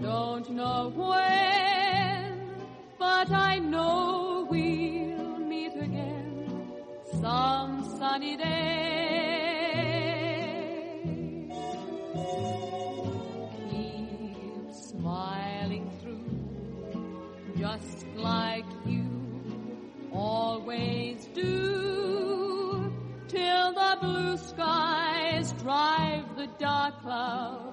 Don't know when, but I know we'll meet again some sunny day. Keep smiling through, just like you always do, till the blue skies drive the dark clouds.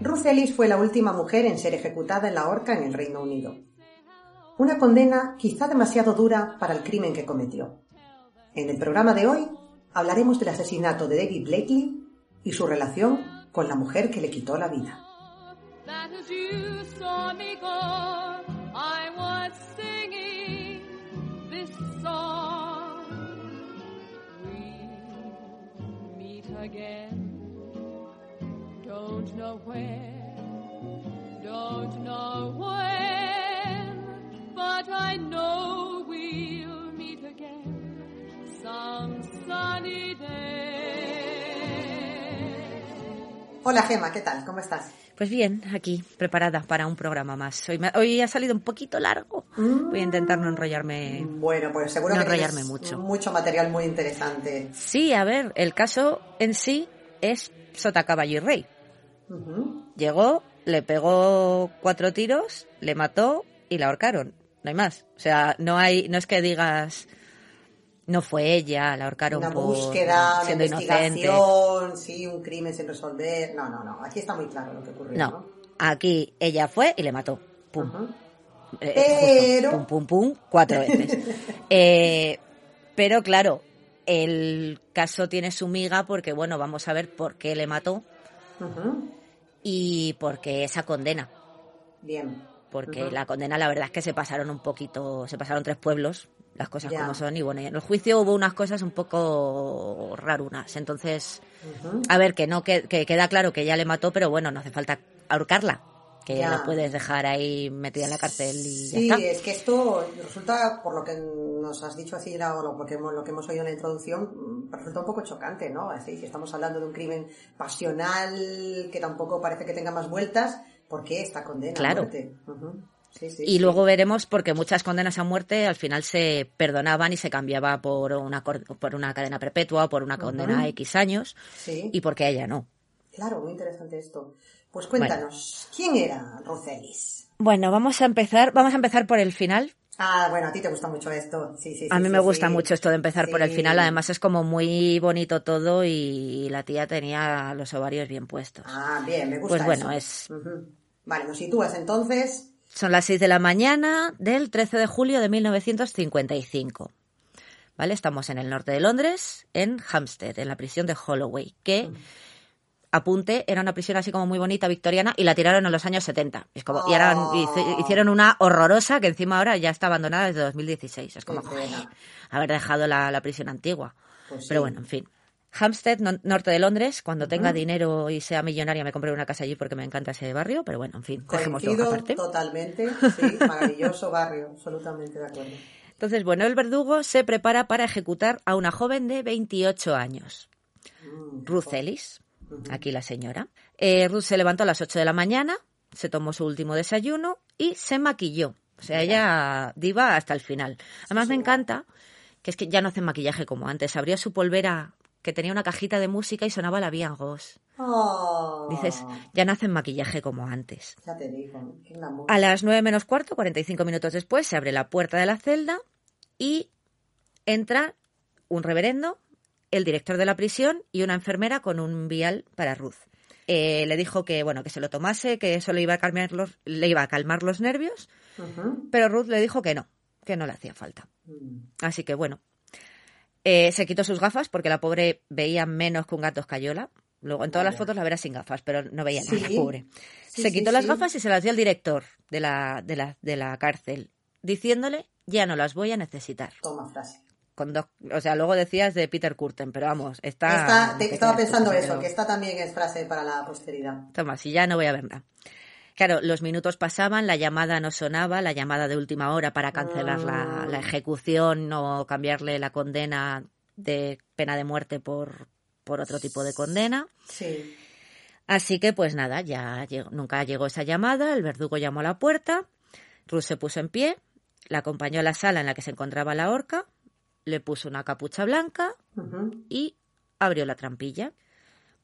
Ruth Ellis fue la última mujer en ser ejecutada en la horca en el Reino Unido. Una condena quizá demasiado dura para el crimen que cometió. En el programa de hoy hablaremos del asesinato de David Blakely y su relación con la mujer que le quitó la vida. Again. Don't know where, don't know when, but I know we'll meet again some sunny day. Hola Gema, ¿qué tal? ¿Cómo estás? Pues bien, aquí, preparada para un programa más. Hoy, me- hoy ha salido un poquito largo. Voy a intentar no enrollarme. Bueno, pues seguro No que enrollarme mucho. mucho material muy interesante. Sí, a ver, el caso en sí es Sota Caballo y Rey. Llegó, le pegó cuatro tiros, le mató y la ahorcaron. No hay más. O sea, no hay, no es que digas, no fue ella, la ahorcaron Una por búsqueda, una inocente. investigación, sí, un crimen sin resolver. No, no, no. Aquí está muy claro lo que ocurrió. No, ¿no? aquí ella fue y le mató. Pum. Ujú. Eh, Pero- justo, pum, pum, pum, cuatro veces. Eh, pero claro, el caso tiene su miga porque, bueno, vamos a ver por qué le mató y por qué esa condena. Bien. Porque la condena, la verdad es que se pasaron un poquito, se pasaron tres pueblos, las cosas Ya. como son. Y bueno, en el juicio hubo unas cosas un poco rarunas. Entonces, a ver, que no que, que queda claro que ella le mató, pero bueno, no hace falta ahorcarla. Que Ya. la puedes dejar ahí metida en la cárcel y Sí, ya está. es que esto resulta, por lo que nos has dicho así, o lo que hemos, lo que hemos oído en la introducción, resulta un poco chocante, ¿no? Así, si estamos hablando de un crimen pasional que tampoco parece que tenga más vueltas, ¿por qué esta condena a Claro. muerte? Ujú. Sí, sí, Y luego veremos porque muchas condenas a muerte al final se perdonaban y se cambiaba por una por una cadena perpetua o por una condena a X años y porque ella no. claro, muy interesante esto. Pues cuéntanos, ¿quién era Ruth Ellis? Bueno, vamos a empezar, vamos a empezar por el final. Ah, bueno, a ti te gusta mucho esto. Sí, sí, A sí, mí me gusta mucho esto de empezar por el final, además es como muy bonito todo y la tía tenía los ovarios bien puestos. Ah, bien, me gusta Pues bueno, eso. es Ujú. Vale, nos sitúas entonces. Son las 6 de la mañana del 13 de julio de 1955. ¿Vale? Estamos en el norte de Londres, en Hampstead, en la prisión de Holloway, que apunte, era una prisión así como muy bonita, victoriana, y la tiraron en los años 70. Es como, y eran- Oh. hicieron una horrorosa que encima ahora ya está abandonada desde 2016. Es como, haber dejado la, la prisión antigua. Pues Pero sí. bueno, en fin. Hampstead, no- norte de Londres. Cuando tenga dinero y sea millonaria me compraré una casa allí porque me encanta ese barrio. Pero bueno, en fin, Coincido aparte. totalmente, sí, maravilloso barrio, absolutamente de acuerdo. Entonces, bueno, el verdugo se prepara para ejecutar a una joven de 28 años, Mm, Ruth Ellis, aquí la señora. Eh, Ruth se levantó a las 8 de la mañana, se tomó su último desayuno y se maquilló. O sea, ella diva hasta el final. Además, me encanta que es que ya no hacen maquillaje como antes. Abría su polvera que tenía una cajita de música y sonaba la Bien Ghost. Oh, Dices, ya no hacen maquillaje como antes. Ya te digo, qué glamour. A las 9 menos cuarto, 45 minutos después, se abre la puerta de la celda y entra un reverendo, el director de la prisión y una enfermera con un vial para Ruth. Eh, le dijo que bueno que se lo tomase, que eso le iba a calmar los, le iba a calmar los nervios, pero Ruth le dijo que no, que no le hacía falta. Mm. Así que bueno, eh, se quitó sus gafas porque la pobre veía menos que un gato escayola. Luego en todas las fotos la verás sin gafas, pero no veía nada, Sí. pobre. Sí, se sí, quitó las gafas y se las dio al director de la, de la, de la cárcel, diciéndole, ya no las voy a necesitar. Toma frase. Con dos- o sea, luego decías de Peter Curten, pero vamos, está... Te- estaba pensando eso, que esta también es frase para la posteridad. Toma, si ya no voy a ver nada. Claro, los minutos pasaban, la llamada no sonaba, la llamada de última hora para cancelar la, la ejecución o cambiarle la condena de pena de muerte por, por otro tipo de condena. Sí. Así que, pues nada, ya llegó- nunca llegó esa llamada, el verdugo llamó a la puerta, Ruth se puso en pie, la acompañó a la sala en la que se encontraba la horca, le puso una capucha blanca y abrió la trampilla.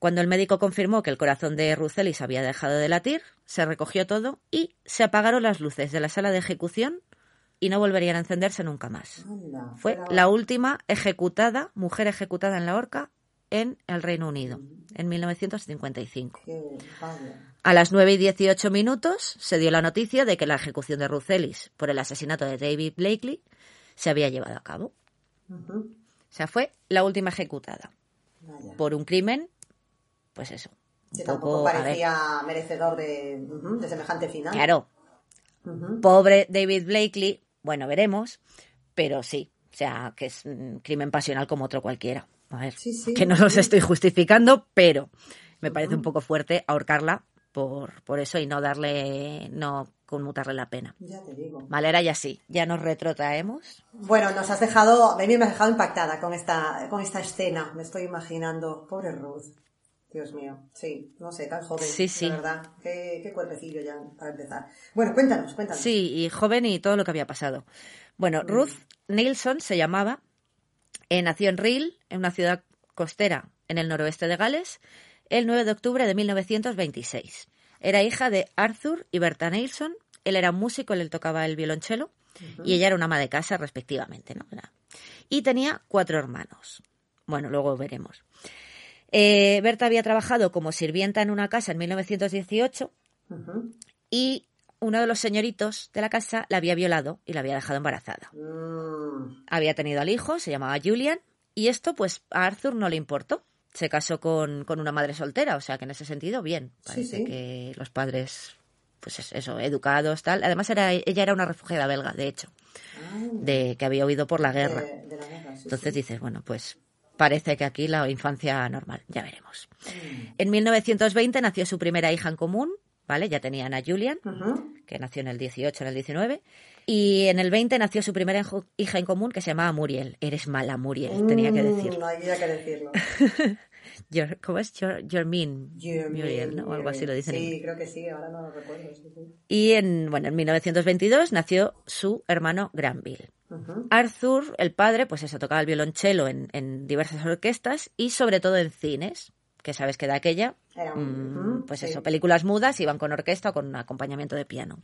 Cuando el médico confirmó que el corazón de Rucelis había dejado de latir, se recogió todo y se apagaron las luces de la sala de ejecución y no volverían a encenderse nunca más. Fue la última ejecutada, mujer ejecutada en la horca en el Reino Unido, en 1955. que- vaya. A las 9 y 18 minutos se dio la noticia de que la ejecución de Rucelis por el asesinato de David Blakely se había llevado a cabo. O sea, fue la última ejecutada por un crimen, pues eso. Sí, poco, tampoco parecía merecedor de, semejante final. claro, pobre David Blakely, bueno, veremos, pero sí, o sea, que es un crimen pasional como otro cualquiera. A ver, Sí, sí. que no los estoy justificando, pero me parece un poco fuerte ahorcarla por, por eso y no darle, no conmutarle la pena. Ya te digo. Vale, ahora ya sí, ya nos retrotraemos. Bueno, nos has dejado, a mí me has dejado impactada con esta, con esta escena. Me estoy imaginando, pobre Ruth. Dios mío, sí, no sé, tan joven. Sí, sí. De verdad, qué, qué cuerpecillo ya para empezar. Bueno, cuéntanos, cuéntanos. Sí, y joven y todo lo que había pasado. Bueno, Ruth Nilsson se llamaba, eh, nació en Rhyl, en una ciudad costera en el noroeste de Gales, el 9 de octubre de 1926. Era hija de Arthur y Berta Nilsson. Él era músico, él tocaba el violonchelo y ella era una ama de casa, respectivamente. ¿no? Y tenía cuatro hermanos. Bueno, luego veremos. Eh, Berta había trabajado como sirvienta en una casa en 1918 Ujú. y uno de los señoritos de la casa la había violado y la había dejado embarazada. Mm, Había tenido al hijo, se llamaba Julian, y esto pues a Arthur no le importó. Se casó con, con una madre soltera, o sea que en ese sentido bien. Parece sí. que los padres, pues es- eso, educados, tal. Además era, ella era una refugiada belga, de hecho, ah, de que había huido por la guerra. de, de la guerra, sí, Entonces dices, bueno, pues parece que aquí la infancia normal, ya veremos. En 1920 nació su primera hija en común, ¿vale? Ya tenían a Julian, que nació en el 18, en el 19. Y en el 20 nació su primera hija en común, que se llamaba Muriel. Eres mala, Muriel, tenía que decir. Mm, había que decirlo. Your- ¿Cómo es? Your, your mean, Muriel, ¿no? O algo así lo dicen. en Sí, creo que sí, ahora no lo recuerdo. sí, sí. Y en, bueno, en 1922 nació su hermano Granville. Arthur, el padre, pues eso, tocaba el violonchelo en, en diversas orquestas y sobre todo en cines, que sabes que de aquella, Era un- mm, pues sí, eso, películas mudas iban con orquesta o con acompañamiento de piano.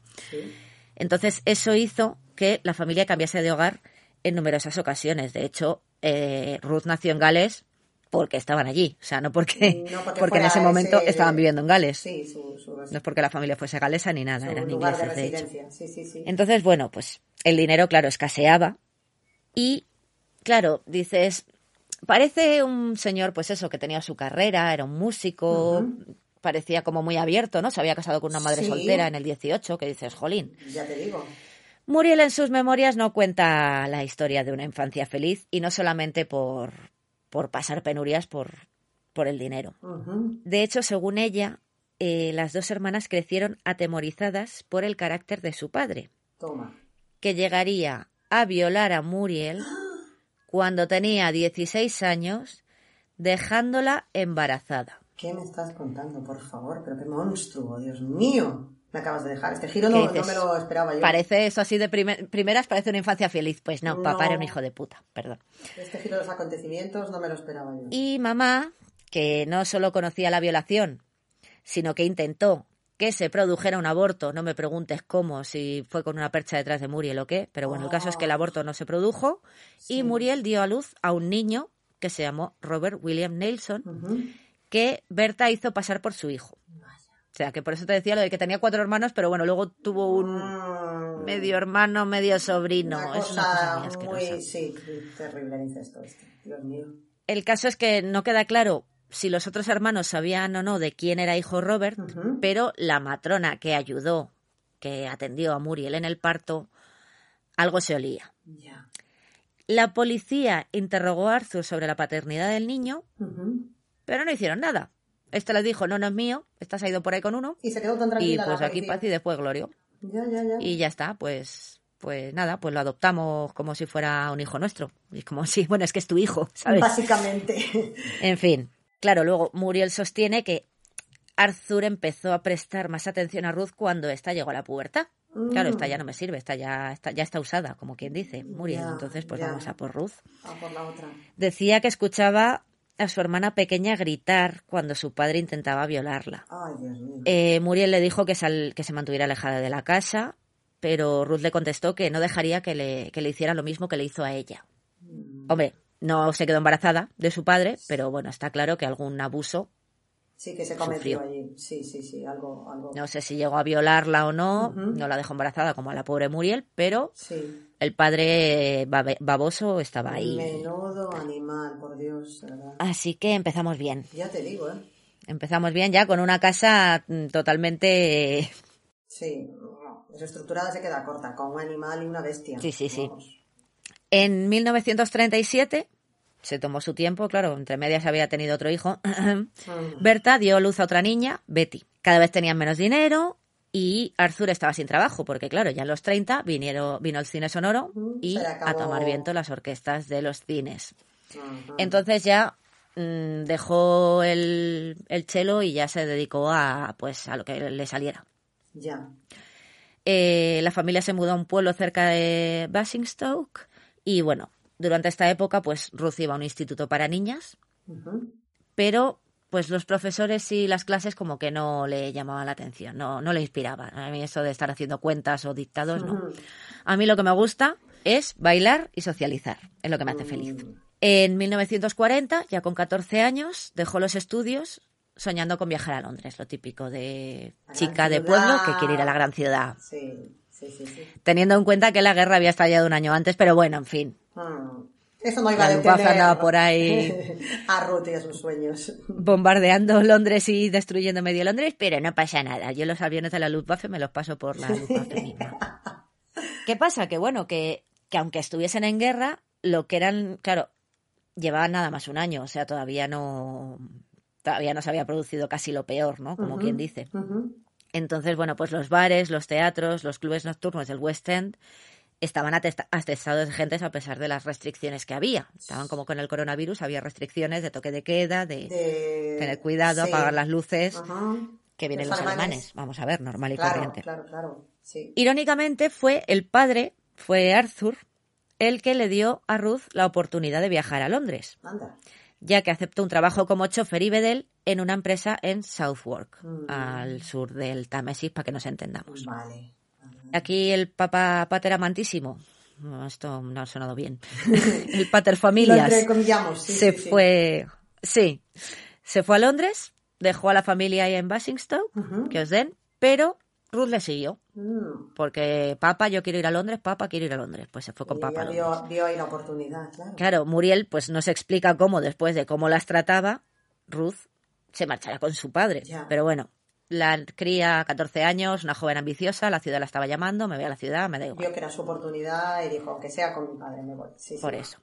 Entonces, eso hizo que la familia cambiase de hogar en numerosas ocasiones. De hecho, eh, Ruth nació en Gales porque estaban allí. O sea, no porque, No porque porque, en ese momento ese- estaban viviendo en Gales. Sí, su, su, No es porque la familia fuese galesa ni nada, eran lugar de ingleses, de hecho. Sí, sí. Entonces, bueno, pues el dinero, claro, escaseaba. Y, claro, dices, parece un señor, pues eso, que tenía su carrera, era un músico, parecía como muy abierto, ¿no? Se había casado con una madre soltera en el 18, que dices, jolín. Ya te digo. Muriel en sus memorias no cuenta la historia de una infancia feliz y no solamente por, por pasar penurias por, por el dinero. De hecho, según ella, eh, las dos hermanas crecieron atemorizadas por el carácter de su padre, Toma. que llegaría a violar a Muriel cuando tenía 16 años, dejándola embarazada. ¿Qué me estás contando, por favor? Pero qué monstruo, Dios mío. Me acabas de dejar. Este giro ¿Qué no, no me lo esperaba yo. Parece eso así de primer- primeras, parece una infancia feliz. Pues no, papá No. era un hijo de puta, perdón. Este giro de los acontecimientos no me lo esperaba yo. Y mamá, que no solo conocía la violación, sino que intentó que se produjera un aborto. No me preguntes cómo, si fue con una percha detrás de Muriel o qué, pero bueno, el caso es que el aborto no se produjo y Muriel dio a luz a un niño que se llamó Robert William Nelson, Ujú. que Berta hizo pasar por su hijo. O sea, que por eso te decía lo de que tenía cuatro hermanos, pero bueno, luego tuvo un Mm, medio hermano, medio sobrino. Una es una cosa muy muy, asquerosa. sí, terrible este. Dios mío. El caso es que no queda claro si los otros hermanos sabían o no de quién era hijo Robert, pero la matrona que ayudó, que atendió a Muriel en el parto, algo se olía. Ya. La policía interrogó a Arthur sobre la paternidad del niño, pero no hicieron nada. Este le dijo, no, no es mío, estás ha ido por ahí con uno, Y se quedó tan y tranquila pues la aquí paz y después glorio. Ya, ya, ya. Y ya está, pues pues nada, pues lo adoptamos como si fuera un hijo nuestro. Y como, sí, bueno, es que es tu hijo, ¿sabes? Básicamente. En fin, claro, luego Muriel sostiene que Arthur empezó a prestar más atención a Ruth cuando ésta llegó a la pubertad. Claro, esta ya no me sirve, esta ya está, ya está usada, como quien dice, Muriel. Ya, Entonces, pues ya. vamos a por Ruth. A por la otra. Decía que escuchaba a su hermana pequeña gritar cuando su padre intentaba violarla. Ay, Dios mío. Eh, Muriel le dijo que, sal- que se mantuviera alejada de la casa, pero Ruth le contestó que no dejaría que le, que le hiciera lo mismo que le hizo a ella. Hombre, no se quedó embarazada de su padre, pero bueno, está claro que algún abuso, Sí, que se cometió sufrió. allí. Sí, sí, sí, algo, algo. no sé si llegó a violarla o no, no la dejó embarazada como a la pobre Muriel, pero Sí. el padre baboso estaba ahí. Menudo animal, por Dios, ¿verdad? Así que empezamos bien. Ya te digo, ¿eh? Empezamos bien ya con una casa mm, totalmente... Sí, no, desestructurada se queda corta, con un animal y una bestia. Sí, sí, sí. En 1937 se tomó su tiempo, claro, entre medias había tenido otro hijo. Berta dio luz a otra niña, Betty. Cada vez tenían menos dinero y Arthur estaba sin trabajo, porque claro, ya en los 30 vinieron, vino el cine sonoro Mm, y a tomar viento las orquestas de los cines. Entonces ya mm, dejó el, el cello y ya se dedicó a pues a lo que le saliera. Ya. Eh, la familia se mudó a un pueblo cerca de Basingstoke y bueno, durante esta época pues Ruth iba a un instituto para niñas, pero pues los profesores y las clases como que no le llamaban la atención, no, no le inspiraban. A mí eso de estar haciendo cuentas o dictados, no. A mí lo que me gusta es bailar y socializar, es lo que me hace feliz. En 1940, ya con 14 años, dejó los estudios soñando con viajar a Londres, lo típico de chica de pueblo que quiere ir a la gran ciudad. Sí, sí, sí, sí. Teniendo en cuenta que la guerra había estallado un año antes, pero bueno, en fin. Mm. Eso no iba a La Luftwaffe detener andaba por ahí. a Ruth y a sus sueños. Bombardeando Londres y destruyendo medio Londres, pero no pasa nada. Yo los aviones de la Luftwaffe me los paso por la Luftwaffe misma. ¿Qué pasa? Que bueno, que, que aunque estuviesen en guerra, lo que eran, claro, llevaban nada más un año, o sea, todavía no todavía no se había producido casi lo peor, ¿no? Como quien dice. Entonces, bueno, pues los bares, los teatros, los clubes nocturnos del West End estaban atesta- atestados de gente a pesar de las restricciones que había. Estaban como con el coronavirus, había restricciones de toque de queda, de De... tener cuidado, sí. apagar las luces, Ajá. que vienen Los los alemanes. alemanes. Vamos a ver, normal y Claro, corriente. claro, claro. Sí. Irónicamente, fue el padre, fue Arthur, el que le dio a Ruth la oportunidad de viajar a Londres, Anda. Ya que aceptó un trabajo como chofer y bedel en una empresa en Southwark, Mm. al sur del Támesis, para que nos entendamos. Vale. Aquí el papá pater amantísimo. No, esto no ha sonado bien. el pater familias sí, se sí, fue. Sí. Se fue a Londres, dejó a la familia ahí en Basingstoke, que os den, pero Ruth le siguió. Mm. Porque papá, yo quiero ir a Londres, papá, quiero ir a Londres. Pues se fue con papá. vio, vio ahí la oportunidad, claro. Claro, Muriel, pues no se explica cómo, después de cómo las trataba, Ruth se marchará con su padre. Pero bueno, la cría 14 años, una joven ambiciosa, la ciudad la estaba llamando, me voy a la ciudad, me da igual. Vio que era su oportunidad y dijo, aunque sea con mi padre, me voy. Sí, sí. Por eso.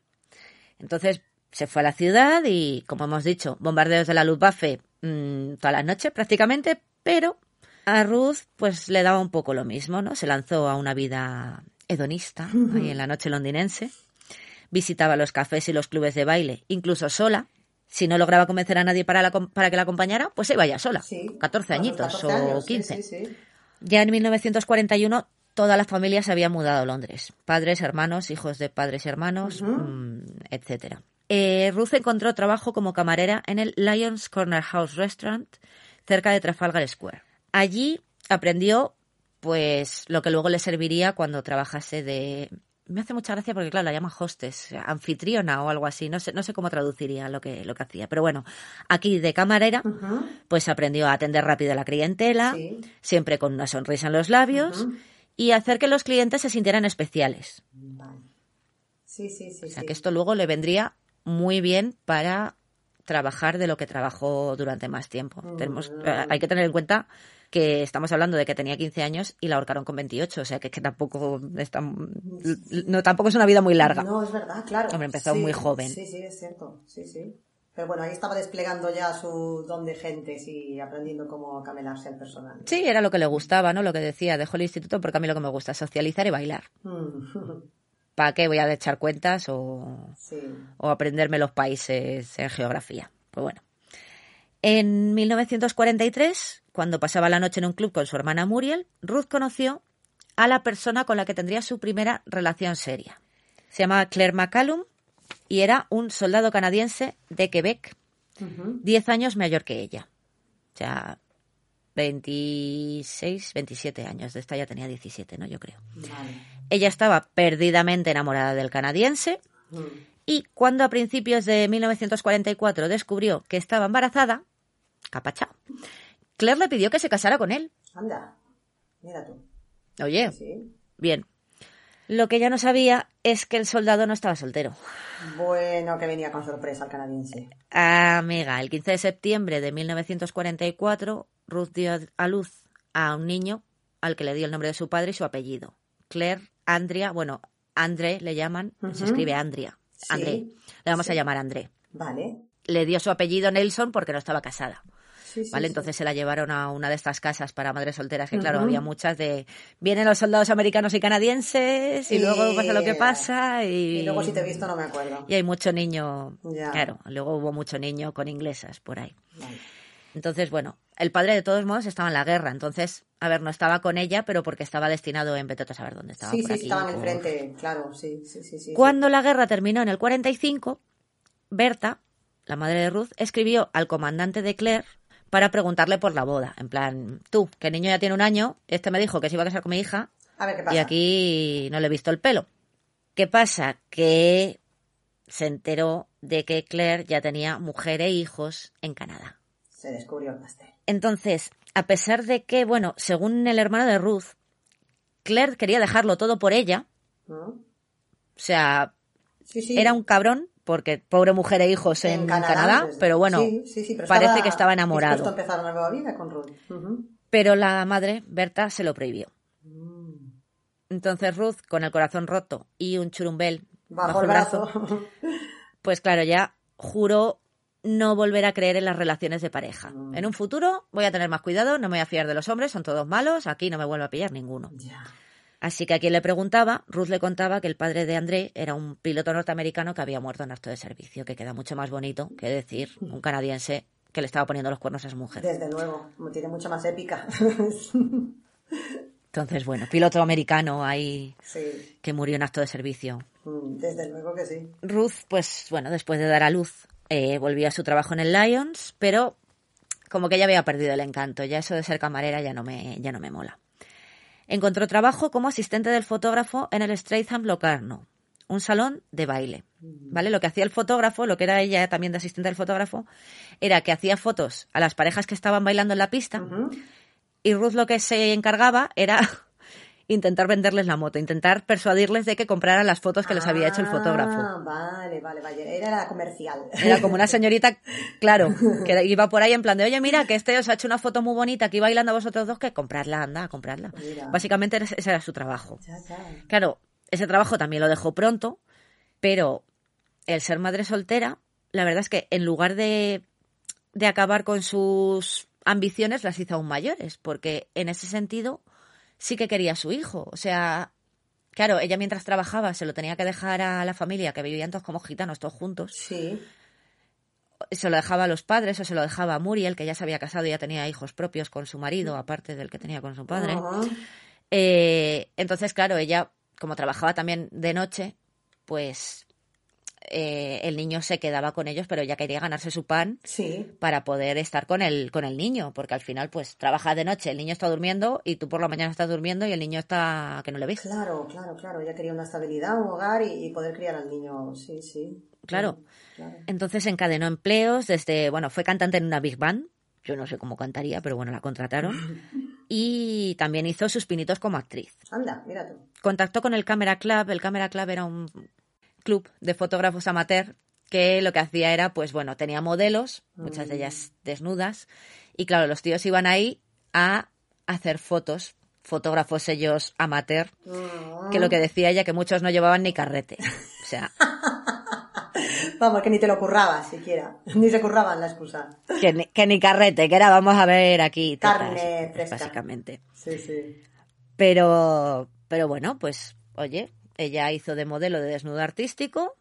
Entonces se fue a la ciudad y, como hemos dicho, bombardeos de la Luftwaffe mm, todas las noches prácticamente, pero a Ruth pues le daba un poco lo mismo, ¿no? Se lanzó a una vida hedonista, ahí en la noche londinense. Visitaba los cafés y los clubes de baile, incluso sola. Si no lograba convencer a nadie para, la para que la acompañara, pues se iba ya sola. Sí. 14 A los añitos 14 o años, sí, 15. sí, sí. Ya en 1941 toda la familia se había mudado a Londres. Padres, hermanos, hijos de padres y hermanos, mm, etcétera. Eh, Ruth encontró trabajo como camarera en el Lions Corner House Restaurant cerca de Trafalgar Square. Allí aprendió pues lo que luego le serviría cuando trabajase de me hace mucha gracia porque claro la llama hostess, anfitriona o algo así, no sé no sé cómo traduciría lo que lo que hacía, pero bueno, aquí de camarera pues aprendió a atender rápido a la clientela, Sí. siempre con una sonrisa en los labios y hacer que los clientes se sintieran especiales. Vale. Sí, sí, sí. O sea, sí. que esto luego le vendría muy bien para trabajar de lo que trabajó durante más tiempo. Tenemos, eh, hay que tener en cuenta que estamos hablando de que tenía 15 años y la ahorcaron con 28, o sea que, que tampoco es tan- no tampoco es una vida muy larga. No, es verdad, claro. Hombre, empezó Sí, muy joven. Sí, sí, es cierto. Sí, sí. Pero bueno, ahí estaba desplegando ya su don de gentes y aprendiendo cómo camelarse al personal. Sí, era lo que le gustaba, ¿no? Lo que decía, dejó el instituto porque a mí lo que me gusta es socializar y bailar. Mm. ¿Para qué voy a echar cuentas o, Sí. o aprenderme los países en geografía. Pues bueno. En 1943, cuando pasaba la noche en un club con su hermana Muriel, Ruth conoció a la persona con la que tendría su primera relación seria. Se llamaba Claire McCallum y era un soldado canadiense de Quebec, Ujú. 10 años mayor que ella. O sea, 26, 27 años. De esta ya tenía 17, ¿no? Yo creo. Vale. Ella estaba perdidamente enamorada del canadiense Mm. y cuando a principios de 1944 descubrió que estaba embarazada, capachao, Claire le pidió que se casara con él. Anda. Mira tú. Oye, Sí. bien. Lo que ella no sabía es que el soldado no estaba soltero. Bueno, que venía con sorpresa el canadiense. Amiga, el 15 de septiembre de 1944, Ruth dio a luz a un niño al que le dio el nombre de su padre y su apellido. Claire Andrea, bueno, André le llaman, se escribe Andrea. Sí, André. Le vamos a llamar André. Vale. Le dio su apellido Nelson porque no estaba casada. Sí, sí, ¿Vale? Entonces se la llevaron a una de estas casas para madres solteras, que claro, había muchas de vienen los soldados americanos y canadienses y, luego pasa lo que pasa y, Y luego si te he visto no me acuerdo. y hay mucho niño, Ya. claro, luego hubo mucho niño con inglesas por ahí. Vale. Entonces, bueno, el padre de todos modos estaba en la guerra, entonces, a ver, no estaba con ella, pero porque estaba destinado en vete tú a saber dónde estaba. Sí, por sí, aquí, estaba en el por- frente, claro, sí, sí, sí. sí. Cuando la guerra terminó en el 45, Berta, la madre de Ruth, escribió al comandante de Claire para preguntarle por la boda. En plan, tú, que el niño ya tiene un año, este me dijo que se iba a casar con mi hija A ver qué pasa. y aquí no le he visto el pelo. ¿Qué pasa? Que se enteró de que Claire ya tenía mujer e hijos en Canadá. Se descubrió el pastel. Entonces, a pesar de que, bueno, según el hermano de Ruth, Claire quería dejarlo todo por ella, ¿no? o sea, Sí, sí. era un cabrón, porque pobre mujer e hijos en, Canadá, pero bueno, sí, sí, sí, pero parece que estaba enamorado. dispuesto a empezar una nueva vida con Ruth. Ujú. Pero la madre, Berta, se lo prohibió. Mm. Entonces Ruth, con el corazón roto y un churumbel Bajo, el brazo. pues claro, ya juró no volver a creer en las relaciones de pareja. Mm. En un futuro voy a tener más cuidado, no me voy a fiar de los hombres, son todos malos, aquí no me vuelvo a pillar ninguno. Así que a quien le preguntaba, Ruth le contaba que el padre de André era un piloto norteamericano que había muerto en acto de servicio, que queda mucho más bonito que decir un canadiense que le estaba poniendo los cuernos a su mujer. Desde luego, tiene mucha más épica. Entonces, bueno, piloto americano ahí sí, que murió en acto de servicio. mm, desde luego que sí. Ruth, pues bueno, después de dar a luz, eh, volvió a su trabajo en el Lions, pero como que ya había perdido el encanto, ya eso de ser camarera ya no me, ya no me mola. Encontró trabajo como asistente del fotógrafo en el Stratham Locarno, un salón de baile. ¿Vale? Lo que hacía el fotógrafo, lo que era ella también de asistente del fotógrafo, era que hacía fotos a las parejas que estaban bailando en la pista y Ruth lo que se encargaba era intentar venderles la moto, intentar persuadirles de que compraran las fotos que les había hecho el fotógrafo. Ah, vale, vale, vale. Era la comercial. Era como una señorita, claro, que iba por ahí en plan de, oye, mira, que este os ha hecho una foto muy bonita aquí bailando a vosotros dos, que compradla, anda, compradla. Mira. Básicamente ese ese era su trabajo. Ya, ya. Claro, ese trabajo también lo dejó pronto, pero el ser madre soltera, la verdad es que en lugar de, de acabar con sus ambiciones, las hizo aún mayores, porque en ese sentido sí que quería a su hijo. O sea, claro, ella mientras trabajaba se lo tenía que dejar a la familia, que vivían todos como gitanos, todos juntos. Sí. Se lo dejaba a los padres o se lo dejaba a Muriel, que ya se había casado y ya tenía hijos propios con su marido, aparte del que tenía con su padre. Eh, entonces, claro, ella, como trabajaba también de noche, pues eh, el niño se quedaba con ellos, pero ella quería ganarse su pan Sí. para poder estar con el, con el niño, porque al final, pues, trabaja de noche, el niño está durmiendo y tú por la mañana estás durmiendo y el niño está que no le ves. Claro, claro, claro. Ella quería una estabilidad, un hogar y, y poder criar al niño. Sí, sí. Claro. Claro. Entonces encadenó empleos desde, bueno, fue cantante en una big band, yo no sé cómo cantaría, pero bueno, la contrataron. Y también hizo sus pinitos como actriz. Anda, mira tú. contactó con el Camera Club. El Camera Club era un club de fotógrafos amateur que lo que hacía era, pues bueno, tenía modelos, muchas de ellas desnudas, y claro, los tíos iban ahí a hacer fotos, fotógrafos ellos amateur, que lo que decía ella que muchos no llevaban ni carrete. O sea, Vamos, que ni te lo currabas siquiera. Ni se curraban la excusa. que ni, que ni carrete, que era vamos a ver aquí tetas, Carne fresca. básicamente. Sí, sí. Pero, pero bueno, pues, oye, ella hizo de modelo de desnudo artístico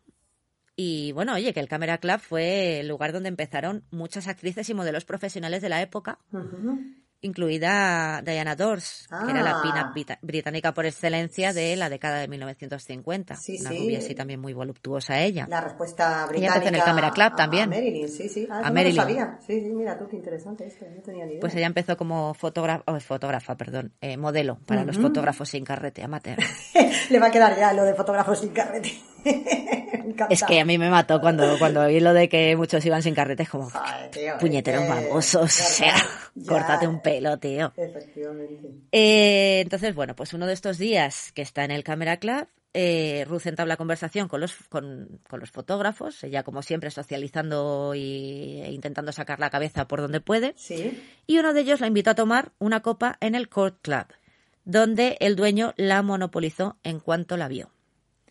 y bueno, oye, que el Camera Club fue el lugar donde empezaron muchas actrices y modelos profesionales de la época. Incluida Diana Dors, que era la Ah. pina británica por excelencia de la década de 1950. Sí, Una sí. rubia así también muy voluptuosa ella. La respuesta Ella británica. empezó en el Camera Club a- también. A Marilyn, sí, sí. Ah, A no Marilyn. lo sabía. Sí, sí, mira tú, qué interesante esto. No tenía ni idea. Pues ella empezó como fotógrafa, oh, fotógrafa, perdón, eh, modelo para los fotógrafos sin carrete amateur. Le va a quedar ya lo de fotógrafo sin carrete. Es que a mí me mató cuando, cuando oí lo de que muchos iban sin carretes, como Ay, tío, puñeteros babosos, o sea, Ya. córtate un pelo, tío. Efectivamente. Eh, entonces, bueno, pues uno de estos días que está en el Camera Club, eh, Ruth entabla conversación con los, con, con los fotógrafos, ella como siempre socializando y, e intentando sacar la cabeza por donde puede, Sí. y uno de ellos la invitó a tomar una copa en el Court Club, donde el dueño la monopolizó en cuanto la vio.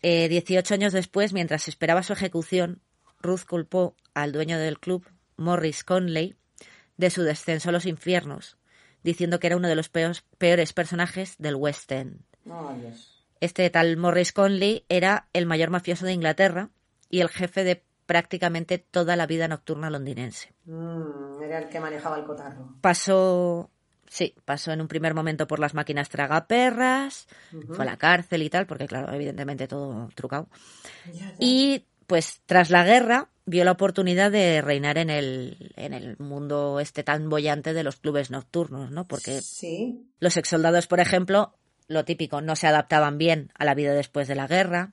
Eh, 18 años después, mientras esperaba su ejecución, Ruth culpó al dueño del club, Morris Conley, de su descenso a los infiernos, diciendo que era uno de los peores personajes del West End. Oh. Este tal Morris Conley era el mayor mafioso de Inglaterra y el jefe de prácticamente toda la vida nocturna londinense. Mm, era el que manejaba el cotarro. Pasó, sí, pasó en un primer momento por las máquinas tragaperras, fue a la cárcel y tal, porque claro, evidentemente todo trucado. Ya, ya. Y pues tras la guerra vio la oportunidad de reinar en el, en el mundo este tan bollante de los clubes nocturnos, ¿no? Porque Sí. los exsoldados, por ejemplo, lo típico, no se adaptaban bien a la vida después de la guerra.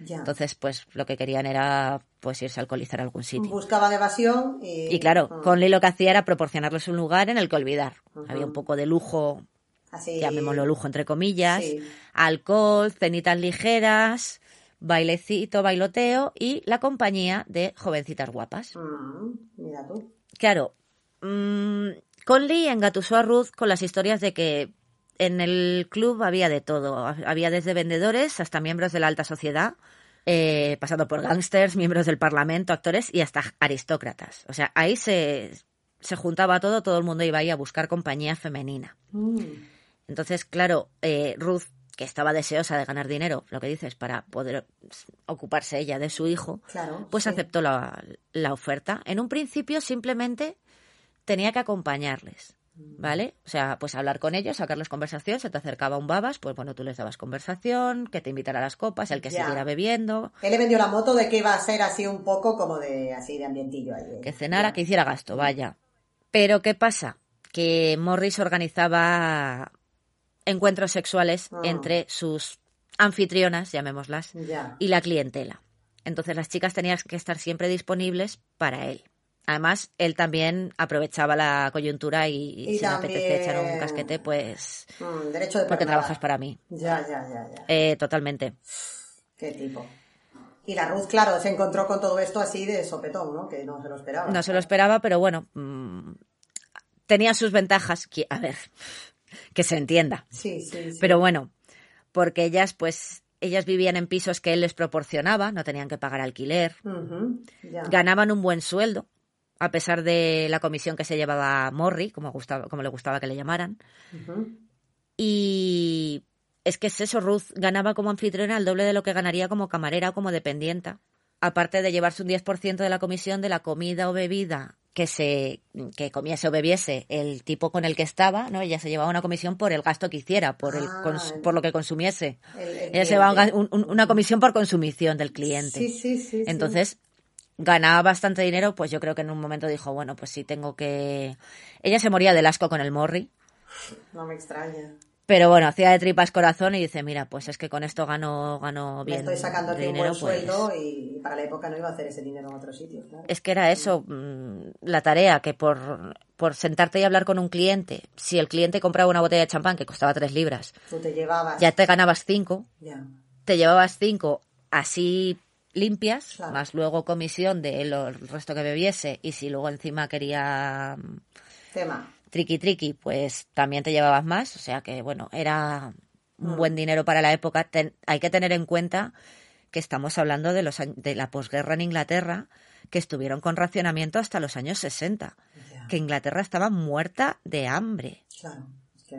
Ya. Entonces, pues lo que querían era pues irse a alcoholizar a algún sitio. Buscaban evasión y... Y claro, Mm. Conley lo que hacía era proporcionarles un lugar en el que olvidar. Había un poco de lujo, Así... llamémoslo lujo entre comillas, Sí. alcohol, cenitas ligeras, bailecito, bailoteo y la compañía de jovencitas guapas. Mm, mira tú. Claro, mm, Conley engatusó a Ruth con las historias de que en el club había de todo. Había desde vendedores hasta miembros de la alta sociedad, eh, pasando por gángsters, miembros del parlamento, actores y hasta aristócratas. O sea, ahí se, se juntaba todo, todo el mundo iba ahí a buscar compañía femenina. Mm, Entonces, claro, eh, Ruth, que estaba deseosa de ganar dinero, lo que dices, para poder ocuparse ella de su hijo, claro. pues sí. aceptó la, la oferta. En un principio simplemente tenía que acompañarles, ¿vale? O sea, pues hablar con ellos, sacarles conversación, se te acercaba un babas, pues bueno, tú les dabas conversación, que te invitara a las copas, el que Ya. siguiera bebiendo, Él le vendió la moto de que iba a ser así un poco como de así de ambientillo ahí. ¿eh? que cenara, Ya. que hiciera gasto, vaya. Pero ¿qué pasa? Que Morris organizaba encuentros sexuales Ah. entre sus anfitrionas, llamémoslas, Ya. y la clientela. Entonces las chicas tenían que estar siempre disponibles para él. Además, él también aprovechaba la coyuntura y, Y si me apetece echar un casquete, pues Mm, derecho de porque trabajas para mí. Ya, ya, ya, ya. Eh, totalmente. Qué tipo. Y la Ruth, claro, se encontró con todo esto así de sopetón, ¿no? Que no se lo esperaba. No se lo esperaba, pero bueno, mm, tenía sus ventajas. que- A ver, que se entienda. Sí, sí, sí. Pero bueno, porque ellas, pues, ellas vivían en pisos que él les proporcionaba, no tenían que pagar alquiler, ganaban un buen sueldo, a pesar de la comisión que se llevaba Morri, como, gustaba, como le gustaba que le llamaran. Y es que es eso, Ruth ganaba como anfitriona el doble de lo que ganaría como camarera o como dependienta. Aparte de llevarse un 10% de la comisión de la comida o bebida que se que comiese o bebiese el tipo con el que estaba, ¿no? Ella se llevaba una comisión por el gasto que hiciera, por el Ah, cons- por lo que consumiese. El- el Ella se llevaba un un- una comisión por consumición del cliente. Sí, sí, sí. sí. Ganaba bastante dinero, pues yo creo que en un momento dijo, bueno, pues sí tengo que... Ella se moría del asco con el morri, No me extraña. pero bueno, hacía de tripas corazón y dice, mira, pues es que con esto gano, gano Me bien estoy sacando aquí de un dinero, buen pues... sueldo y para la época no iba a hacer ese dinero en otro sitio, claro. Es que era eso, mm, la tarea, que por, por sentarte y hablar con un cliente, si el cliente compraba una botella de champán que costaba tres libras, Tú te llevabas. ya te ganabas cinco, Ya. te llevabas cinco así limpias, Claro. más luego comisión de lo- el resto que bebiese, y si luego encima quería mm, Tema. triqui triqui, pues también te llevabas más, o sea que bueno, era un Mm. buen dinero para la época. Ten- hay que tener en cuenta que estamos hablando de los de la posguerra en Inglaterra, que estuvieron con racionamiento hasta los años 60, Ya. que Inglaterra estaba muerta de hambre. Claro.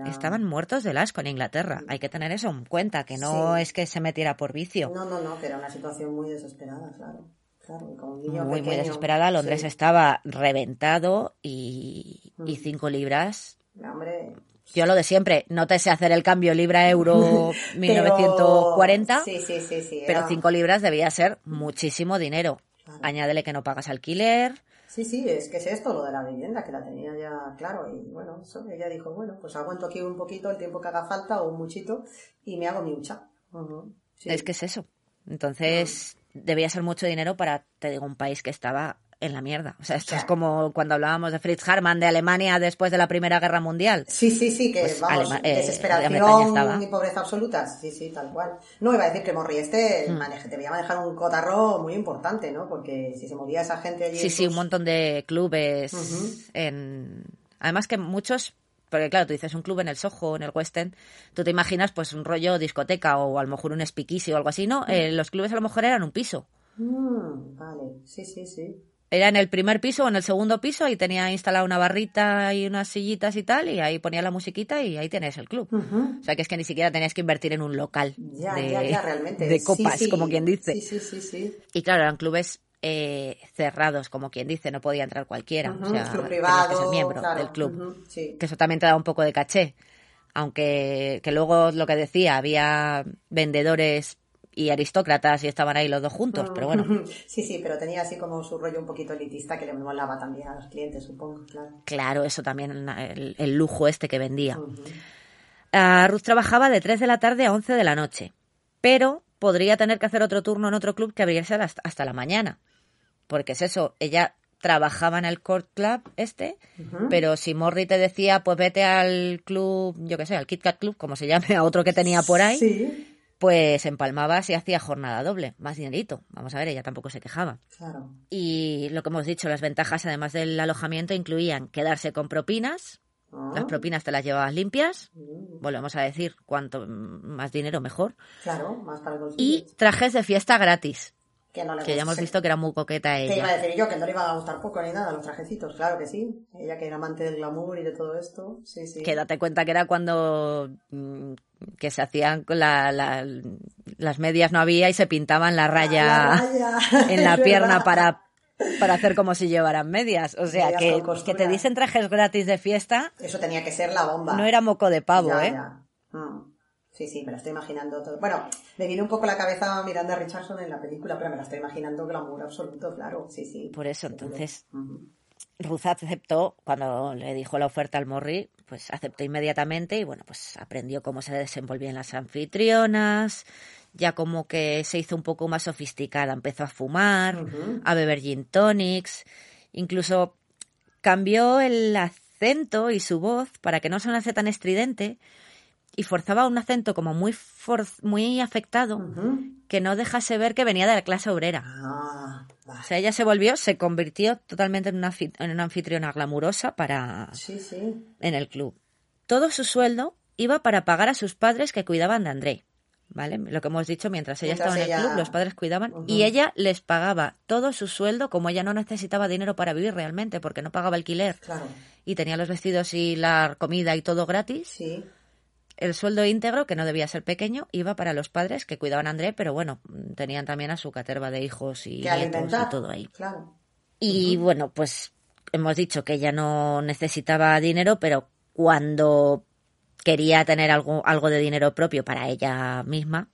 Estaban muertos del asco en Inglaterra. Hay que tener eso en cuenta, que no Sí. es que se metiera por vicio. No, no, no, que era una situación muy desesperada, claro. Claro, y con un niño muy, muy desesperada. Londres sí. estaba reventado y, y Mm. cinco libras Hombre, Yo lo de siempre, no te sé hacer el cambio libra-euro pero- 1940, Sí, sí, sí, sí. pero era- 5 libras debía ser muchísimo dinero. Claro. Añádele que no pagas alquiler. Sí, sí, es que es esto, lo de la vivienda, que la tenía ya claro. Y bueno, eso, ella dijo, bueno, pues aguanto aquí un poquito el tiempo que haga falta o un muchito y me hago mi hucha. Sí. Es que es eso. Entonces, debía ser mucho dinero para, te digo, un país que estaba en la mierda. O sea, esto es como cuando hablábamos de Fritz Harman de Alemania después de la Primera Guerra Mundial. Sí, sí, sí, que Pues vamos, Alema- eh, desesperación estaba. y pobreza absoluta. Sí, sí, tal cual. No, iba a decir que Morri este Hmm. maneje, debía manejar un cotarro muy importante, ¿no? Porque si se moría esa gente allí. Sí, sí, un montón de clubes en... Además que muchos... Porque claro, tú dices un club en el Soho, en el West End, tú te imaginas pues un rollo discoteca o a lo mejor un speakeasy o algo así, ¿no? Eh, los clubes a lo mejor eran un piso. Mm, vale, sí, sí, sí. Era en el primer piso o en el segundo piso y tenía instalada una barrita y unas sillitas y tal y ahí ponía la musiquita y ahí tenés el club. O sea que es que ni siquiera tenías que invertir en un local Ya, de, ya, ya, realmente. de copas, sí. como quien dice. Sí, sí, sí, sí. Y claro, eran clubes eh, cerrados, como quien dice, no podía entrar cualquiera. Ujú, o sea, club tenías privado, que ser miembro claro, del club. Que eso también te da un poco de caché. Aunque que luego lo que decía, había vendedores y aristócratas y estaban ahí los dos juntos, pero bueno, Sí, sí, pero tenía así como su rollo un poquito elitista que le molaba también a los clientes, supongo, claro. claro, eso también, el, el lujo este que vendía. Ah, Ruth trabajaba de 3 de la tarde a 11 de la noche, pero podría tener que hacer otro turno en otro club que abriese hasta, hasta la mañana. Porque es eso, ella trabajaba en el Court Club este, pero si Morri te decía, pues vete al club, yo qué sé, al Kit Kat Club, como se llame, a otro que tenía por ahí, Sí, pues empalmabas y hacía jornada doble, más dinerito. Vamos a ver, ella tampoco se quejaba. claro. Y lo que hemos dicho, las ventajas además del alojamiento incluían quedarse con propinas, Ah, las propinas te las llevabas limpias, mm, volvemos a decir, cuanto más dinero mejor. Claro, más para bolsillo. Y trajes de fiesta gratis, que, no le que ya hemos visto que era muy coqueta Que iba a ella. decir yo, que no le iban a gustar poco ni nada los trajecitos, claro que sí. Ella que era amante del glamour y de todo esto, sí, sí. Que date cuenta que era cuando mm, que se hacían con la, la- las medias no había y se pintaban la raya, La raya, en la pierna verdad. para, para hacer como si llevaran medias. O sea, Medias que, que te dicen trajes gratis de fiesta Eso tenía que ser la bomba. no era moco de pavo, Ya, ¿eh? ya. Mm. Sí, sí, me lo estoy imaginando todo. Bueno, me viene un poco la cabeza Miranda Richardson en la película, pero me la estoy imaginando glamour absoluto, claro. Sí, sí. Por eso, entonces. Ruth aceptó, cuando le dijo la oferta al Morri, pues aceptó inmediatamente y bueno, pues aprendió cómo se desenvolvían las anfitrionas, ya como que se hizo un poco más sofisticada, empezó a fumar, a beber gin tonics, incluso cambió el acento y su voz para que no sonase tan estridente y forzaba un acento como muy, for- muy afectado que no dejase ver que venía de la clase obrera. Ah. O sea, ella se volvió, se convirtió totalmente en una, en una anfitriona glamurosa para Sí, sí. en el club. Todo su sueldo iba para pagar a sus padres que cuidaban de André. ¿Vale? Lo que hemos dicho, mientras ella Mientras estaba en el ella- club, los padres cuidaban y ella les pagaba todo su sueldo, como ella no necesitaba dinero para vivir realmente, porque no pagaba alquiler Claro. y tenía los vestidos y la comida y todo gratis. Sí. El sueldo íntegro, que no debía ser pequeño, iba para los padres que cuidaban a André, pero bueno, tenían también a su caterva de hijos y nietos todo ahí. Claro. Y bueno, pues hemos dicho que ella no necesitaba dinero, pero cuando quería tener algo, algo de dinero propio para ella misma,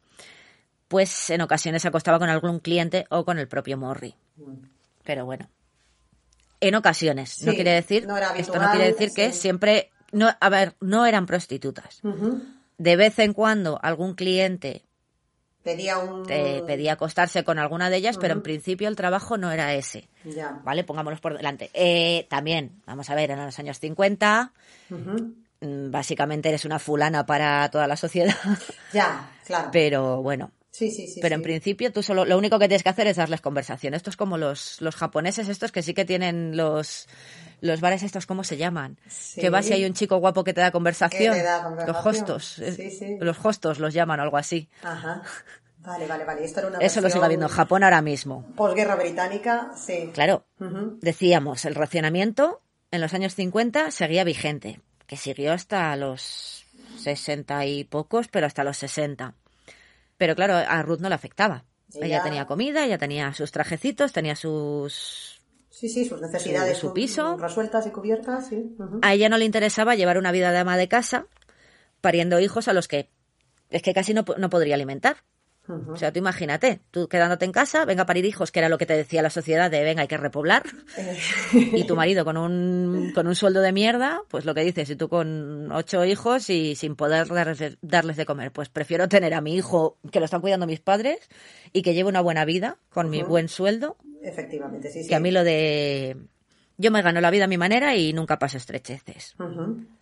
pues en ocasiones se acostaba con algún cliente o con el propio Morri. Pero bueno, en ocasiones. no quiere decir, no esto no quiere decir que siempre, no, a ver, no eran prostitutas. De vez en cuando algún cliente Pedía un... te pedía acostarse con alguna de ellas, pero en principio el trabajo no era ese. Ya. ¿Vale? Pongámonos por delante. Eh, también, vamos a ver, en los años 50, Ujú. mm, básicamente eres una fulana para toda la sociedad, Ya, claro. pero bueno. sí, sí, sí. pero en sí. principio tú solo, lo único que tienes que hacer es darles conversación. Esto es como los, los japoneses, estos que sí que tienen los, los bares estos, ¿cómo se llaman? Sí. Que vas y hay un chico guapo que te da conversación. Que te da Los hostos. eh, Sí, sí. Los hostos los llaman o algo así. Ajá. Vale, vale, vale. Esto era una Eso lo sigue habiendo en Japón ahora mismo. Posguerra británica, sí. Claro, decíamos, el racionamiento en los años 50 seguía vigente, que siguió hasta los 60 y pocos, pero hasta los 60. Pero claro, a Ruth no le afectaba. Ella- Ella tenía comida, ella tenía sus trajecitos, tenía sus... Sí, sí, sus necesidades Su- su piso. resueltas y cubiertas, sí. A ella no le interesaba llevar una vida de ama de casa, pariendo hijos a los que es que casi no, no podría alimentar. O sea, tú imagínate, tú quedándote en casa, venga a parir hijos, que era lo que te decía la sociedad de venga, hay que repoblar. Eh, y tu marido con un, con un sueldo de mierda, pues lo que dices, y tú con ocho hijos y sin poder darles, darles de comer, pues prefiero tener a mi hijo que lo están cuidando mis padres y que lleve una buena vida con mi buen sueldo, Efectivamente, sí, sí. que a mí lo de yo me gano la vida a mi manera y nunca paso estrecheces.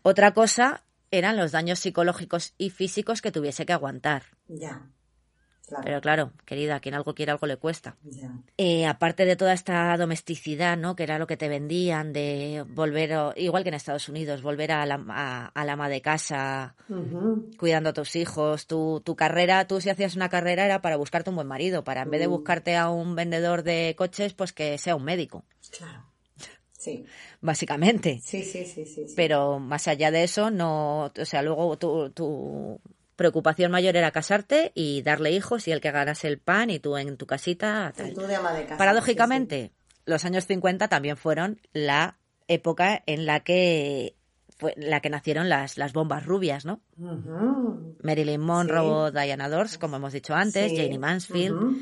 Otra cosa eran los daños psicológicos y físicos que tuviese que aguantar. Ya. Claro. Pero claro, querida, quien algo quiere, algo le cuesta. Eh, aparte de toda esta domesticidad, ¿no? Que era lo que te vendían de volver, igual que en Estados Unidos, volver a la, a, a la ama de casa, cuidando a tus hijos. Tu, tu carrera, tú si hacías una carrera era para buscarte un buen marido, para en vez de buscarte a un vendedor de coches, pues que sea un médico, Claro. Sí. básicamente. Sí, sí, sí, sí. sí. Pero más allá de eso, no, o sea, luego tu, tu preocupación mayor era casarte y darle hijos y el que ganase el pan y tú en tu casita. tal. Tú de ama de casa. Paradójicamente, los años 50 también fueron la época en la que fue la que nacieron las, las bombas rubias, ¿no? Marilyn Monroe, Diana Dors, como hemos dicho antes, Sí. Janie Mansfield,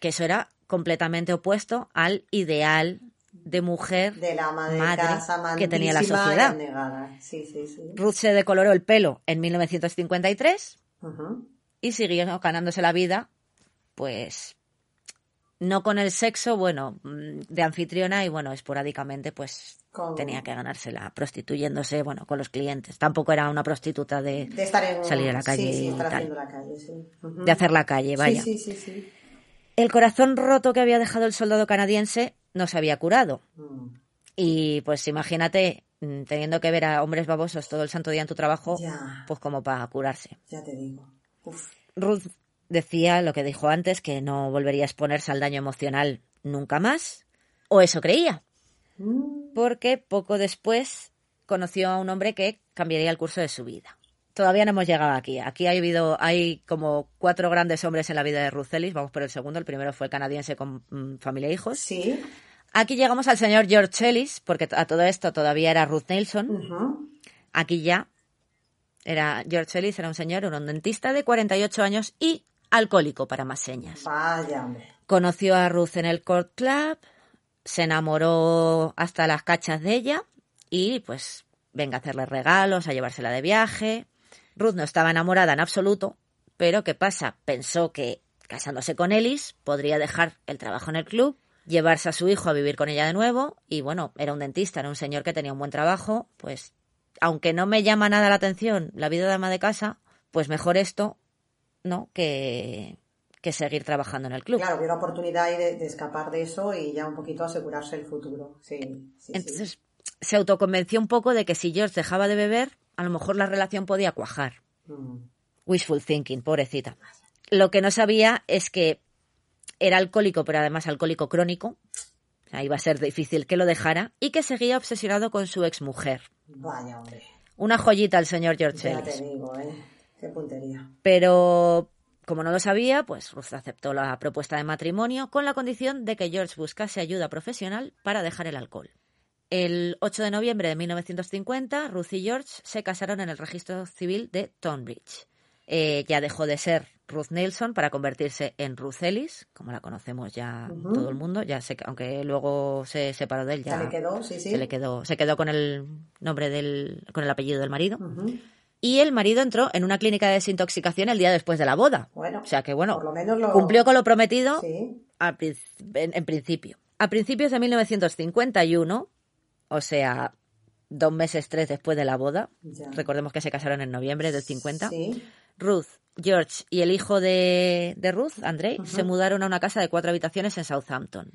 que eso era completamente opuesto al ideal de mujer De la madre casa que tenía la sociedad. abnegada. Sí, sí, sí. Ruth se decoloró el pelo en 1953 Ujú. y siguió ganándose la vida, pues no con el sexo, bueno, de anfitriona y bueno, esporádicamente pues Con- tenía que ganársela prostituyéndose, bueno, con los clientes. Tampoco era una prostituta de, De estar en... Salir a la calle Sí, sí, y estar tal. la calle, sí. De hacer la calle, vaya. Sí, sí, sí, sí. El corazón roto que había dejado el soldado canadiense no se había curado. Mm. Y pues imagínate mm, teniendo que ver a hombres babosos todo el santo día en tu trabajo, Ya. pues como para curarse. Ya te digo. Uf. Ruth decía lo que dijo antes, que no volvería a exponerse al daño emocional nunca más, o eso creía, Mm. porque poco después conoció a un hombre que cambiaría el curso de su vida. Todavía no hemos llegado aquí. Aquí ha habido, hay como cuatro grandes hombres en la vida de Ruth Ellis. Vamos por el segundo. El primero fue el canadiense con mm, familia e hijos. Sí. Aquí llegamos al señor George Ellis, porque a todo esto todavía era Ruth Nelson. Aquí ya era George Ellis, era un señor, un dentista de 48 años y alcohólico para más señas. Vaya. Conoció a Ruth en el Court Club, se enamoró hasta las cachas de ella y pues venga a hacerle regalos, a llevársela de viaje. Ruth no estaba enamorada en absoluto, pero ¿qué pasa? Pensó que casándose con Ellis podría dejar el trabajo en el club, llevarse a su hijo a vivir con ella de nuevo y bueno, era un dentista, era un señor que tenía un buen trabajo, pues aunque no me llama nada la atención la vida de ama de casa, pues mejor esto, ¿no? Que, que seguir trabajando en el club. Claro, hubiera oportunidad ahí de, de escapar de eso y ya un poquito asegurarse el futuro. Sí, sí, sí. Se autoconvenció un poco de que si George dejaba de beber, a lo mejor la relación podía cuajar. Mm. Wishful thinking, pobrecita. Lo que no sabía es que era alcohólico, pero además alcohólico crónico. O sea, iba a ser difícil que lo dejara y que seguía obsesionado con su exmujer. Vaya, hombre. Una joyita el señor George Ya Ellis. te digo, ¿eh? Qué puntería. Pero como no lo sabía, pues Ruth aceptó la propuesta de matrimonio con la condición de que George buscase ayuda profesional para dejar el alcohol. El 8 de noviembre de 1950, Ruth y George se casaron en el registro civil de Tonbridge. Eh, ya dejó de ser Ruth Nelson para convertirse en Ruth Ellis, como la conocemos ya todo el mundo. Ya aunque luego se separó de él, ya Se le quedó, sí, sí. se le quedó, se quedó con el nombre del, con el apellido del marido. Y el marido entró en una clínica de desintoxicación el día después de la boda. Bueno, O sea que bueno, por lo menos lo... cumplió con lo prometido Sí. en, en principio. A principios de 1951, o sea, dos meses, tres después de la boda, Ya. recordemos que se casaron en noviembre del 50, Sí. Ruth, George y el hijo de, de Ruth, Andrei, se mudaron a una casa de cuatro habitaciones en Southampton.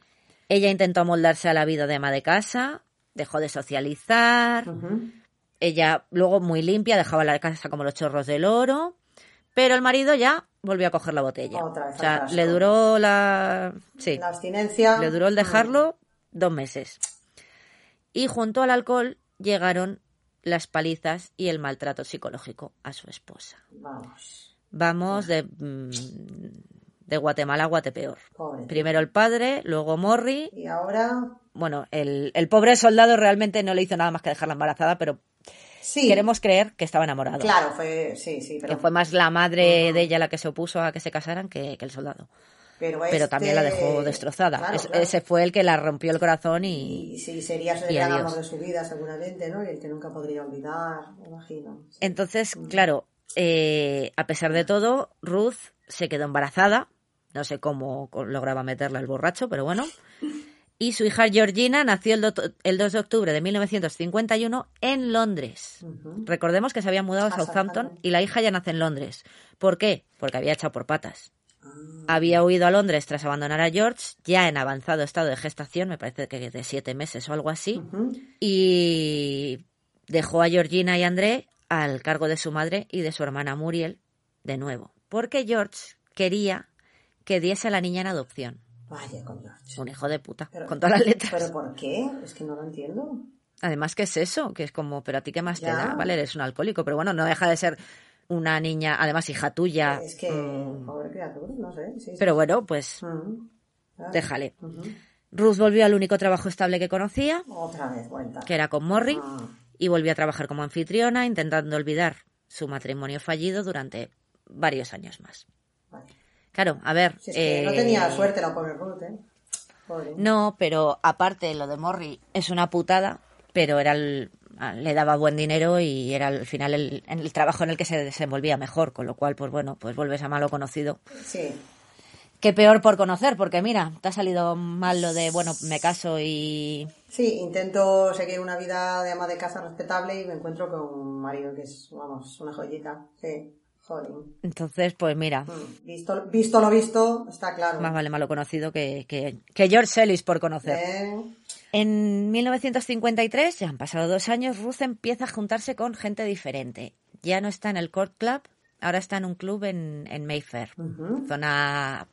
Ella intentó amoldarse a la vida de ama de casa, dejó de socializar, ella luego muy limpia, dejaba la casa como los chorros del oro, pero el marido ya volvió a coger la botella. Otra vez o sea, le duró la... Sí, La abstinencia... le duró el dejarlo dos meses. Y junto al alcohol llegaron las palizas y el maltrato psicológico a su esposa. Vamos, Vamos de, mm, de Guatemala a Guatepeor. pobre. Primero el padre, luego Morri. Y ahora... Bueno, el, el pobre soldado realmente no le hizo nada más que dejarla embarazada, pero Sí. queremos creer que estaba enamorado. Claro, fue... Sí, sí, pero... Que fue más la madre de ella la que se opuso a que se casaran que, que el soldado. Pero, Pero este- también la dejó destrozada. Claro, Es- claro. Ese fue el que la rompió el corazón y, Y sí, sería el y adiós. amor de su vida, seguramente, ¿no? Y el que nunca podría olvidar, me imagino. Sí. Entonces, claro, eh, a pesar de todo, Ruth se quedó embarazada. No sé cómo lograba meterla el borracho, pero bueno. Y su hija Georgina nació el, do- el 2 de octubre de 1951 en Londres. Recordemos que se había mudado a A Southampton Southampton. y la hija ya nace en Londres. ¿Por qué? Porque había echado por patas. Ah, Había huido a Londres tras abandonar a George, ya en avanzado estado de gestación, me parece que de siete meses o algo así, y dejó a Georgina y André al cargo de su madre y de su hermana Muriel de nuevo, porque George quería que diese a la niña en adopción. Vaya con George. Un hijo de puta, Pero- con todas las letras. ¿Pero por qué? Es que no lo entiendo. Además, ¿qué es eso? Que es como, pero a ti qué más te da, ¿vale? Eres un alcohólico, pero bueno, no deja de ser una niña, además hija tuya. Es que, mm, pobre criatura, no sé. Sí, sí. pero bueno, pues. Claro. déjale. Ruth volvió al único trabajo estable que conocía, Otra vez, vuelta. que era con Morrie, Ah, y volvió a trabajar como anfitriona, intentando olvidar su matrimonio fallido durante varios años más. vale. Claro, a ver. Si es que no eh, tenía suerte la pobre Ruth, ¿eh? Pobre. No, pero aparte lo de Morrie es una putada, pero era el- le daba buen dinero y era al final el, trabajo en el que se desenvolvía mejor, con lo cual, pues bueno, pues vuelves a malo conocido. Sí. Qué peor por conocer, porque mira, te ha salido mal lo de, bueno, me caso y... Sí, intento seguir una vida de ama de casa respetable y me encuentro con un marido que es, vamos, una joyita. Sí, joder. Entonces, pues mira, Mm, Visto, visto lo visto, está claro. más vale malo conocido que, que, que George Ellis por conocer. Eh, En 1953, ya han pasado dos años, Ruth empieza a juntarse con gente diferente. Ya no está en el Court Club, ahora está en un club en, en Mayfair, zona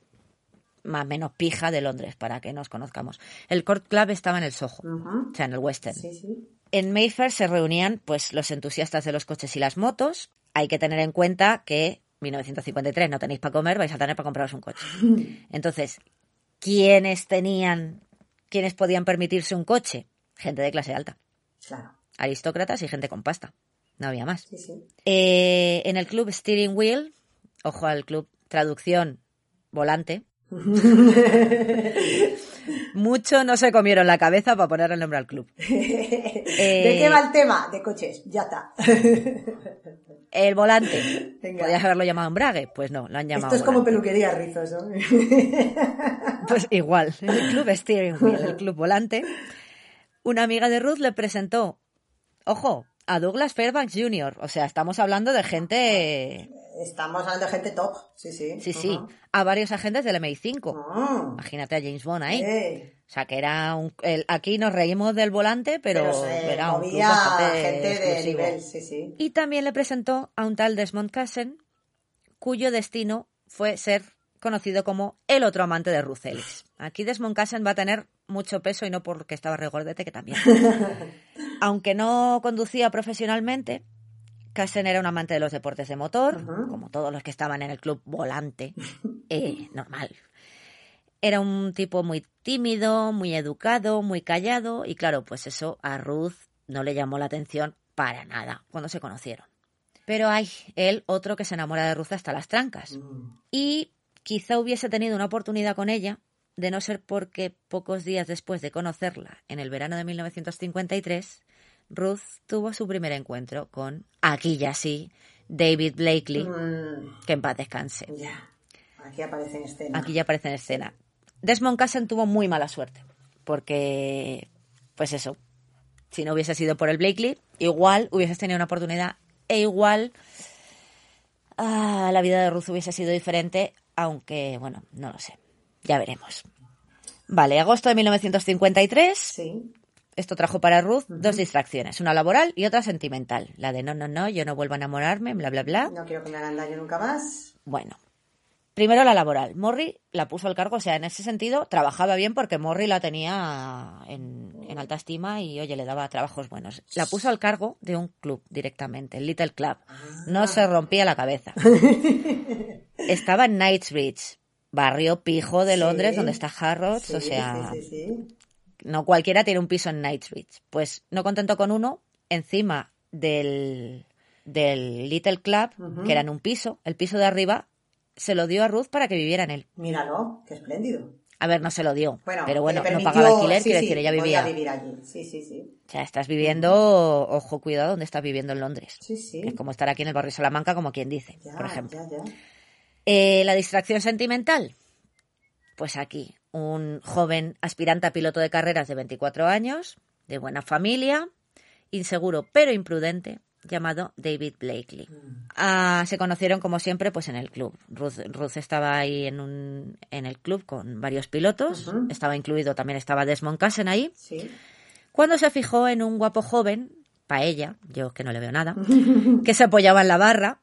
más o menos pija de Londres, para que nos conozcamos. El Court Club estaba en el Soho, o sea, en el West End. Sí, sí. En Mayfair se reunían pues los entusiastas de los coches y las motos. Hay que tener en cuenta que 1953 no tenéis para comer, vais a tener para compraros un coche. Entonces, ¿quiénes tenían, quiénes podían permitirse un coche? Gente de clase alta, Claro. aristócratas y gente con pasta. No había más. Sí, sí. Eh, en el club Steering Wheel, ojo al club, traducción, volante. Mucho no se comieron la cabeza para poner el nombre al club. ¿De Eh, qué va el tema? De coches. Ya está. El volante. Venga. ¿Podías haberlo llamado embrague? Pues no, lo han llamado Esto es como peluquería rizos, ¿no? Pues igual. El club Steering Wheel, el club volante. Una amiga de Ruth le presentó, ojo, a Douglas Fairbanks Jr. O sea, estamos hablando de gente, Estamos hablando de gente top. Sí, sí. sí, sí, a varios agentes del MI5. Ah. Imagínate a James Bond ahí. Eh, O sea, que era un... el- aquí nos reímos del volante, pero, pero era un club bastante gente de exclusivo. nivel, sí, sí. Y también le presentó a un tal Desmond Cassen, cuyo destino fue ser conocido como el otro amante de Ruth Ellis. Aquí Desmond Cassen va a tener mucho peso y no porque estaba regordete, que también. Aunque no conducía profesionalmente, Cassen era un amante de los deportes de motor, como todos los que estaban en el club volante, eh, normal. Era un tipo muy tímido, muy educado, muy callado y claro, pues eso a Ruth no le llamó la atención para nada cuando se conocieron. Pero hay él otro que se enamora de Ruth hasta las trancas. Mm. Y quizá hubiese tenido una oportunidad con ella, de no ser porque pocos días después de conocerla, en el verano de 1953, Ruth tuvo su primer encuentro con, aquí ya sí, David Blakely, Mm, que en paz descanse. ya. Aquí aparece en escena. Aquí ya aparece en escena. Desmond Cassen tuvo muy mala suerte, porque, pues eso, si no hubiese sido por el Blakely, igual hubieses tenido una oportunidad e igual ah, la vida de Ruth hubiese sido diferente, aunque, bueno, no lo sé. Ya veremos. Vale, agosto de 1953. Sí. Esto trajo para Ruth dos distracciones, una laboral y otra sentimental. La de no, no, no, yo no vuelvo a enamorarme, bla, bla, bla. No quiero que me hagan daño nunca más. Bueno, primero la laboral. Morri la puso al cargo, o sea, en ese sentido trabajaba bien porque Morri la tenía en, en alta estima y, oye, le daba trabajos buenos. La puso al cargo de un club directamente, el Little Club. No se rompía la cabeza. Estaba en Knightsbridge, barrio pijo de Sí. Londres, donde está Harrods, Sí, o sea, sí, sí, sí. No cualquiera tiene un piso en Knightsbridge. Pues no contento con uno, encima del, del Little Club, que era en un piso, el piso de arriba, se lo dio a Ruth para que viviera en él. Míralo, qué espléndido. A ver, no se lo dio, Bueno, pero bueno, no pagaba alquiler, sí, quiero sí, decir, ella vivía. vivir allí. Sí, sí, sí. O sea, estás viviendo, ojo, cuidado donde estás viviendo en Londres. Sí, sí. Que es como estar aquí en el barrio Salamanca, como quien dice, Ya, por ejemplo. ya, ya. Eh, la distracción sentimental. Pues aquí, un joven aspirante a piloto de carreras de 24 años, de buena familia, inseguro pero imprudente, llamado David Blakely. Ah, se conocieron como siempre pues en el club. Ruth, Ruth estaba ahí en, un, en el club con varios pilotos, estaba incluido también estaba Desmond Cassen ahí, Sí. cuando se fijó en un guapo joven, para ella, yo que no le veo nada, que se apoyaba en la barra,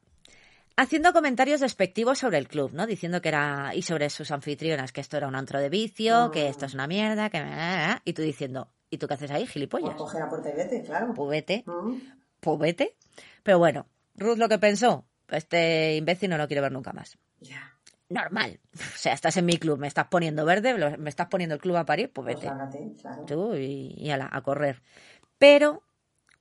haciendo comentarios despectivos sobre el club, ¿no? Diciendo que era, y sobre sus anfitrionas, que esto era un antro de vicio, que esto es una mierda, que... Y tú diciendo, ¿y tú qué haces ahí, Pues gilipollas? coge la puerta y vete, claro. Pues vete, Mm. pues vete. Pero bueno, Ruth lo que pensó, este imbécil no lo quiero ver nunca más. Ya. Normal. O sea, estás en mi club, me estás poniendo verde, me estás poniendo el club a parir, pues Pues claro. tú y, y ala, a correr. Pero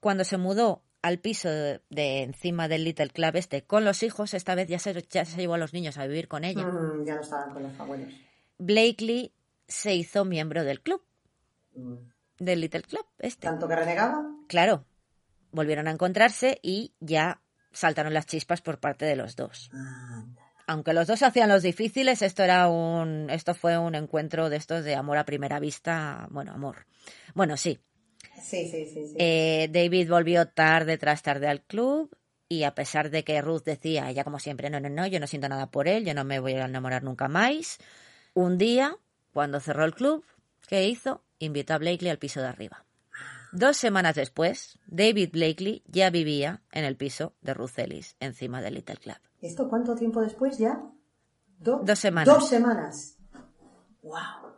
cuando se mudó al piso de, de encima del Little Club este con los hijos, esta vez ya se, ya se llevó a los niños a vivir con ella, Mm, ya no estaban con los abuelos. Blakely se hizo miembro del club, Mm. del Little Club este. Tanto que renegaba. Claro, volvieron a encontrarse y ya saltaron las chispas por parte de los dos. Aunque los dos hacían los difíciles, esto era un, esto fue un encuentro de estos de amor a primera vista, bueno, amor. Bueno, sí, Sí, sí, sí. sí. Eh, David volvió tarde tras tarde al club y a pesar de que Ruth decía, ella como siempre, no, no, no, yo no siento nada por él, yo no me voy a enamorar nunca más, un día, cuando cerró el club, ¿qué hizo? Invitó a Blakely al piso de arriba. Dos semanas después, David Blakely ya vivía en el piso de Ruth Ellis, encima del Little Club. ¿Esto cuánto tiempo después ya? Do- Dos semanas. Dos semanas. ¡Wow!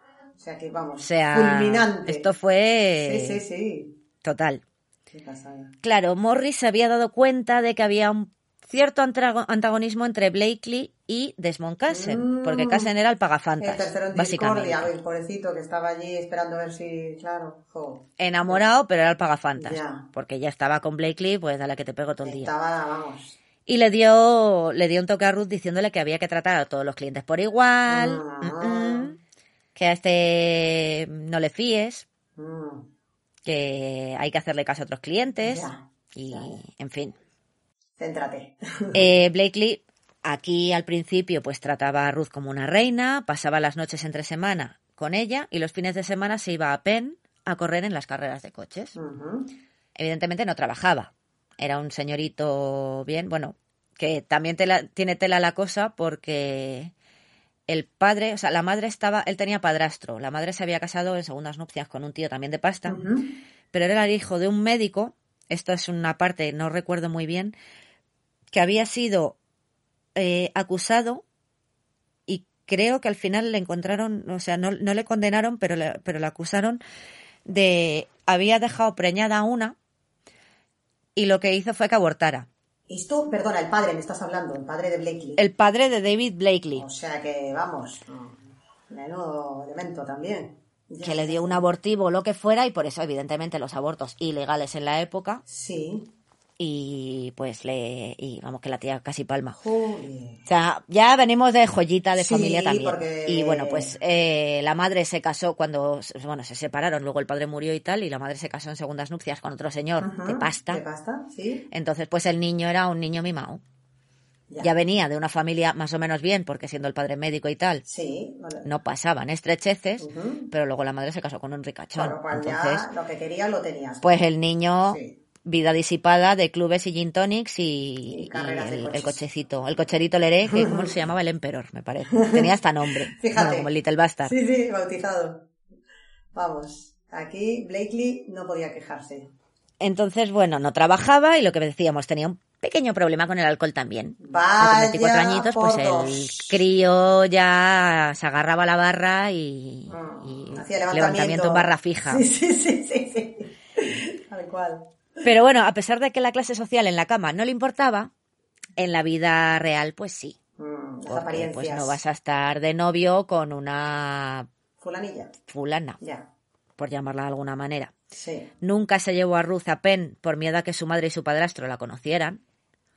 O sea que vamos, O sea, fulminante. esto fue Sí, sí, sí. total. Qué pasada. Claro, Morris se había dado cuenta de que había un cierto antagonismo entre Blakely y Desmond Cassen, Mm. porque Cassen era el pagafantas, El básicamente. el pobrecito que estaba allí esperando a ver si, claro, jo, Enamorado, pero era el pagafantas, Ya. porque ya estaba con Blakely, pues dale que te pego todo el día. estaba, vamos. Y le dio, le dio un toque a Ruth diciéndole que había que tratar a todos los clientes por igual, Ah. mm, mm, que a este no le fíes, Mm, que hay que hacerle caso a otros clientes, Ya, y claro. en fin. céntrate. Eh, Blakely aquí al principio pues trataba a Ruth como una reina, pasaba las noches entre semana con ella y los fines de semana se iba a Penn a correr en las carreras de coches. Evidentemente no trabajaba, era un señorito bien, bueno, que también tela- tiene tela la cosa porque el padre, o sea, la madre estaba, él tenía padrastro, la madre se había casado en segundas nupcias con un tío también de pasta, pero era el hijo de un médico, esto es una parte, no recuerdo muy bien, que había sido eh, acusado y creo que al final le encontraron, o sea, no, no le condenaron, pero le, pero le acusaron de, había dejado preñada a una y lo que hizo fue que abortara. Esto, perdona, el padre, me estás hablando, el padre de Blakely. El padre de David Blakely, O sea que, vamos, menudo elemento también. Ya. que le dio un abortivo o lo que fuera, y por eso, evidentemente, los abortos ilegales en la época, Sí. Y pues le. Y vamos, que la tía casi palma. O sea, ya venimos de joyita de Sí, familia también. porque- Y bueno, pues eh, la madre se casó cuando, bueno, se separaron, luego el padre murió y tal, y la madre se casó en segundas nupcias con otro señor Ajá, de pasta. De pasta, sí. Entonces, pues el niño era un niño mimado. Ya. Ya venía de una familia más o menos bien, porque siendo el padre médico y tal, Sí. vale. no pasaban estrecheces, pero luego la madre se casó con un ricachón. Con lo cual Entonces, ya lo que querías lo tenías. pues el niño, Sí. Vida disipada de clubes y gin tonics y, el, cochecito, el cocherito Leré, que ¿cómo se llamaba? El Emperor, me parece. Tenía hasta nombre. Fíjate. Bueno, como el Little Bastard. Sí, sí, bautizado. Vamos, aquí Blakely no podía quejarse. Entonces, bueno, no trabajaba y lo que decíamos, tenía un pequeño problema con el alcohol también. Vaya Con 24 añitos, pues el crío ya se agarraba a la barra y, Mm, y hacía levantamiento en barra fija. Sí, sí, sí, sí, sí. Tal cual. Pero bueno, a pesar de que la clase social en la cama no le importaba, en la vida real, pues sí. Mm, las Porque apariencias. pues no vas a estar de novio con una Fulanilla. fulana, Ya. por llamarla de alguna manera. Sí. Nunca se llevó a Ruth a Penn por miedo a que su madre y su padrastro la conocieran,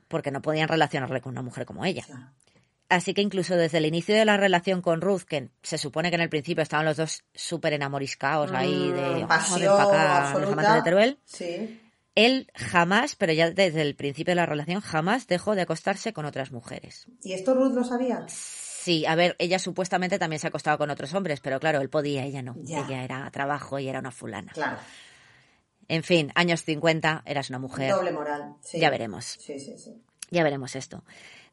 porque no podían relacionarle con una mujer como ella. Claro. Así que incluso desde el inicio de la relación con Ruth, que se supone que en el principio estaban los dos súper enamoriscaos ahí de "Oh, amantes de Teruel, Sí. Él jamás, pero ya desde el principio de la relación, jamás dejó de acostarse con otras mujeres. ¿Y esto Ruth lo sabía? Sí, a ver, ella supuestamente también se acostaba con otros hombres, pero claro, él podía, ella no. Ya. Ella era trabajo y era una fulana. Claro. En fin, años 50, eras una mujer. Doble moral. Sí. Ya veremos. Sí, sí, sí. Ya veremos esto.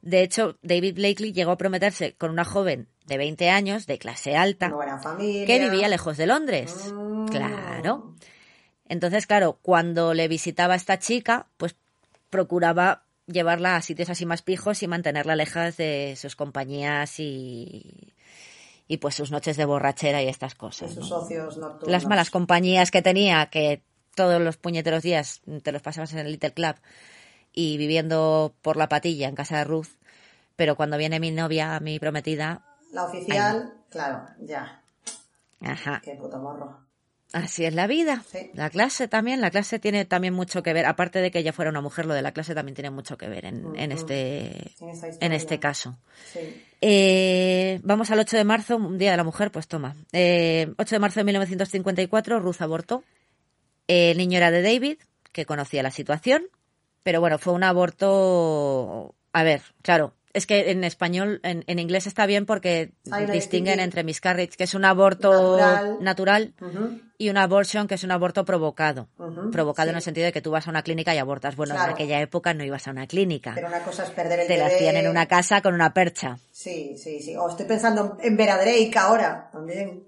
De hecho, David Blakely llegó a prometerse con una joven de 20 años, de clase alta, familia. que vivía lejos de Londres. Mm. Claro. Entonces, claro, cuando le visitaba a esta chica, pues procuraba llevarla a sitios así más pijos y mantenerla lejos de sus compañías y, y pues sus noches de borrachera y estas Y cosas. sus ¿no? socios nocturnos. Las malas compañías que tenía, que todos los puñeteros días te los pasabas en el Little Club y viviendo por la patilla en casa de Ruth. Pero cuando viene mi novia, mi prometida, La oficial, claro, ya. ajá, Qué puto morro. Así es la vida. Sí. La clase también, la clase tiene también mucho que ver. Aparte de que ella fuera una mujer, lo de la clase también tiene mucho que ver en, en este, En este caso. Sí. Eh, vamos al 8 de marzo, un día de la mujer, pues toma. Eh, 8 de marzo de 1954, Ruth abortó. El niño era de David, que conocía la situación, pero bueno, fue un aborto. A ver, claro, es que en español, en, en inglés está bien porque distinguen entre miscarriage, que es un aborto Natural. y un abortion, que es un aborto provocado. Provocado sí. en el sentido de que tú vas a una clínica y abortas. Bueno, Claro. en aquella época no ibas a una clínica. Pero una cosa es perder el Te la hacían en una casa con una percha. Sí, sí, sí. O estoy pensando en Vera Drake ahora, también.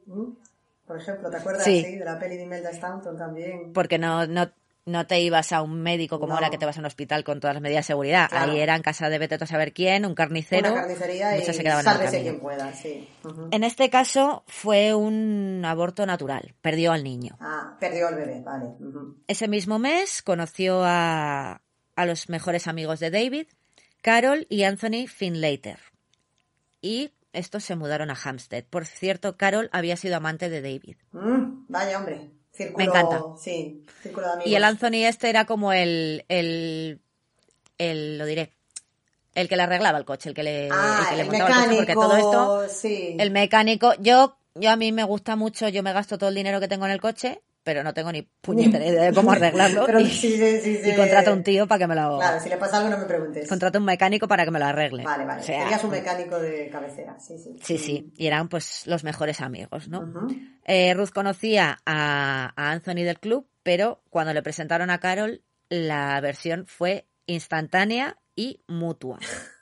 Por ejemplo, ¿te acuerdas? Sí. de la peli de Imelda Stanton también. porque no, no, no te ibas a un médico como No. ahora que te vas a un hospital con todas las medidas de seguridad. Claro. Ahí era en casa de vete a saber quién, un carnicero. Una carnicería y se quedaban en sálvese quien pueda, sí. En este caso fue un aborto natural, perdió al niño. Ah, perdió el bebé, vale. Ese mismo mes conoció a, a los mejores amigos de David, Carol y Anthony Finlater. Y estos se mudaron a Hampstead. Por cierto, Carol había sido amante de David. Mm, vaya, hombre. Círculo, Me encanta. Sí, círculo de amigos. Y el Anthony este era como el, el, el, lo diré, el que le arreglaba el coche, el que le, Ah, el que le el montaba el coche, porque todo mecánico, esto, sí. el mecánico, yo, yo a mí me gusta mucho, yo me gasto todo el dinero que tengo en el coche, pero no tengo ni puñetera idea de cómo arreglarlo. Pero y, sí, sí, sí, y contrato a un tío para que me lo, Claro, si le pasa algo no me preguntes. contrato a un mecánico para que me lo arregle. Vale, vale. O sea, Tenías un mecánico de cabecera, sí, sí. Sí, sí, y eran pues los mejores amigos, ¿no? Eh, Ruth conocía a, a Anthony del club, pero cuando le presentaron a Carol, la versión fue instantánea y mutua.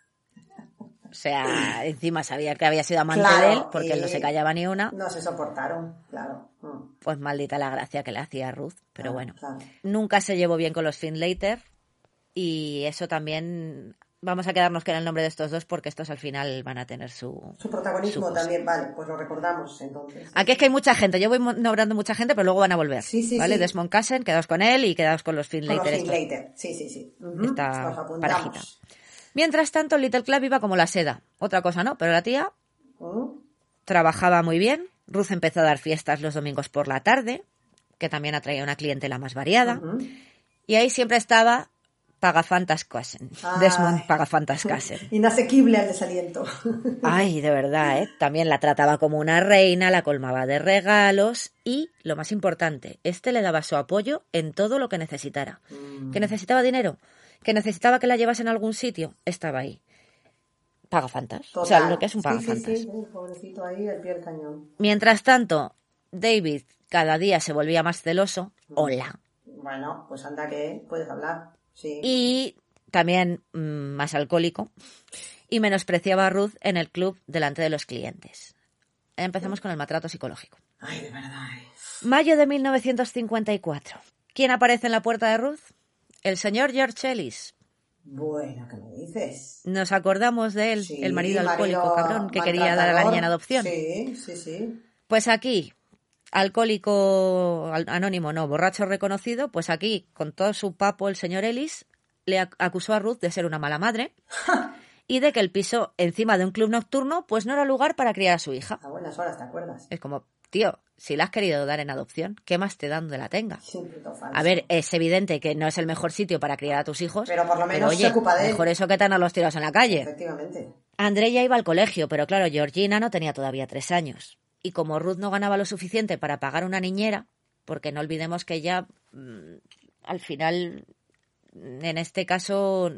O sea, encima sabía que había sido amante Claro, de él, porque él no se callaba ni una. No se soportaron, claro. Mm, Pues maldita la gracia que le hacía a Ruth, pero claro, bueno. claro. Nunca se llevó bien con los Finlater y eso también vamos a quedarnos con el nombre de estos dos porque estos al final van a tener su... Su protagonismo su también, vale, pues lo recordamos entonces. Aquí es que hay mucha gente, yo voy nombrando mucha gente, pero luego van a volver. Sí, sí, ¿Vale? sí. Desmond Cassen, quedaos con él y quedaos con los Con los Finlater. Sí, sí, sí. Esta parejita. Mientras tanto, Little Club iba como la seda. Otra cosa no, pero la tía ¿Mm? trabajaba muy bien. Ruth empezó a dar fiestas los domingos por la tarde, que también atraía una clientela más variada. Y ahí siempre estaba Pagafantas Cassen. Ay. Desmond Pagafantas Cassen. Inasequible al desaliento. Ay, de verdad, ¿eh? También la trataba como una reina, la colmaba de regalos y, lo más importante, este le daba su apoyo en todo lo que necesitara. Que necesitaba dinero, que necesitaba que la llevasen a algún sitio, estaba ahí. Pagafantas. O sea, lo que es un pagafantas. Sí, sí, sí, pobrecito ahí, el pie del cañón. Mientras tanto, David cada día se volvía más celoso. Hola. Bueno, pues anda que puedes hablar. Sí. Y también mm, más alcohólico. Y menospreciaba a Ruth en el club delante de los clientes. Empezamos con el maltrato psicológico. Ay, de verdad. Mayo de 1954. ¿Quién aparece en la puerta de Ruth? El señor George Ellis. Bueno, ¿qué me dices? Nos acordamos de él, Sí, el marido alcohólico cabrón que quería dar a la niña en adopción. Sí, sí, sí. Pues aquí, alcohólico al- anónimo, no, borracho reconocido, pues aquí, con todo su papo, el señor Ellis le ac- acusó a Ruth de ser una mala madre y de que el piso encima de un club nocturno pues no era lugar para criar a su hija. A buenas horas, ¿te acuerdas? Es como, tío, si la has querido dar en adopción, ¿qué más te da donde la tenga? A ver, es evidente que no es el mejor sitio para criar a tus hijos. Pero por lo menos oye, se ocupa de él. Mejor eso que tener los tiros en la calle. Efectivamente. André ya iba al colegio, pero claro, Georgina no tenía todavía tres años. Y como Ruth no ganaba lo suficiente para pagar una niñera, porque no olvidemos que ella, mm, al final, en este caso,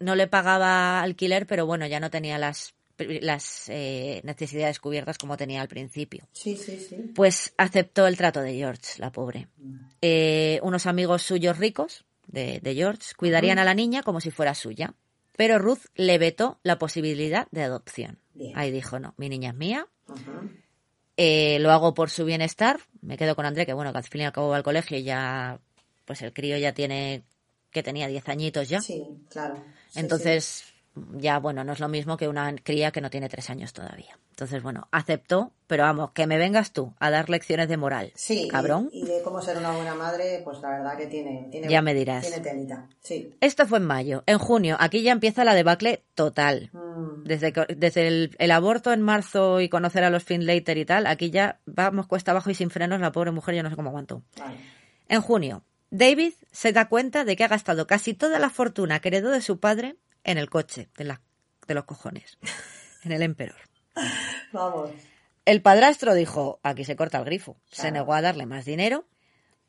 no le pagaba alquiler, pero bueno, ya no tenía las, las eh, necesidades cubiertas como tenía al principio. Sí, sí, sí. Pues aceptó el trato de George, la pobre. Eh, unos amigos suyos ricos de, de George cuidarían a la niña como si fuera suya. Pero Ruth le vetó la posibilidad de adopción. Bien. Ahí dijo, no, mi niña es mía, eh, lo hago por su bienestar, me quedo con André, que bueno, que al fin y al cabo va al colegio y ya, pues el crío ya tiene, que tenía 10 añitos ya. Sí, claro. Sí, Entonces, ya bueno, no es lo mismo que una cría que no tiene tres años todavía. Entonces, bueno, aceptó, pero vamos, que me vengas tú a dar lecciones de moral, Sí, Sí, y- cabrón. Y, de cómo ser una buena madre, pues la verdad que tiene. tiene Ya me dirás. Tiene telita. Sí. Esto fue en mayo. En junio, aquí ya empieza la debacle total. Mm, Desde, que- desde el, el aborto en marzo y conocer a los Finlater y tal, aquí ya vamos cuesta abajo y sin frenos, la pobre mujer yo no sé cómo aguantó. vale. En junio, David se da cuenta de que ha gastado casi toda la fortuna que heredó de su padre en el coche, de, la, de los cojones, en el Emperor. Vamos. El padrastro dijo, aquí se corta el grifo. Se negó a darle más dinero,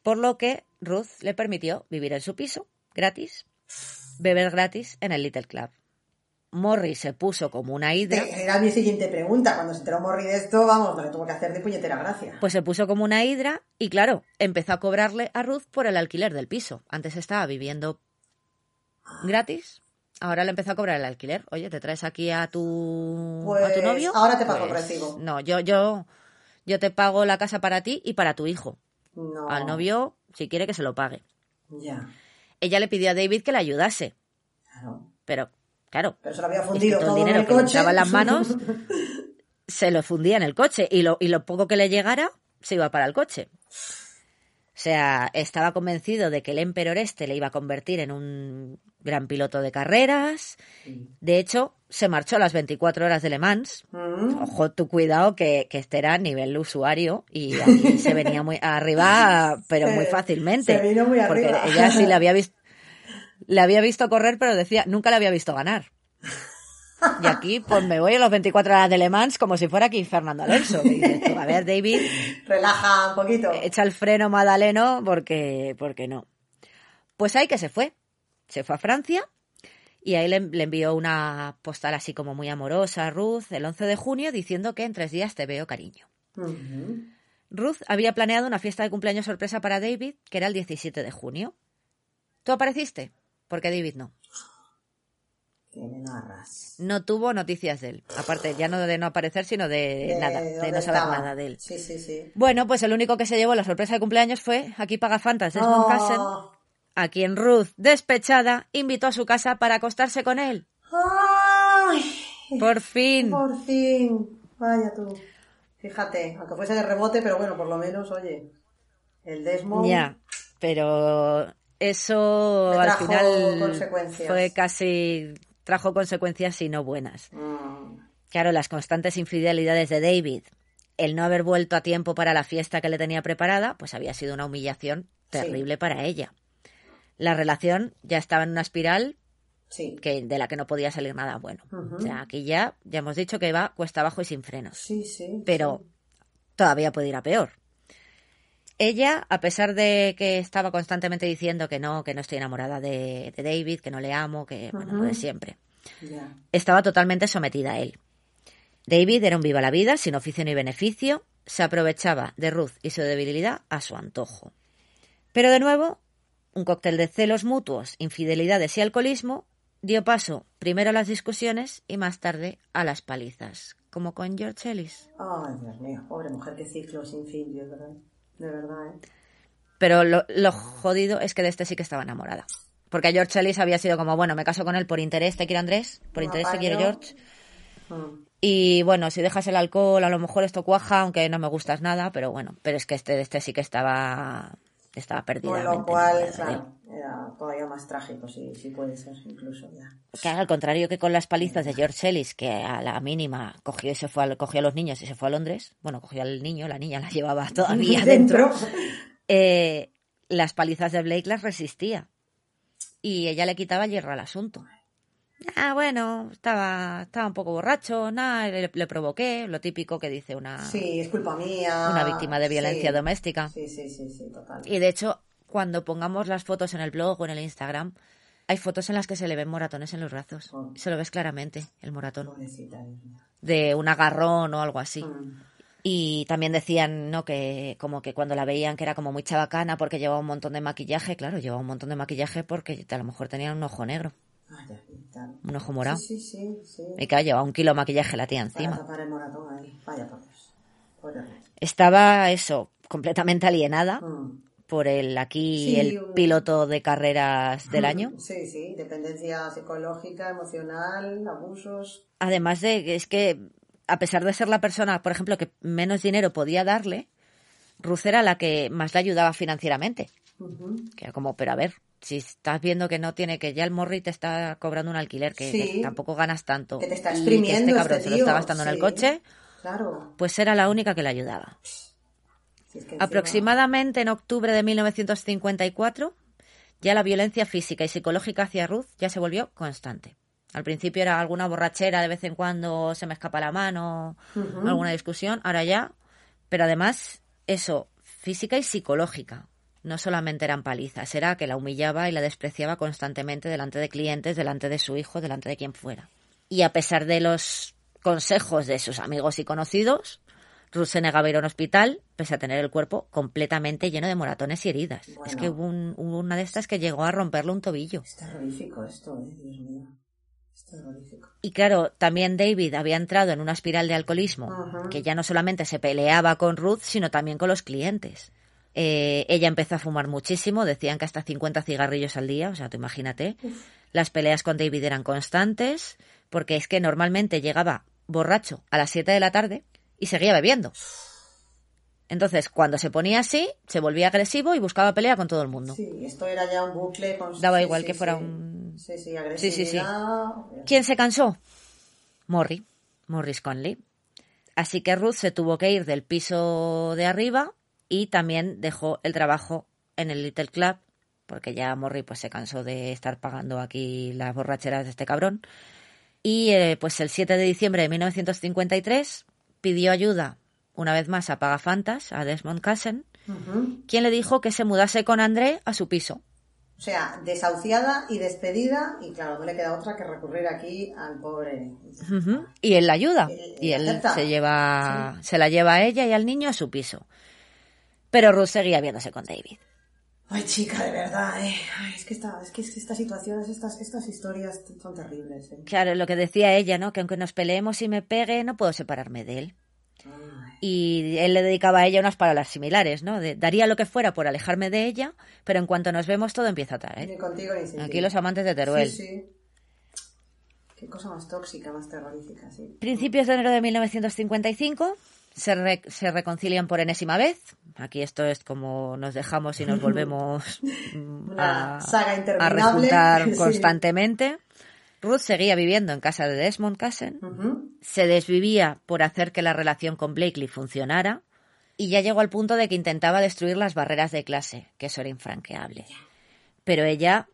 por lo que Ruth le permitió vivir en su piso, gratis, beber gratis en el Little Club. Morrie se puso como una hidra, Era mi siguiente pregunta. Cuando se enteró Morri de esto, vamos, me lo tuvo que hacer de puñetera gracia. pues se puso como una hidra y claro, empezó a cobrarle a Ruth por el alquiler del piso. Antes estaba viviendo gratis, ahora le empezó a cobrar el alquiler. Oye, ¿te traes aquí a tu, a Pues, tu novio? ahora te pago el Pues, recibo. No, yo, yo, yo te pago la casa para ti y para tu hijo. No. Al novio, si quiere que se lo pague. Ya. Ella le pidió a David que le ayudase, Claro. pero claro, Pero se lo había es que fundido todo el dinero que le en las manos se lo fundía en el coche y lo, y lo poco que le llegara se iba para el coche. O sea, estaba convencido de que el Emperor este le iba a convertir en un gran piloto de carreras. De hecho, se marchó a las 24 horas de Le Mans. Mm, Ojo, tu cuidado que, que este era a nivel usuario y aquí se venía muy arriba, pero muy fácilmente. se vino muy porque arriba. ella sí le había visto, le había visto correr, pero decía, nunca le había visto ganar. Y aquí, pues me voy a las 24 horas de Le Mans como si fuera aquí Fernando Alonso. que dices tú, a ver, David, Relaja un poquito. echa el freno Madaleno porque, porque no. Pues ahí que se fue. Se fue a Francia y ahí le, le envió una postal así como muy amorosa a Ruth el 11 de junio diciendo que en tres días te veo cariño. Ruth había planeado una fiesta de cumpleaños sorpresa para David, que era el 17 de junio. ¿Tú apareciste? Porque David no. No tuvo noticias de él. Aparte, ya no de no aparecer, sino de, nada, de no saber estaba. nada de él. Sí, sí, sí. Bueno, pues el único que se llevó la sorpresa de cumpleaños fue aquí paga Fantas Desmond Oh, a quien Ruth, despechada, invitó a su casa para acostarse con él. ¡Ay! Por fin. Por fin. Vaya tú. Fíjate, aunque fuese de rebote, pero bueno, por lo menos, oye, el Desmond. Ya, pero eso al final consecuencias. fue casi trajo consecuencias y no buenas. Mm, Claro, las constantes infidelidades de David, el no haber vuelto a tiempo para la fiesta que le tenía preparada, pues había sido una humillación terrible para ella. La relación ya estaba en una espiral sí. que, de la que no podía salir nada bueno. Ujú. O sea, aquí ya, ya hemos dicho que va cuesta abajo y sin frenos. Sí, sí. Pero todavía puede ir a peor. Ella, a pesar de que estaba constantemente diciendo que no, que no estoy enamorada de, de David, que no le amo, que bueno, lo de siempre, estaba totalmente sometida a él. David era un viva la vida, sin oficio ni beneficio, se aprovechaba de Ruth y su debilidad a su antojo. Pero de nuevo, un cóctel de celos mutuos, infidelidades y alcoholismo dio paso primero a las discusiones y más tarde a las palizas, como con George Ellis. Ay, Dios mío, pobre mujer, qué ciclo sin fin, Dios, ¿verdad? De verdad, ¿eh? Pero lo, lo jodido es que de este sí que estaba enamorada. Porque a George Ellis había sido como, bueno, me caso con él por interés, te quiere Andrés, por No, interés te quiere George. Mm. Y bueno, si dejas el alcohol, a lo mejor esto cuaja, aunque no me gustas nada, pero bueno, pero es que este, este sí que estaba, estaba perdido. Con lo cual, claro, era todavía más trágico, sí, sí puede ser, incluso ya. Claro, al contrario que con las palizas de George Ellis, que a la mínima cogió y se fue al- cogió a los niños y se fue a Londres, bueno, cogió al niño, la niña la llevaba todavía dentro, eh, las palizas de Blake las resistía. Y ella le quitaba hierro al asunto. Ah, bueno, estaba, estaba un poco borracho, nada, le, le provoqué, lo típico que dice una, Sí, es culpa mía. una víctima de violencia sí. doméstica. Sí, sí, sí, sí, total. Y de hecho, cuando pongamos las fotos en el blog o en el Instagram, hay fotos en las que se le ven moratones en los brazos. Oh. Se lo ves claramente, el moratón. Pobrecita. De un agarrón o algo así. Mm. Y también decían, ¿no? Que como que cuando la veían que era como muy chabacana porque llevaba un montón de maquillaje. Claro, llevaba un montón de maquillaje porque a lo mejor tenía un ojo negro, Tal. un ojo morado. Sí, sí, sí, sí. Y claro, llevaba un kilo de maquillaje la tía Para encima. tapar el moratón ahí. Vaya por Dios. Pobre Ruth. Estaba eso, completamente alienada Mm. por el aquí Sí, el un- piloto de carreras del año. Sí, sí, dependencia psicológica, emocional, abusos. Además de que es que, a pesar de ser la persona, por ejemplo, que menos dinero podía darle, Ruth era la que más le ayudaba financieramente. Que era como, pero a ver, si estás viendo que no tiene, que ya el morri te está cobrando un alquiler, que, Sí. que tampoco ganas tanto, Que te está y que exprimiendo este cabrón este se lo está gastando en el coche, Claro. pues era la única que le ayudaba. Si es que encima- Aproximadamente en octubre de 1954, ya la violencia física y psicológica hacia Ruth ya se volvió constante. Al principio era alguna borrachera, de vez en cuando se me escapa la mano, alguna discusión, ahora ya. Pero además, eso, física y psicológica. No solamente eran palizas, era que la humillaba y la despreciaba constantemente delante de clientes, delante de su hijo, delante de quien fuera. Y a pesar de los consejos de sus amigos y conocidos, Ruth se negaba a ir a un hospital, pese a tener el cuerpo completamente lleno de moratones y heridas. Es que hubo, un- hubo una de estas que llegó a romperle un tobillo. Es terrorífico esto, eh, Dios mío. Es terrorífico. Y claro, también David había entrado en una espiral de alcoholismo, que ya no solamente se peleaba con Ruth, sino también con los clientes. Eh, ella empezó a fumar muchísimo, decían que hasta 50 cigarrillos al día, o sea, tú imagínate. Las peleas con David eran constantes, porque es que normalmente llegaba borracho a las 7 de la tarde y seguía bebiendo. Entonces, cuando se ponía así, se volvía agresivo y buscaba pelea con todo el mundo. Sí, esto era ya un bucle con... Daba igual sí, que fuera sí. un- Sí, sí, Sí, sí, sí. agresividad. ¿Quién se cansó? Morrie, Morris Conley. Así que Ruth se tuvo que ir del piso de arriba y también dejó el trabajo en el Little Club, porque ya Morrie pues se cansó de estar pagando aquí las borracheras de este cabrón. Y eh, pues el 7 de diciembre de 1953 pidió ayuda una vez más a Pagafantas, a Desmond Cassen, quien le dijo que se mudase con André a su piso. O sea, desahuciada y despedida, y claro, no le queda otra que recurrir aquí al pobre. Ujú. Y él la ayuda. Y él acepta. se lleva, se la lleva a ella y al niño a su piso. Pero Ruth seguía viéndose con David. Ay, chica, de verdad, eh. Ay, es que, esta, es que estas situaciones, estas, estas historias son terribles, eh. Claro, lo que decía ella, ¿no? Que aunque nos peleemos y me pegue, no puedo separarme de él. Ay, Y él le dedicaba a ella unas palabras similares, ¿no? De, daría lo que fuera por alejarme de ella, pero en cuanto nos vemos todo empieza a Ni traer. contigo ni sin Aquí los amantes de Teruel. Sí, sí. Qué cosa más tóxica, más terrorífica, sí. Principios de enero de 1955 se, re- se reconcilian por enésima vez. Aquí esto es como nos dejamos y nos volvemos a, a resultar Sí. constantemente. Ruth seguía viviendo en casa de Desmond Cassen. Se desvivía por hacer que la relación con Blakely funcionara y ya llegó al punto de que intentaba destruir las barreras de clase, que eso era infranqueable. Pero ella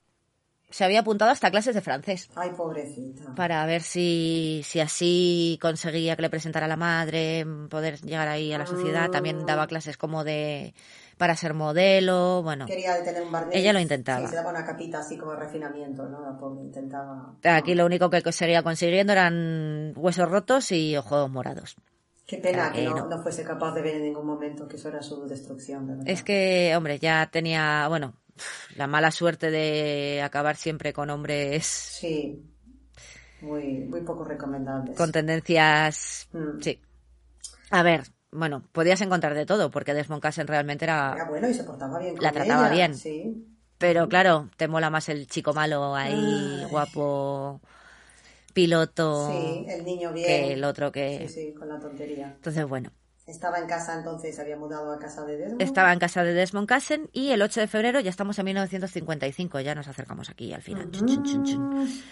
se había apuntado hasta clases de francés Ay, pobrecita. para ver si, si así conseguía que le presentara a la madre, poder llegar ahí a la sociedad. También daba clases como de para ser modelo, bueno. Quería tener un barniz. Ella lo intentaba. Sí, se daba una capita así como de refinamiento, ¿no? Intentaba. Aquí lo único que seguía consiguiendo eran huesos rotos y ojos morados. Qué pena Ah, que no, no. no fuese capaz de ver en ningún momento que eso era su destrucción, de verdad. Es que, hombre, ya tenía, bueno, la mala suerte de acabar siempre con hombres Sí. Muy, muy poco recomendable. con tendencias. Mm. Sí. A ver, bueno, podías encontrar de todo, porque Desmond Cassen realmente Era era. bueno y se portaba bien con La trataba ella, bien. Sí. Pero claro, te mola más el chico malo ahí, Ay. guapo, piloto, Sí, el niño bien. que el otro que. Sí, sí, con la tontería. Entonces, bueno, Estaba en casa entonces, había mudado a casa de Desmond. estaba en casa de Desmond Cassen y el 8 de febrero ya estamos en 1955, ya nos acercamos aquí al final. Chun, chun, chun, chun.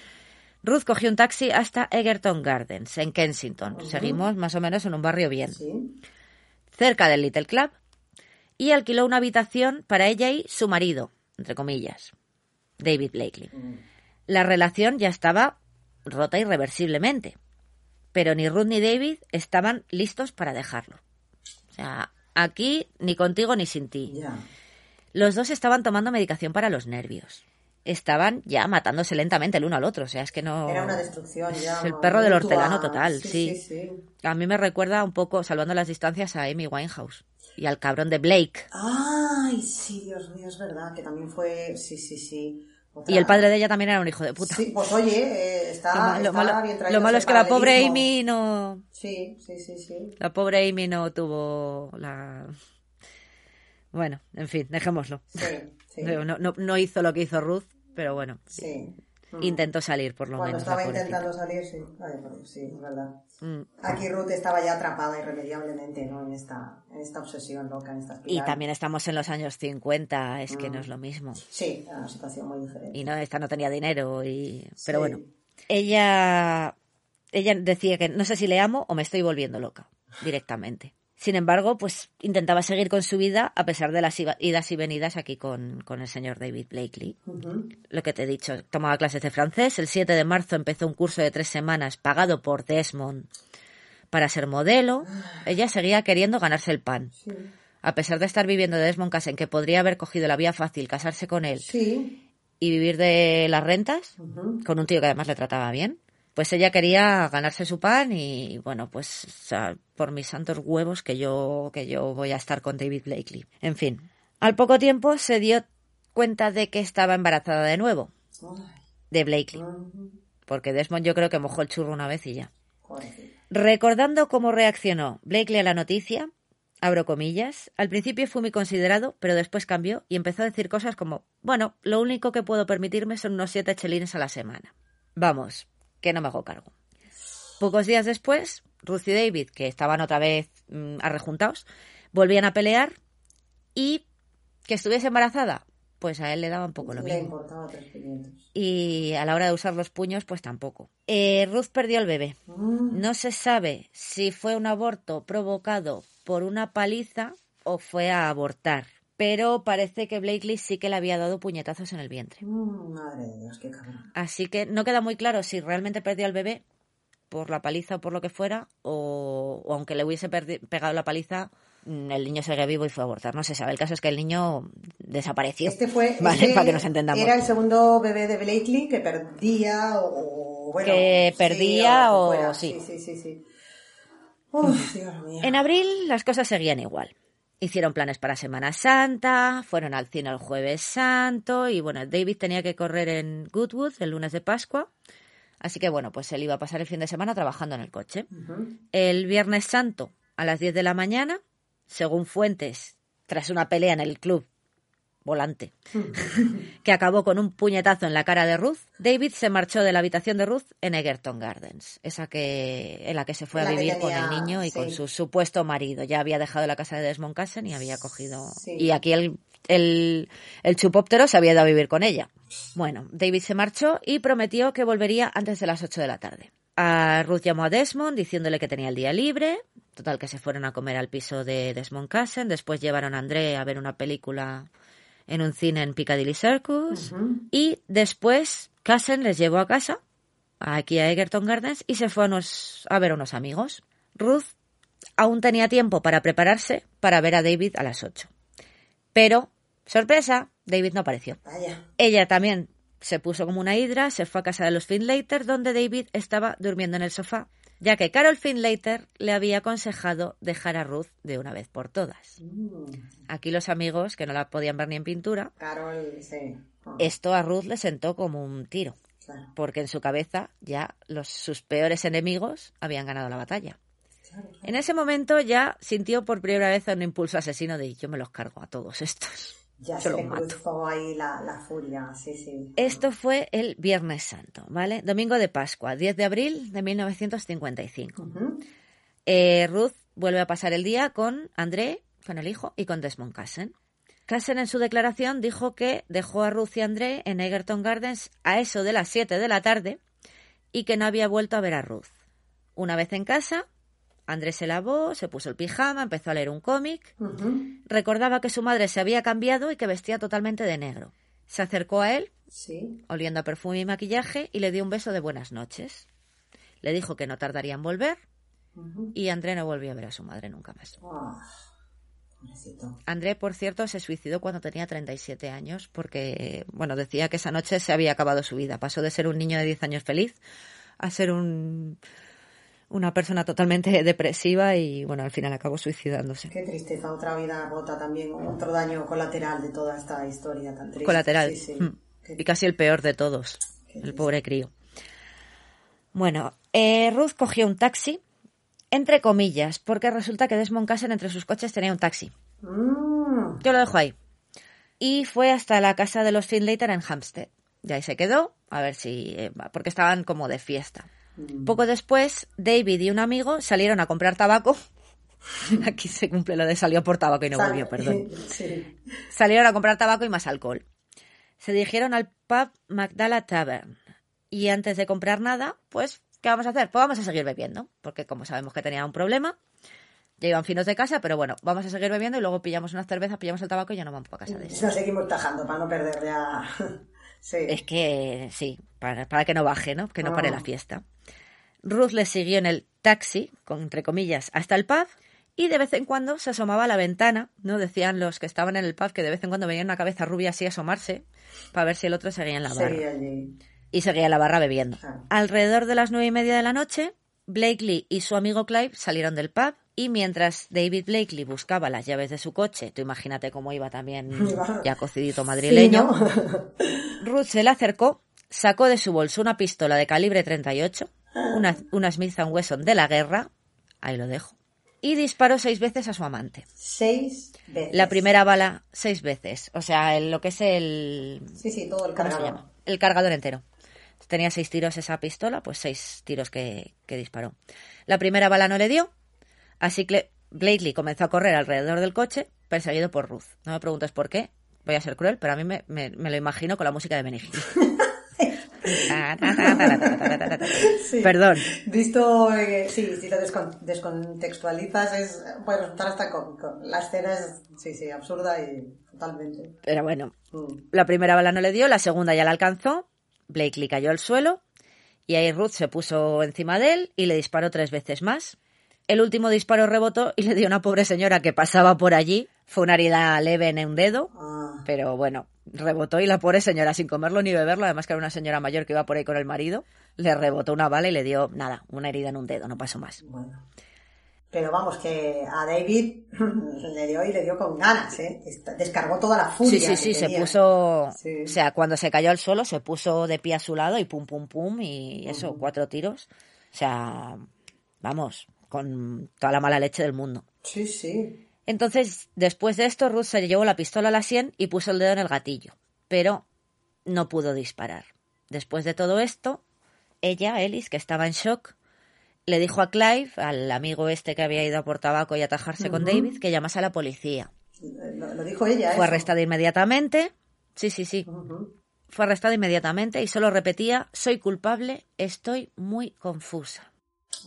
Ruth cogió un taxi hasta Egerton Gardens, en Kensington. Seguimos más o menos en un barrio bien, Sí. cerca del Little Club, y alquiló una habitación para ella y su marido, entre comillas, David Blakely. La relación ya estaba rota irreversiblemente, pero ni Ruth ni David estaban listos para dejarlo. Sea, aquí ni contigo ni sin ti. Los dos estaban tomando medicación para los nervios. Estaban ya matándose lentamente el uno al otro. O sea, es que no. Era una destrucción ya. Es el perro del hortelano total, sí. Sí, sí. A mí me recuerda un poco, salvando las distancias, a Amy Winehouse y al cabrón de Blake. Ay, sí, Dios mío, es verdad, que también fue. Sí, sí, sí. Otra- Y el padre de ella también era un hijo de puta. Sí, pues oye, eh, está, Lo, está malo, bien traído lo malo es que la pobre. Amy no. Sí, sí, sí, sí. La pobre Amy no tuvo la. Bueno, en fin, dejémoslo. Sí, sí. No, no, no hizo lo que hizo Ruth, pero bueno, sí. Mm. intentó salir por lo Cuando menos. la estaba intentando salir, sí. Sí, es verdad. Mm. Aquí Ruth estaba ya atrapada irremediablemente, ¿no? En esta, en esta obsesión loca, en esta Y también estamos en los años 50, es Mm. que no es lo mismo. Sí, era una situación muy diferente. Y no, esta no tenía dinero, y... pero bueno. Ella, ella decía que no sé si le amo o me estoy volviendo loca, directamente. Sin embargo, pues intentaba seguir con su vida a pesar de las idas y venidas aquí con, con el señor David Blakely. Lo que te he dicho, tomaba clases de francés. El 7 de marzo empezó un curso de tres semanas pagado por Desmond para ser modelo. Ella seguía queriendo ganarse el pan. Sí. A pesar de estar viviendo de Desmond Cassen, que podría haber cogido la vía fácil, casarse con él Sí. y vivir de las rentas, con un tío que además le trataba bien, pues ella quería ganarse su pan y bueno, pues por mis santos huevos que yo que yo voy a estar con David Blakely. En fin, al poco tiempo se dio cuenta de que estaba embarazada de nuevo de Blakely, porque Desmond yo creo que mojó el churro una vez y ya. Recordando cómo reaccionó Blakely a la noticia, abro comillas, al principio fue muy considerado, pero después cambió y empezó a decir cosas como, bueno, lo único que puedo permitirme son unos siete chelines a la semana. Vamos, que no me hago cargo. Pocos días después, Ruth y David, que estaban otra vez mm, arrejuntados, volvían a pelear y que estuviese embarazada, pues a él le daba un poco lo Le mismo y a la hora de usar los puños, pues tampoco. Eh, Ruth perdió el bebé. Mm. No se sabe si fue un aborto provocado por una paliza o fue a abortar. Pero parece que Blakely sí que le había dado puñetazos en el vientre. Mm, madre de Dios, qué cabrón. Así que no queda muy claro si realmente perdió al bebé por la paliza o por lo que fuera, o, o aunque le hubiese pegado la paliza, mm, el niño seguía vivo y fue a abortar. No se sabe. El caso es que el niño desapareció. Este fue. Vale, este para que nos entendamos. Era el segundo bebé de Blakely que perdía o. o, bueno, Que perdía o fuera. sí. Sí, sí, sí. sí. Uf, Dios mío. En abril las cosas seguían igual. Hicieron planes para Semana Santa, fueron al cine el jueves santo y bueno, David tenía que correr en Goodwood el lunes de Pascua. Así que bueno, pues él iba a pasar el fin de semana trabajando en el coche. El viernes santo a las 10 de la mañana, según fuentes, tras una pelea en el club volante, que acabó con un puñetazo en la cara de Ruth, David se marchó de la habitación de Ruth en Egerton Gardens, esa que en la que se fue a La vivir con el niño y con su supuesto marido. Ya había dejado la casa de Desmond Cassen y había cogido... Sí. Y aquí el, el, el chupóptero se había ido a vivir con ella. Bueno, David se marchó y prometió que volvería antes de las 8 de la tarde. A Ruth llamó a Desmond diciéndole que tenía el día libre. Total, que se fueron a comer al piso de Desmond Cassen. Después llevaron a André a ver una película en un cine en Piccadilly Circus. Y después Cassen les llevó a casa, aquí a Egerton Gardens, y se fue a, unos- a ver a unos amigos. Ruth aún tenía tiempo para prepararse para ver a David a las 8. Pero, sorpresa, David no apareció. Vaya. Ella también se puso como una hidra, se fue a casa de los Finlater, donde David estaba durmiendo en el sofá, ya que Carol Finlater le había aconsejado dejar a Ruth de una vez por todas. Aquí los amigos, que no la podían ver ni en pintura, Carol, sí. Esto a Ruth le sentó como un tiro, claro. porque en su cabeza ya los, sus peores enemigos habían ganado la batalla. Claro, claro. En ese momento ya sintió por primera vez un impulso asesino de yo me los cargo a todos estos. Ya se cruzó ahí la, la furia, sí, sí. Esto fue el Viernes Santo, ¿vale? Domingo de Pascua, 10 de abril de 1955. Ujú. Eh, Ruth vuelve a pasar el día con André, con el hijo, y con Desmond Cassen. Cassen en su declaración dijo que dejó a Ruth y André en Egerton Gardens a eso de las 7 de la tarde y que no había vuelto a ver a Ruth. Una vez en casa, André se lavó, se puso el pijama, empezó a leer un cómic, recordaba que su madre se había cambiado y que vestía totalmente de negro. Se acercó a él Sí. oliendo a perfume y maquillaje, y le dio un beso de buenas noches. Le dijo que no tardaría en volver, y André no volvió a ver a su madre nunca más. Ah. André, por cierto, se suicidó cuando tenía 37 años, porque, bueno, decía que esa noche se había acabado su vida. Pasó de ser un niño de 10 años feliz a ser un, una persona totalmente depresiva y, bueno, al final acabó suicidándose. Qué tristeza, otra vida rota también, otro daño colateral de toda esta historia tan triste. Colateral. Sí, sí. Mm. Y casi el peor de todos. El pobre crío. Bueno, eh, Ruth cogió un taxi, entre comillas, porque resulta que Desmond Cassen entre sus coches tenía un taxi. Mm, Yo lo dejo ahí. Y fue hasta la casa de los Finlater en Hampstead. Y ahí se quedó, a ver si... eh, porque estaban como de fiesta. Mm. Poco después, David y un amigo salieron a comprar tabaco. Aquí se cumple lo de salió por tabaco y no Sal- volvió, perdón. sí. Salieron a comprar tabaco y más alcohol. Se dirigieron al pub Magdala Tavern. Y antes de comprar nada, pues, ¿qué vamos a hacer? Pues vamos a seguir bebiendo. Porque como sabemos que tenía un problema, ya iban finos de casa, pero bueno, vamos a seguir bebiendo y luego pillamos unas cervezas, pillamos el tabaco y ya no vamos para casa de eso. Nos seguimos tajando para no perder ya. Sí. Es que sí, para, para que no baje, ¿no? Que no pare Ah. la fiesta. Ruth le siguió en el taxi, con, entre comillas, hasta el pub y de vez en cuando se asomaba a la ventana, ¿no? Decían los que estaban en el pub que de vez en cuando veían una cabeza rubia así asomarse para ver si el otro seguía en la barra. Seguía allí. Y seguía en la barra bebiendo. Claro. Alrededor de las nueve y media de la noche, Blakely y su amigo Clive salieron del pub y mientras David Blakely buscaba las llaves de su coche, tú imagínate cómo iba también ya cocidito Sí, madrileño, ¿no? Ruth se le acercó, sacó de su bolso una pistola de calibre 38, una, una Smith Wesson de la guerra, ahí lo dejo, y disparó seis veces a su amante. Seis veces. La primera bala seis veces, o sea, lo que es el... Sí, sí, todo el ¿Cómo se cargador. El cargador entero. Tenía seis tiros esa pistola, pues seis tiros que, que disparó. La primera bala no le dio, así que Blakely comenzó a correr alrededor del coche, perseguido por Ruth. No me preguntes por qué, voy a ser cruel, pero a mí me, me- me lo imagino con la música de Benny. Sí. Perdón. Visto, eh, sí, si lo descon- descontextualizas, es, puede resultar hasta cómico. La escena es, sí, sí, absurda y totalmente. Pero bueno, Mm. la primera bala no le dio, la segunda ya la alcanzó, Blakely cayó al suelo y ahí Ruth se puso encima de él y le disparó tres veces más. El último disparo rebotó y le dio a una pobre señora que pasaba por allí. Fue una herida leve en un dedo, Ah, pero bueno, rebotó y la pobre señora, sin comerlo ni beberlo, además que era una señora mayor que iba por ahí con el marido, le rebotó una bala y le dio, nada, una herida en un dedo, no pasó más. bueno. Pero vamos, que a David le dio y le dio con ganas, ¿eh? Descargó toda la furia. Sí, sí, sí, se tenía. puso, Sí. o sea, cuando se cayó al suelo se puso de pie a su lado y pum, pum, pum, y eso, cuatro tiros. O sea, vamos, con toda la mala leche del mundo. Sí, sí. Entonces, después de esto, Ruth se llevó la pistola a la sien y puso el dedo en el gatillo, pero no pudo disparar. Después de todo esto, ella, Ellis, que estaba en shock, le dijo a Clive, al amigo este que había ido a por tabaco y atajarse con David, que llamase a la policía. Lo, lo dijo ella. Fue eso. arrestada inmediatamente. Sí, sí, sí. Fue arrestada inmediatamente y solo repetía, soy culpable, estoy muy confusa.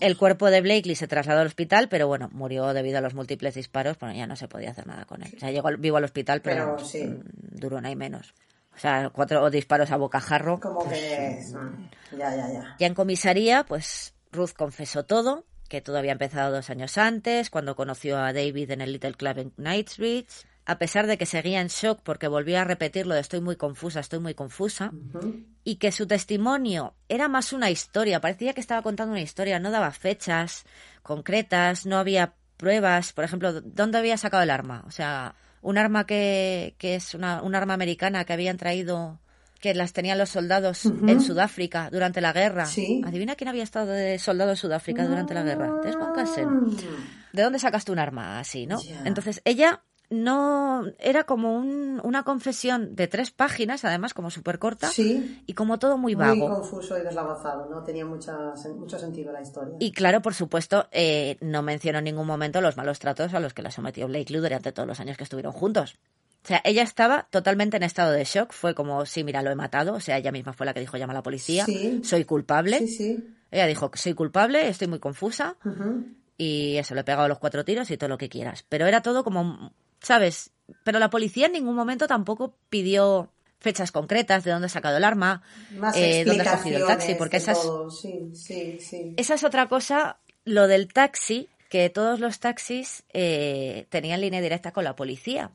El cuerpo de Blakely se trasladó al hospital, pero bueno, murió debido a los múltiples disparos, bueno, ya no se podía hacer nada con él. O sea, llegó al- vivo al hospital, pero, Pero sí. mm, duró nada y menos. O sea, cuatro disparos a bocajarro. Como que es. mm, Ya, ya, ya. Ya en comisaría, pues Ruth confesó todo, que todo había empezado dos años antes, cuando conoció a David en el Little Club en Knightsbridge. A pesar de que seguía en shock porque volvió a repetirlo de estoy muy confusa, estoy muy confusa, y que su testimonio era más una historia, parecía que estaba contando una historia, no daba fechas concretas, no había pruebas, por ejemplo, ¿dónde había sacado el arma? O sea, un arma que, que es una, un arma americana que habían traído, que las tenían los soldados en Sudáfrica durante la guerra. Sí. Adivina quién había estado de soldado en Sudáfrica durante la guerra. Desmond Cassel. Mm. ¿De dónde sacaste un arma así, no? Entonces, ella no era como un- una confesión de tres páginas, además como súper corta, Sí. y como todo muy Muy vago. confuso y deslavazado. No tenía mucha, mucho sentido la historia. Y claro, por supuesto, eh, no mencionó en ningún momento los malos tratos a los que la sometió Blake Lively durante todos los años que estuvieron juntos. O sea, ella estaba totalmente en estado de shock. Fue como, sí, mira, lo he matado. O sea, ella misma fue la que dijo, llama a la policía. Sí. Soy culpable. Sí, sí. Ella dijo, soy culpable, estoy muy confusa. Y eso, le he pegado los cuatro tiros y todo lo que quieras. Pero era todo como, ¿sabes? Pero la policía en ningún momento tampoco pidió fechas concretas de dónde ha sacado el arma, eh, dónde has cogido el taxi, porque esas. Sí, sí, sí. esa es otra cosa, lo del taxi, que todos los taxis eh, tenían línea directa con la policía.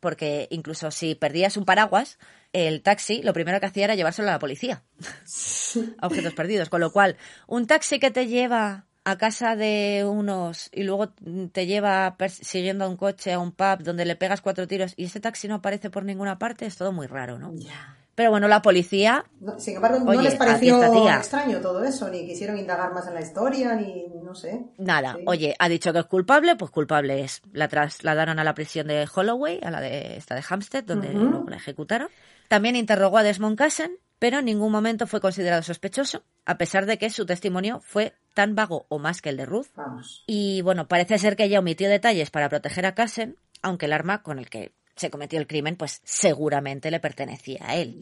Porque incluso si perdías un paraguas, el taxi lo primero que hacía era llevárselo a la policía. a objetos perdidos. Con lo cual, un taxi que te lleva a casa de unos y luego te lleva persiguiendo a un coche a un pub donde le pegas cuatro tiros y ese taxi no aparece por ninguna parte, es todo muy raro, ¿no? Ya. Pero bueno, la policía No, sin embargo, no Oye, les pareció extraño todo eso, ni quisieron indagar más en la historia, ni no sé. Nada, Sí. oye, ha dicho que es culpable, pues culpable es. La trasladaron a la prisión de Holloway, a la de esta de Hampstead, donde luego la ejecutaron. También interrogó a Desmond Cassen, pero en ningún momento fue considerado sospechoso, a pesar de que su testimonio fue tan vago o más que el de Ruth. Vamos. Y bueno, parece ser que ella omitió detalles para proteger a Cassen, aunque el arma con el que se cometió el crimen, pues seguramente le pertenecía a él.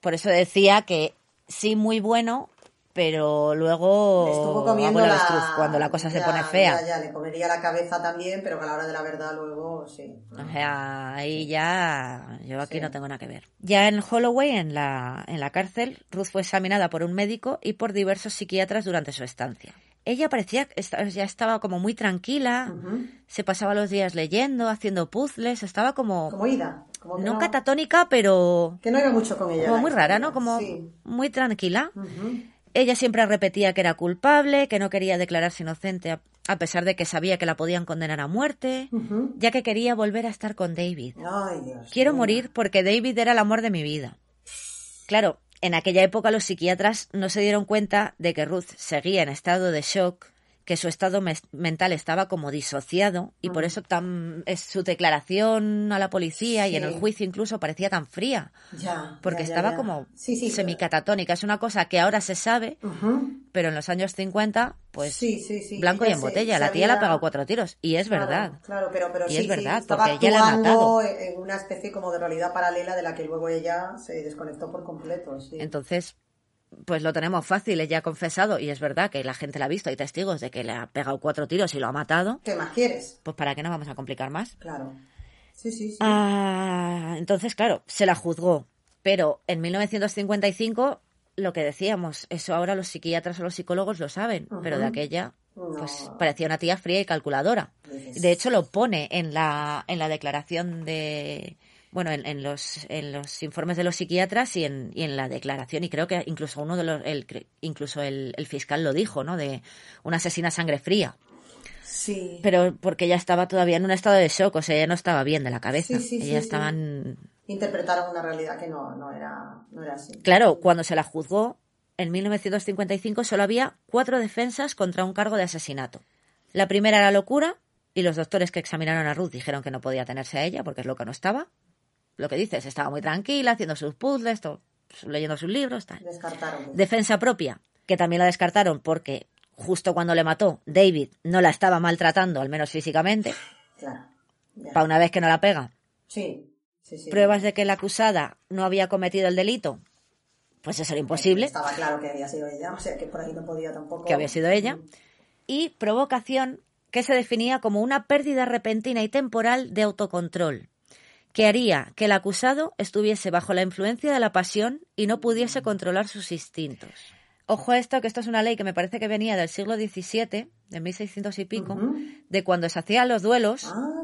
Por eso decía que sí, muy bueno, pero luego Le estuvo hago comiendo la... cuando la cosa se ya, pone fea. Ya, ya, le comería la cabeza también, pero a la hora de la verdad luego sí. O sea, ahí ya yo aquí Sí. no tengo nada que ver. Ya en Holloway, en la, en la cárcel, Ruth fue examinada por un médico y por diversos psiquiatras durante su estancia. Ella parecía ya estaba como muy tranquila, Ujú. se pasaba los días leyendo, haciendo puzzles, estaba como, Como ida. Como no no, catatónica, pero que no iba mucho con ella. como muy rara. ¿no? Como Sí. muy tranquila. Ujú. Ella siempre repetía que era culpable, que no quería declararse inocente a, pesar de que sabía que la podían condenar a muerte, ya que quería volver a estar con David. Ay, Dios. Quiero morir porque David era el amor de mi vida. Claro, en aquella época los psiquiatras no se dieron cuenta de que Ruth seguía en estado de shock, que su estado mental estaba como disociado y por eso tan, es, su declaración a la policía y en el juicio incluso parecía tan fría, Ya. porque ya, ya, estaba como Sí, sí. semicatatónica. Es una cosa que ahora se sabe, pero en los años 50, pues blanco y en botella. La tía le ha había- pegado cuatro tiros y es Claro, verdad. Claro, pero, pero Y sí, es verdad, porque ella la ha matado. en una especie como de realidad paralela de la que luego ella se desconectó por completo. Entonces, pues lo tenemos fácil, ella ha confesado, y es verdad que la gente la ha visto, hay testigos de que le ha pegado cuatro tiros y lo ha matado, ¿Qué más quieres? pues ¿para qué nos vamos a complicar más? Claro. Sí, sí, sí. Ah, entonces, claro, se la juzgó, pero en 1955, lo que decíamos, eso ahora los psiquiatras o los psicólogos lo saben, pero de aquella, No. pues parecía una tía fría y calculadora. Dices. De hecho, lo pone en la, en la declaración de. Bueno, en, en los, en los informes de los psiquiatras y en, y en la declaración, y creo que incluso uno de los, el, incluso el, el fiscal lo dijo, ¿no? De una asesina a sangre fría. Sí. Pero porque ella estaba todavía en un estado de shock, o sea, ella no estaba bien de la cabeza. Sí, sí, sí, ella sí. estaba en- Interpretaron una realidad que no, no, era, no era así. Claro, cuando se la juzgó, en 1955 solo había cuatro defensas contra un cargo de asesinato. La primera era locura, y los doctores que examinaron a Ruth dijeron que no podía tenerse a ella porque es lo que no estaba. Lo que dices, estaba muy tranquila, haciendo sus puzzles, to- leyendo sus libros, tal. Descartaron. Defensa propia, que también la descartaron porque justo cuando le mató, David no la estaba maltratando, al menos físicamente, Claro. Ya. para una vez que no la pega. Sí, sí, sí. Pruebas de que la acusada no había cometido el delito, pues eso era imposible. Estaba claro que había sido ella, o sea que por ahí no podía tampoco. que había sido ella, y provocación, que se definía como una pérdida repentina y temporal de autocontrol, que haría que el acusado estuviese bajo la influencia de la pasión y no pudiese controlar sus instintos. Ojo a esto, que esto es una ley que me parece que venía del siglo XVII, de 1600 y pico, de cuando se hacían los duelos, ah,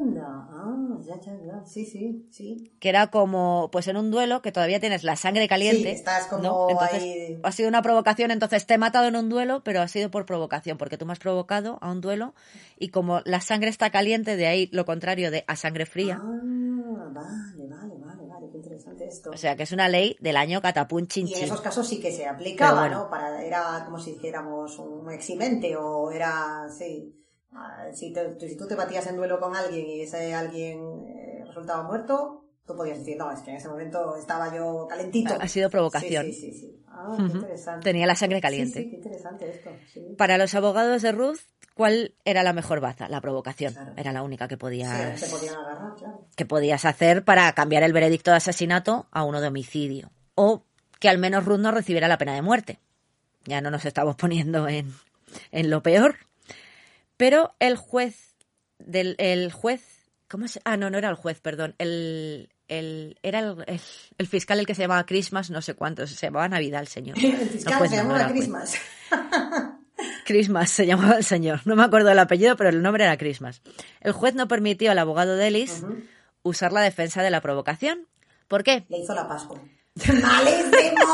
ya, ya. Sí, sí, sí. que era como, pues en un duelo que todavía tienes la sangre caliente. Sí, estás como ¿no? Entonces, ahí- ha sido una provocación, entonces te he matado en un duelo, pero ha sido por provocación, porque tú me has provocado a un duelo y como la sangre está caliente, de ahí lo contrario de a sangre fría. Ah, vale, vale, vale, vale. Qué interesante esto. O sea, que es una ley del año catapún chin Y en chin. esos casos sí que se aplicaba, bueno. ¿no? Para, era como si hiciéramos un eximente o era, sí. Ah, Si, te- si tú te batías en duelo con alguien y ese alguien eh, resultaba muerto, tú podías decir, no, es que en ese momento estaba yo calentito. Ha sido provocación. Sí, sí, sí. sí. Ah, qué interesante. Tenía la sangre caliente. Sí, qué interesante esto. Para los abogados de Ruth, ¿cuál era la mejor baza? La provocación. Claro. Era la única que podías, agarrar, claro. que podías hacer para cambiar el veredicto de asesinato a uno de homicidio. O que al menos Ruth no recibiera la pena de muerte. Ya no nos estamos poniendo en, en lo peor. Pero el juez del el juez ¿cómo se? Ah, no, no era el juez, perdón. El, el era el, el- el fiscal el que se llamaba Christmas, no sé cuántos, se llamaba Navidad el señor. El No, fiscal juez se no, no llamaba juez. Christmas. Christmas se llamaba el señor. No me acuerdo del apellido, pero el nombre era Christmas. El juez no permitió al abogado de Ellis usar la defensa de la provocación. ¿Por qué? Le hizo la Pascua. ¡Malísimo!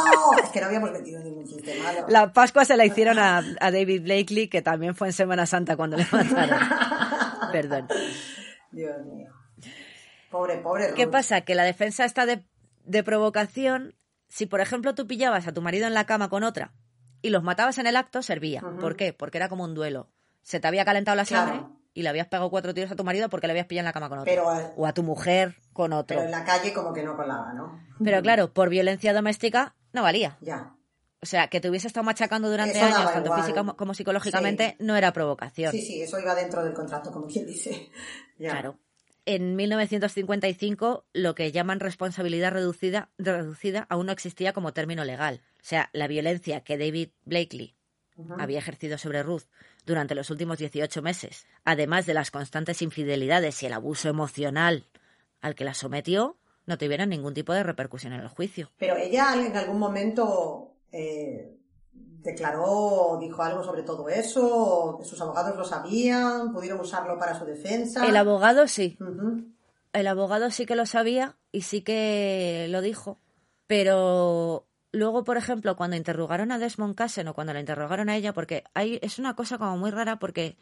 es que no habíamos metido ningún chiste malo. La Pascua se la hicieron a, a David Blakely, que también fue en Semana Santa cuando le mataron. Perdón. Dios mío. Pobre, pobre. ¿Qué pasa? Que la defensa está de, de provocación. Si, por ejemplo, tú pillabas a tu marido en la cama con otra y los matabas en el acto, servía. ¿Por qué? Porque era como un duelo. Se te había calentado la Claro. Y le habías pegado cuatro tiros a tu marido porque le habías pillado en la cama con otro. Pero, o a tu mujer con otro. pero en la calle como que no colaba, ¿no? Pero claro, por violencia doméstica no valía. Ya. O sea, que te hubiese estado machacando durante Eso años, tanto igual. física como- como psicológicamente, Sí. no era provocación. Sí, sí, eso iba dentro del contrato, como quien dice. Ya. Claro. En 1955, lo que llaman responsabilidad reducida, reducida aún no existía como término legal. O sea, la violencia que David Blakely Había ejercido sobre Ruth durante los últimos 18 meses, además de las constantes infidelidades y el abuso emocional al que la sometió, no tuvieron ningún tipo de repercusión en el juicio. Pero ella en algún momento eh, declaró, dijo algo sobre todo eso, sus abogados lo sabían, pudieron usarlo para su defensa. El abogado sí, el abogado sí que lo sabía y sí que lo dijo, pero luego, por ejemplo, cuando interrogaron a Desmond Cassen o cuando la interrogaron a ella, porque hay, es una cosa como muy rara porque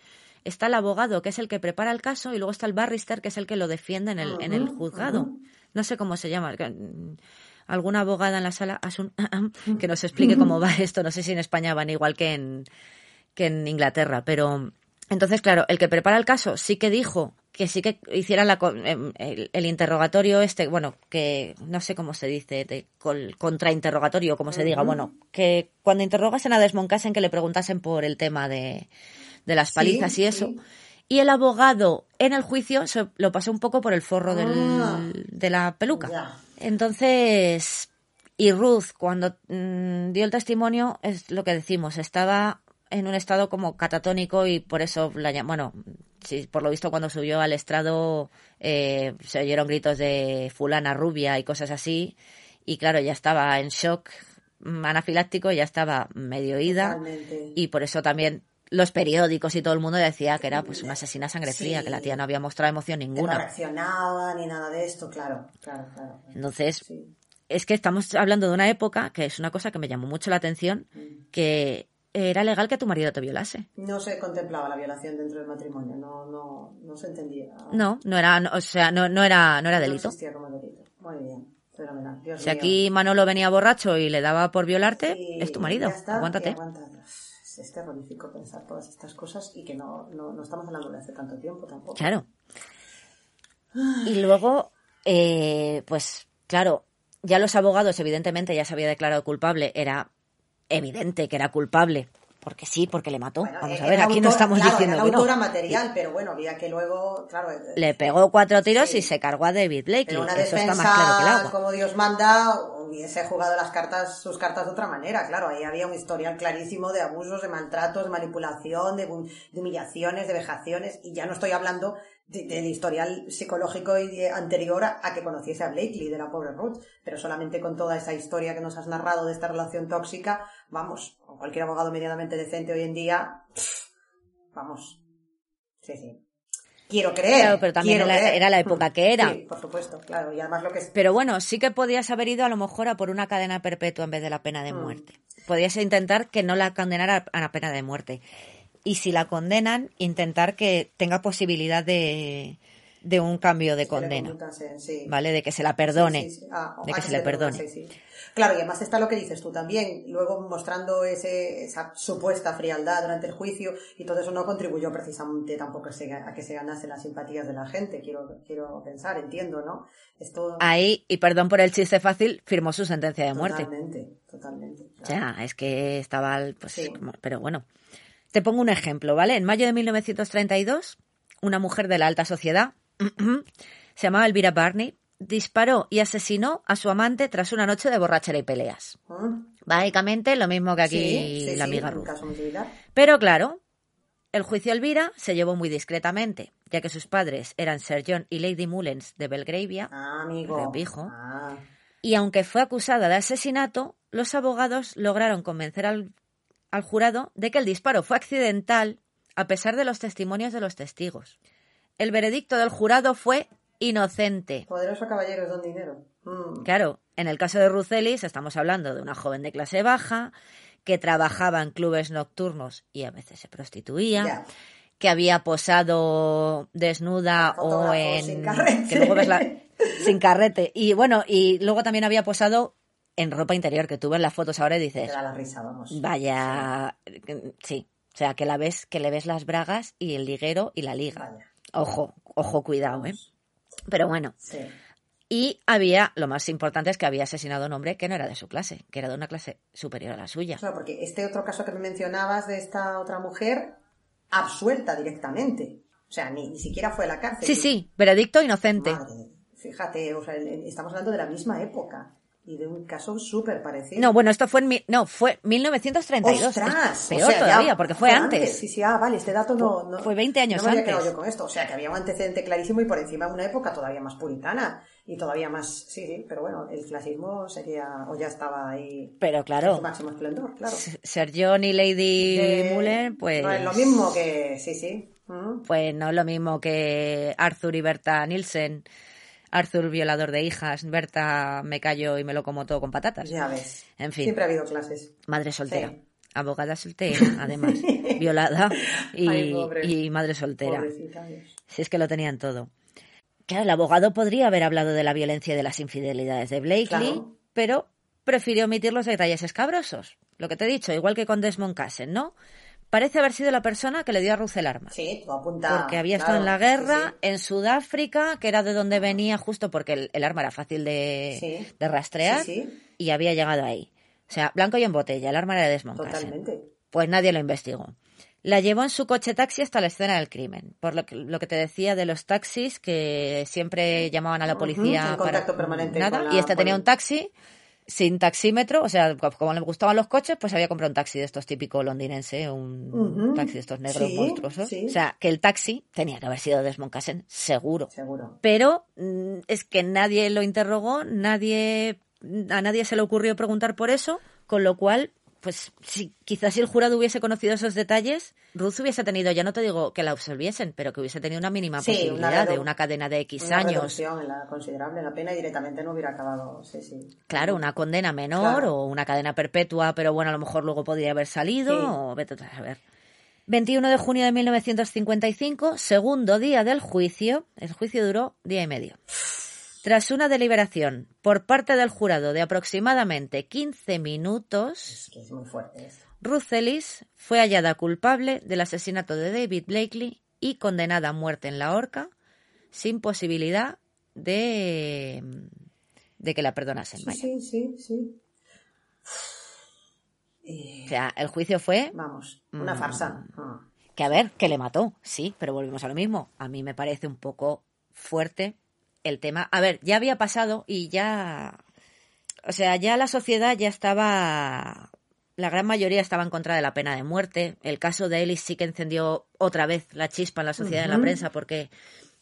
está el abogado, que es el que prepara el caso, y luego está el barrister, que es el que lo defiende en el, en el juzgado. No sé cómo se llama. mm, Alguna abogada en la sala, Asun, que nos explique cómo va esto. No sé si en España van igual que en, que en Inglaterra, pero entonces, claro, el que prepara el caso sí que dijo que sí que hiciera la, em, el, el interrogatorio este, bueno, que no sé cómo se dice, de, col- contrainterrogatorio, como se diga, bueno, que cuando interrogasen a Desmond Cassen que le preguntasen por el tema de, de las Sí, palizas y eso. sí. Y el abogado en el juicio se lo pasó un poco por el forro del- Ah. de la peluca. Ya. Entonces, y Ruth, cuando mm, dio el testimonio, es lo que decimos, estaba en un estado como catatónico y por eso la bueno, sí, por lo visto cuando subió al estrado eh, se oyeron gritos de fulana rubia y cosas así y claro, ya estaba en shock mm, anafiláctico, ya estaba medio ida Totalmente. y por eso también los periódicos y todo el mundo decía que era pues una asesina sangre fría, Sí. que la tía no había mostrado emoción Que no ninguna. reaccionaba ni nada de esto, claro, claro, claro. Entonces, Sí. es que estamos hablando de una época que es una cosa que me llamó mucho la atención, que era legal que tu marido te violase. No se contemplaba la violación dentro del matrimonio, no, no, no se entendía. No, no era, no- o sea, no, no era, no era No delito. existía como delito. Muy bien, fenomenal. Dios Si mío. aquí Manolo venía borracho y le daba por violarte, Sí, es tu marido. está, Aguántate. es terrorífico pensar todas estas cosas y que no, no, no estamos hablando de hace tanto tiempo tampoco. Claro. Y luego, eh, pues claro, ya los abogados, evidentemente, ya se había declarado culpable, era evidente que era culpable. Porque sí, porque le mató. Bueno, Vamos a era ver, aquí no estamos claro, diciendo era que no. autora material, pero bueno, había que luego, claro... eh, Le pegó cuatro tiros Sí. y se cargó a David Blakely. Pero una Eso defensa está más claro que el agua. como Dios manda, hubiese jugado las cartas, sus cartas de otra manera, claro, ahí había un historial clarísimo de abusos, de maltratos, de manipulación, de humillaciones, de vejaciones, y ya no estoy hablando de- del historial psicológico y de- anterior a, a que conociese a Blakely, de la pobre Ruth, pero solamente con toda esa historia que nos has narrado de esta relación tóxica, vamos, con cualquier abogado medianamente decente hoy en día, pff, vamos, sí, sí. Quiero creer. Claro, pero también quiero era- creer. era la época que era. Sí, por supuesto, claro. Y además lo que es... Pero bueno, sí que podías haber ido a lo mejor a por una cadena perpetua en vez de la pena de Mm. muerte. Podías intentar que no la condenara a la pena de muerte. Y si la condenan, intentar que tenga posibilidad de, de un cambio de que condena. sí. ¿Vale? De que se la perdone. Sí, sí, sí. Ah, de ah, que sí, se le perdone. Claro, y además está lo que dices tú también, luego mostrando ese, esa supuesta frialdad durante el juicio y todo eso no contribuyó precisamente tampoco a, se- que se ganase las simpatías de la gente, quiero, quiero pensar, entiendo, ¿no? Esto Ahí, y perdón por el chiste fácil, firmó su sentencia de muerte. totalmente, totalmente. O claro. sea, es que estaba, pues, como- pero bueno. Te pongo un ejemplo, ¿vale? En mayo de 1932, una mujer de la alta sociedad, se llamaba Elvira Barney, disparó y asesinó a su amante tras una noche de borrachera y peleas. ¿Mm? Básicamente lo mismo que aquí Sí, sí, la sí, amiga un Ruth. Pero claro, el juicio Elvira se llevó muy discretamente, ya que sus padres eran Sir John y Lady Mullens de Belgravia, Ah. Ah, y aunque fue acusada de asesinato, los abogados lograron convencer al, al jurado de que el disparo fue accidental a pesar de los testimonios de los testigos. El veredicto del jurado fue inocente. poderoso caballero don dinero. Mm. Claro, en el caso de Ruth Ellis estamos hablando de una joven de clase baja que trabajaba en clubes nocturnos y a veces se prostituía, que había posado desnuda o en sin carrete. que luego ves la- sin carrete y bueno y luego también había posado en ropa interior que tú ves las fotos ahora y Te dices da la risa, vamos. vaya sí o sea que la ves que le ves las bragas y el liguero y la liga Vaya. ojo ojo cuidado eh pero bueno Sí. y había lo más importante es que había asesinado a un hombre que no era de su clase que era de una clase superior a la suya Claro, porque este otro caso que me mencionabas de esta otra mujer, absuelta directamente. O sea, ni, ni siquiera fue a la cárcel. sí sí veredicto inocente Madre, fíjate, o sea, estamos hablando de la misma época y de un caso súper parecido. no bueno esto fue en mi- no fue 1932 ¡Ostras! Peor O sea, ya todavía porque fue antes Sí, sí, ah, vale, este dato no... no Fue 20 años no me había antes. quedado yo con esto. O sea, que había un antecedente clarísimo y por encima una época todavía más puritana y todavía más... Sí, sí, pero bueno, el clasismo sería... o ya estaba ahí... pero claro su máximo esplendor, claro. Ser John y Lady Eh, Muller, pues. No es lo mismo que... Sí, sí. Mm. Pues no es lo mismo que Arthur y Berta Nielsen. Arthur, violador de hijas. Berta, me callo y me lo como todo con patatas. Ya ves. En fin. Siempre ha habido clases. Madre soltera. Sí. Abogada soltera, además. violada y, Ay, pobre. y madre soltera. Pobrecita. Si es que lo tenían todo. Claro, el abogado podría haber hablado de la violencia y de las infidelidades de Blakely, Claro. pero prefirió omitir los detalles escabrosos. Lo que te he dicho, igual que con Desmond Cassen, ¿no? Parece haber sido la persona que le dio a Ruth el arma. Sí, apunta... Porque había claro, estado en la guerra, sí. en Sudáfrica, que era de donde venía justo porque el, el arma era fácil de, Sí. de rastrear, y había llegado ahí. O sea, blanco y en botella, el arma era de Desmond. Totalmente. Pues nadie lo investigó. La llevó en su coche taxi hasta la escena del crimen. Por lo que, lo que te decía de los taxis, que siempre llamaban a la policía para permanente nada. con la y este tenía un taxi sin taxímetro, o sea, co- como le gustaban los coches, pues había comprado un taxi de estos típicos londinense, un taxi de estos negros Sí, monstruosos. sí. O sea, que el taxi tenía que haber sido Desmond Cassen, seguro. Seguro. Pero mm, es que nadie lo interrogó, nadie a nadie se le ocurrió preguntar por eso, con lo cual, pues si quizás si el jurado hubiese conocido esos detalles, Ruth hubiese tenido, ya no te digo que la absolviesen, pero que hubiese tenido una mínima Sí, una posibilidad de una cadena de X Una años. en la considerable en la pena y directamente no hubiera acabado. Sí, sí. Claro, una condena menor Claro. o una cadena perpetua, pero bueno, a lo mejor luego podría haber salido o vete a saber. 21 de junio de 1955, segundo día del juicio. El juicio duró día y medio. Tras una deliberación por parte del jurado de aproximadamente 15 minutos, Es que es muy fuerte eso. Ruth Ellis fue hallada culpable del asesinato de David Blakely y condenada a muerte en la horca sin posibilidad de, de que la perdonasen. Sí, sí, sí, sí. Eh, O sea, el juicio fue vamos, una Mm. farsa. Que, a ver, que le mató, sí, pero volvemos a lo mismo. A mí me parece un poco fuerte el tema. A ver, ya había pasado y ya. O sea, ya la sociedad ya estaba. La gran mayoría estaba en contra de la pena de muerte. El caso de Ellis sí que encendió otra vez la chispa en la sociedad, en la prensa, porque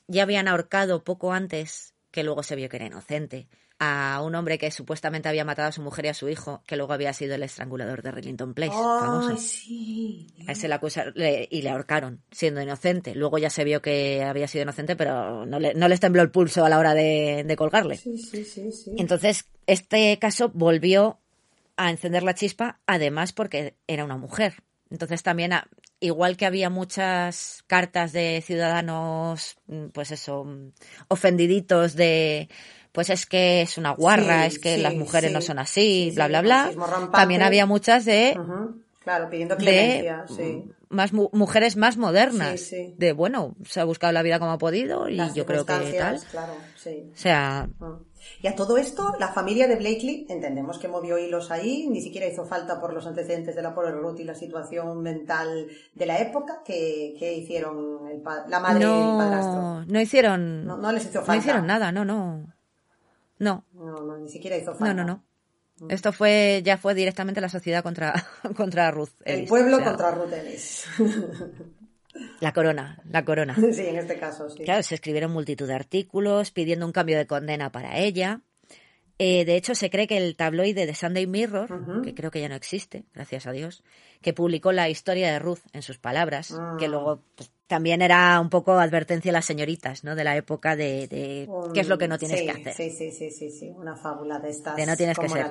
ya habían ahorcado poco antes, que luego se vio que era inocente, a un hombre que supuestamente había matado a su mujer y a su hijo, que luego había sido el estrangulador de Rillington Place, famoso. Ay, sí. A ese le acusaron le- y le ahorcaron, siendo inocente. Luego ya se vio que había sido inocente, pero no, le, no les tembló el pulso a la hora de, de colgarle. Sí, sí, sí, sí. Entonces, este caso volvió a encender la chispa, además porque era una mujer. Entonces también, igual que había muchas cartas de ciudadanos, mm, pues eso, mm, ofendiditos de, pues es que es una guarra, Sí, es que sí, las mujeres sí. no son así, Sí, bla, bla, bla. También había muchas de Claro, pidiendo de clemencia, sí. más mu- mujeres más modernas. Sí, sí. De bueno, se ha buscado la vida como ha podido y Las yo creo que tal. circunstancias, Claro, sí. O sea, Mm. Y a todo esto, la familia de Blakely, entendemos que movió hilos ahí, ni siquiera hizo falta por los antecedentes de la pobre Ruth y la situación mental de la época que, que hicieron el la madre y el padrastro. no, no hicieron, No, no les hizo no falta. hicieron nada, no, no, no, No, no, ni siquiera hizo no, falta. no, no. Esto fue ya fue directamente la sociedad contra contra Ruth. El pueblo O sea, contra Ruth Ellis. la corona, la corona. sí, en este caso, sí. Claro, se escribieron multitud de artículos pidiendo un cambio de condena para ella. Eh, de hecho, se cree que el tabloide de Sunday Mirror, que creo que ya no existe, gracias a Dios, que publicó la historia de Ruth en sus palabras, Ah. que luego pues, también era un poco advertencia a las señoritas, ¿no? De la época de, de qué es lo que no tienes sí, que hacer. Sí, sí, sí, sí, sí, una fábula de estas. De no tienes que ser.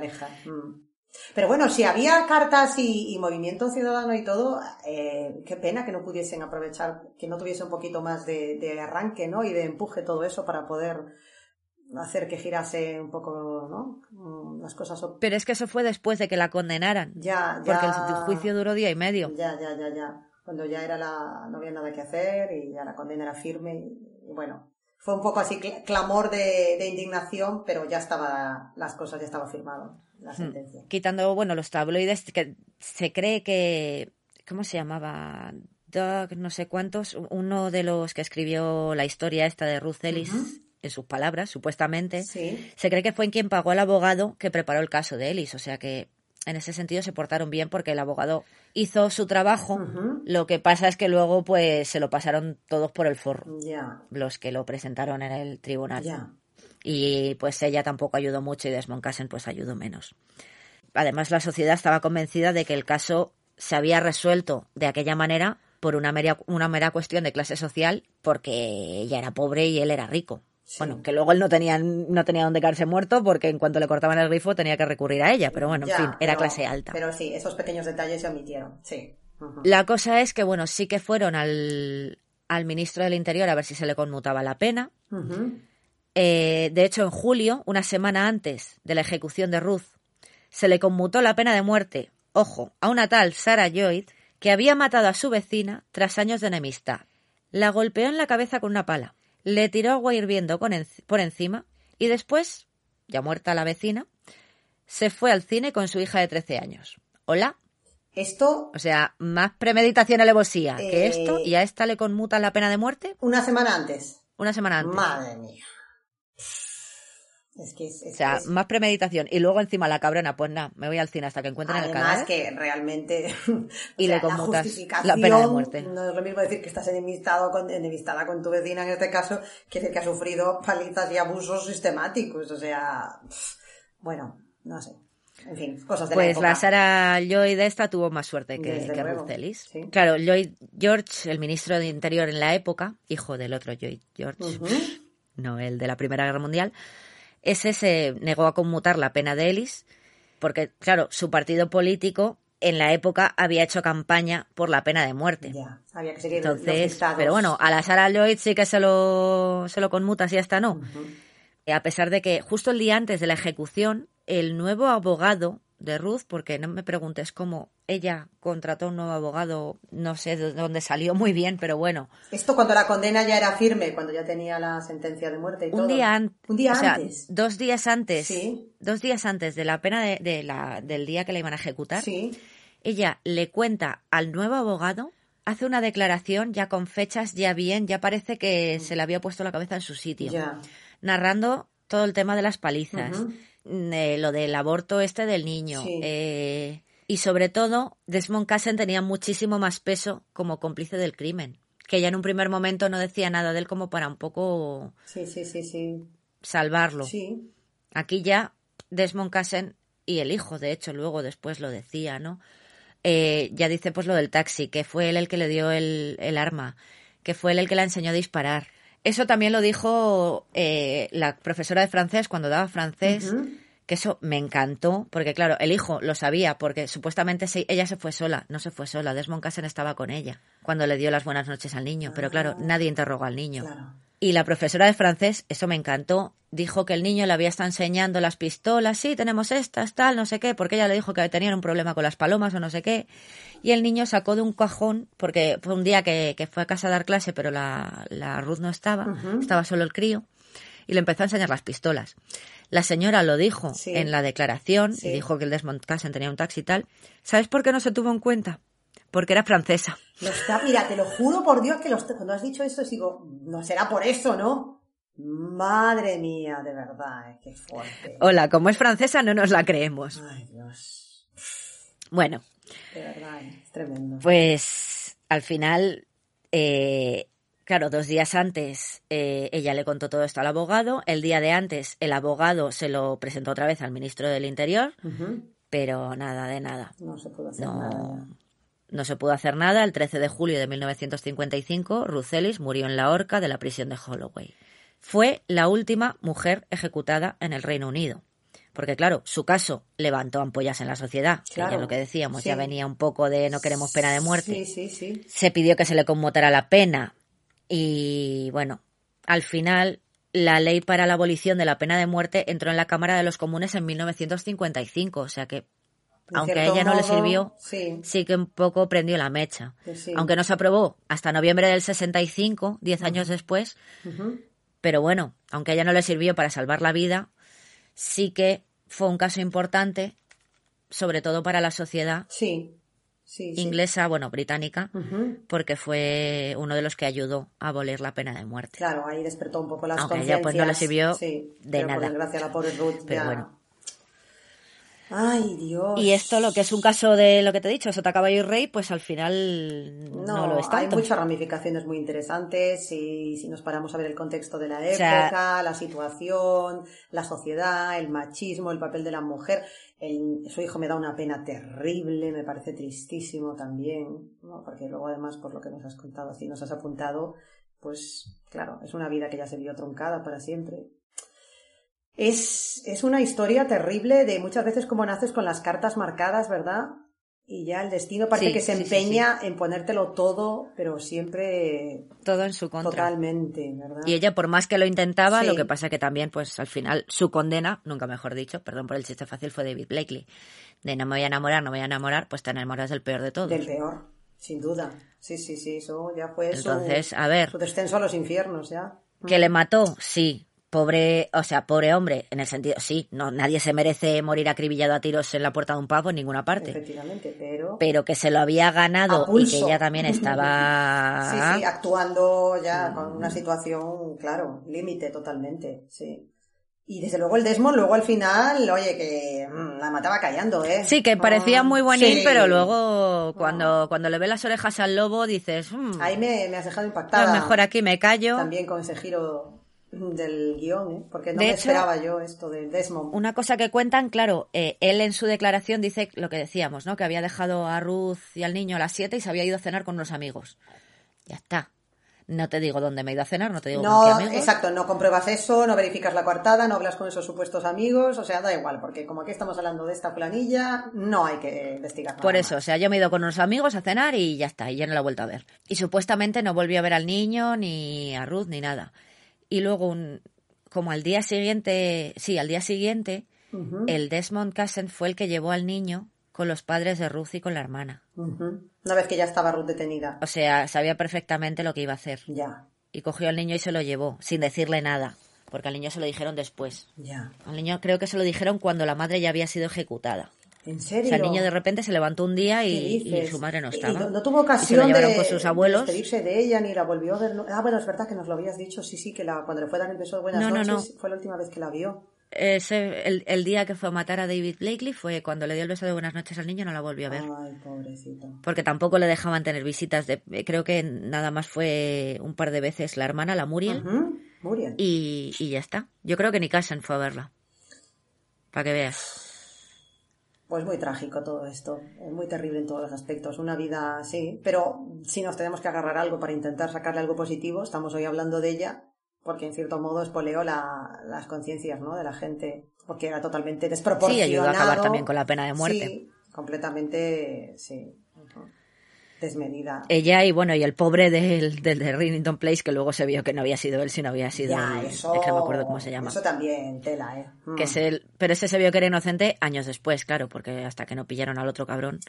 Mm. Pero bueno, si había cartas y, y movimiento ciudadano y todo, eh, qué pena que no pudiesen aprovechar, que no tuviese un poquito más de, de arranque, ¿no? Y de empuje todo eso para poder hacer que girase un poco, ¿no? Mm, Las cosas. Pero es que eso fue después de que la condenaran, Ya, ya. porque el juicio duró día y medio. Ya, ya, ya, ya. Cuando ya era la, no había nada que hacer y ya la condena era firme y, y bueno, fue un poco así cl- clamor de, de indignación, pero ya estaba, las cosas ya estaba firmado, Hmm. la sentencia. Quitando, bueno, los tabloides, que se cree que, ¿cómo se llamaba? Doug, no sé cuántos, uno de los que escribió la historia esta de Ruth Ellis, en sus palabras, supuestamente, Sí, se cree que fue en quien pagó al abogado que preparó el caso de Ellis. O sea que en ese sentido se portaron bien porque el abogado hizo su trabajo. Lo que pasa es que luego pues se lo pasaron todos por el forro, los que lo presentaron en el tribunal. Y pues ella tampoco ayudó mucho y Desmond Cassen pues ayudó menos. Además la sociedad estaba convencida de que el caso se había resuelto de aquella manera por una mera, una mera cuestión de clase social porque ella era pobre y él era rico. Sí. Bueno, que luego él no tenía, no tenía donde caerse muerto porque en cuanto le cortaban el grifo tenía que recurrir a ella, pero bueno, en Ya, fin, era pero- clase alta. Pero sí, esos pequeños detalles se omitieron, sí. La cosa es que, bueno, sí que fueron al, al ministro del Interior a ver si se le conmutaba la pena. Eh, de hecho, en julio, una semana antes de la ejecución de Ruth, se le conmutó la pena de muerte, ojo, a una tal Sarah Lloyd, que había matado a su vecina tras años de enemistad. La golpeó en la cabeza con una pala, le tiró agua hirviendo con por encima y después, ya muerta la vecina, se fue al cine con su hija de 13 años. Hola. Esto, O sea, más premeditación alevosía que Eh, esto y a esta le conmutan la pena de muerte una semana antes. una semana antes. Madre mía. Es que es, es- O sea, es- más premeditación. Y luego encima la cabrona, pues nada, me voy al cine hasta que encuentren el Además cadáver. que realmente Y o le sea, conmutas la pena de muerte. No es lo mismo decir que estás enemistado con, enemistada con tu vecina en este caso que decir que ha sufrido palizas y abusos sistemáticos. O sea, bueno, no sé. En fin, cosas de la Pues época. la Sara Lloyd esta tuvo más suerte que, Desde que luego, Ruth Ellis. sí. Claro, Lloyd George, el ministro de Interior en la época, hijo del otro Lloyd George, no el de la Primera Guerra Mundial, ese se negó a conmutar la pena de Ellis porque, claro, su partido político en la época había hecho campaña por la pena de muerte. Ya, había que seguir Entonces, pero bueno, a la Sara Lloyd sí que se lo, se lo conmutas y hasta no. A pesar de que justo el día antes de la ejecución, el nuevo abogado de Ruth, porque no me preguntes cómo ella contrató un nuevo abogado, no sé de dónde salió muy bien, pero bueno. Esto cuando la condena ya era firme, cuando ya tenía la sentencia de muerte y Un todo. día, an- Un día o sea, antes. dos días antes, Sí. dos días antes de la pena de, de la, del día que la iban a ejecutar, Sí. ella le cuenta al nuevo abogado, hace una declaración ya con fechas, ya bien, ya parece que se le había puesto la cabeza en su sitio, Ya. narrando todo el tema de las palizas, mm, eh, lo del aborto este del niño, Sí. eh, y sobre todo Desmond Cassen tenía muchísimo más peso como cómplice del crimen, que ella en un primer momento no decía nada de él como para un poco Sí, sí, sí, salvarlo. Sí. Aquí ya Desmond Cassen y el hijo, de hecho, luego después lo decía, ¿no? Eh, ya dice pues lo del taxi, que fue él el que le dio el, el arma, que fue él el que la enseñó a disparar. Eso también lo dijo eh, la profesora de francés cuando daba francés, que eso me encantó, porque claro, el hijo lo sabía, porque supuestamente se- ella se fue sola, no se fue sola, Desmond Cassen estaba con ella cuando le dio las buenas noches al niño, pero claro, nadie interrogó al niño. Claro. Y la profesora de francés, eso me encantó, dijo que el niño le había estado enseñando las pistolas, sí, tenemos estas, tal, no sé qué, porque ella le dijo que tenían un problema con las palomas o no sé qué. Y el niño sacó de un cajón, porque fue un día que, que fue a casa a dar clase, pero la, la Ruth no estaba, estaba solo el crío, y le empezó a enseñar las pistolas. La señora lo dijo Sí. en la declaración, Sí. y dijo que el Desmond Cassen tenía un taxi y tal. ¿Sabes por qué no se tuvo en cuenta? Porque era francesa. Mira, te lo juro por Dios que los, cuando has dicho eso, digo, no será por eso, ¿no? Madre mía, de verdad, eh, qué fuerte. Hola, como es francesa no nos la creemos. Ay, Dios, Bueno, de verdad, eh, es tremendo. Pues al final, eh, claro, dos días antes eh, ella le contó todo esto al abogado. El día de antes el abogado se lo presentó otra vez al ministro del Interior, pero nada de nada. No se puede hacer nada. No, ya. No se pudo hacer nada. El 13 de julio de 1955, Ruth Ellis murió en la horca de la prisión de Holloway. Fue la última mujer ejecutada en el Reino Unido. Porque claro, su caso levantó ampollas en la sociedad. que Claro, ya lo que decíamos, sí. ya venía un poco de no queremos pena de muerte Sí, sí, sí. se pidió que se le conmutara la pena y bueno, al final la ley para la abolición de la pena de muerte entró en la Cámara de los Comunes en 1955, o sea que aunque a ella no le sirvió, Sí, sí que un poco prendió la mecha. sí. Aunque no se aprobó hasta noviembre del 65, 10 años después, Ujú. pero bueno, aunque a ella no le sirvió para salvar la vida, sí que fue un caso importante, sobre todo para la sociedad Sí, inglesa, bueno, británica, porque fue uno de los que ayudó a abolir la pena de muerte. Claro, ahí despertó un poco las Aunque a ella, pues, no le sirvió de pero nada. Por desgracia, la pobre Ruth Pero ya- bueno. Ay, Dios. Y esto, lo que es un caso de lo que te he dicho, Sota Caballo y Rey, pues al final no, No, lo es hay muchas ramificaciones muy interesantes y si nos paramos a ver el contexto de la época, sea- la situación, la sociedad, el machismo, el papel de la mujer. El- su hijo me da una pena terrible, me parece tristísimo también, ¿no? porque luego además por lo que nos has contado, así nos has apuntado, pues claro, es una vida que ya se vio truncada para siempre. Es, es una historia terrible de muchas veces como naces con las cartas marcadas, ¿verdad? Y ya el destino parece Sí, que se sí, sí, empeña en ponértelo todo, pero siempre Todo en su contra. totalmente, ¿verdad? Y ella, por más que lo intentaba, lo que pasa que también, pues al final, su condena, nunca mejor dicho, perdón por el chiste fácil, fue David Blakely. De no me voy a enamorar, no me voy a enamorar, pues te enamoras del peor de todos. Del peor, sin duda. Sí, sí, sí, eso ya fue su- Entonces, a ver, su descenso a los infiernos, ya. ¿que le mató? Sí. Pobre, o sea, pobre hombre, en el sentido, sí, no, nadie se merece morir acribillado a tiros en la puerta de un pavo en ninguna parte. Efectivamente, pero... Pero que se lo había ganado y que ella también estaba... Sí, sí, actuando Mm. ya con una situación, claro, límite totalmente, sí. Y desde luego el Desmond, luego al final, oye, que mm, la mataba callando, ¿eh? Sí, que parecía muy buenín, sí. pero luego cuando, cuando le ve las orejas al lobo dices, "Mm, Ahí me, me has dejado a impactada. lo mejor aquí me callo. También con ese giro del guion, ¿eh? Porque no De me hecho, esperaba yo esto de Desmond. Una cosa que cuentan, claro, eh, él en su declaración dice lo que decíamos, ¿no? Que había dejado a Ruth y al niño a las 7 y se había ido a cenar con unos amigos. Ya está. No te digo dónde me he ido a cenar, no te digo con qué No, amigos. exacto, no compruebas eso, no verificas la coartada, no hablas con esos supuestos amigos, o sea, da igual, porque como aquí estamos hablando de esta planilla, no hay que investigar nada Por eso, o más. sea, yo me he ido con unos amigos a cenar y ya está, y ya no la he vuelto a ver. Y supuestamente no volvió a ver al niño, ni a Ruth, ni nada. Y luego, un, como al día siguiente, sí, al día siguiente, el Desmond Cassen fue el que llevó al niño con los padres de Ruth y con la hermana. Una vez que ya estaba Ruth detenida. O sea, sabía perfectamente lo que iba a hacer. Ya, Y cogió al niño y se lo llevó, sin decirle nada. Porque al niño se lo dijeron después. ya. Al niño creo que se lo dijeron cuando la madre ya había sido ejecutada. ¿En O serio? sea, el niño de repente se levantó un día ¿Qué y, su madre no Y- y estaba. no, no tuvo se lo ocasión llevaron de, con sus de abuelos. despedirse de ella ni la volvió a ver. Ah, bueno, es verdad que nos lo habías dicho. Sí, sí, que la, cuando le fue a dar el beso de buenas No, no, noches no. fue la última vez que la vio. Ese, el, el día que fue a matar a David Blakely fue cuando le dio el beso de buenas noches al niño, no la volvió a ver. Ay, pobrecito. Porque tampoco le dejaban tener visitas. De, creo que nada más fue un par de veces la hermana, la Muriel, Muriel. y, y ya está. Yo creo que ni Cassen fue a verla. Para que veas. Pues muy trágico todo esto, es muy terrible en todos los aspectos. Una vida, sí, pero si nos tenemos que agarrar algo para intentar sacarle algo positivo, estamos hoy hablando de ella, porque en cierto modo espoleó la- las conciencias ¿no? de la gente, porque era totalmente desproporcionado. Sí, ayudó a acabar también con la pena de muerte. Sí, completamente, sí, desmedida. Ella y bueno, y el pobre del, del de Rinnington Place, que luego se vio que no había sido él, sino había sido ya, el- eso, es que no me acuerdo cómo se llama. Eso también, tela, ¿eh? Mm. que es el, pero ese se vio que era inocente años después, claro, porque hasta que no pillaron al otro cabrón.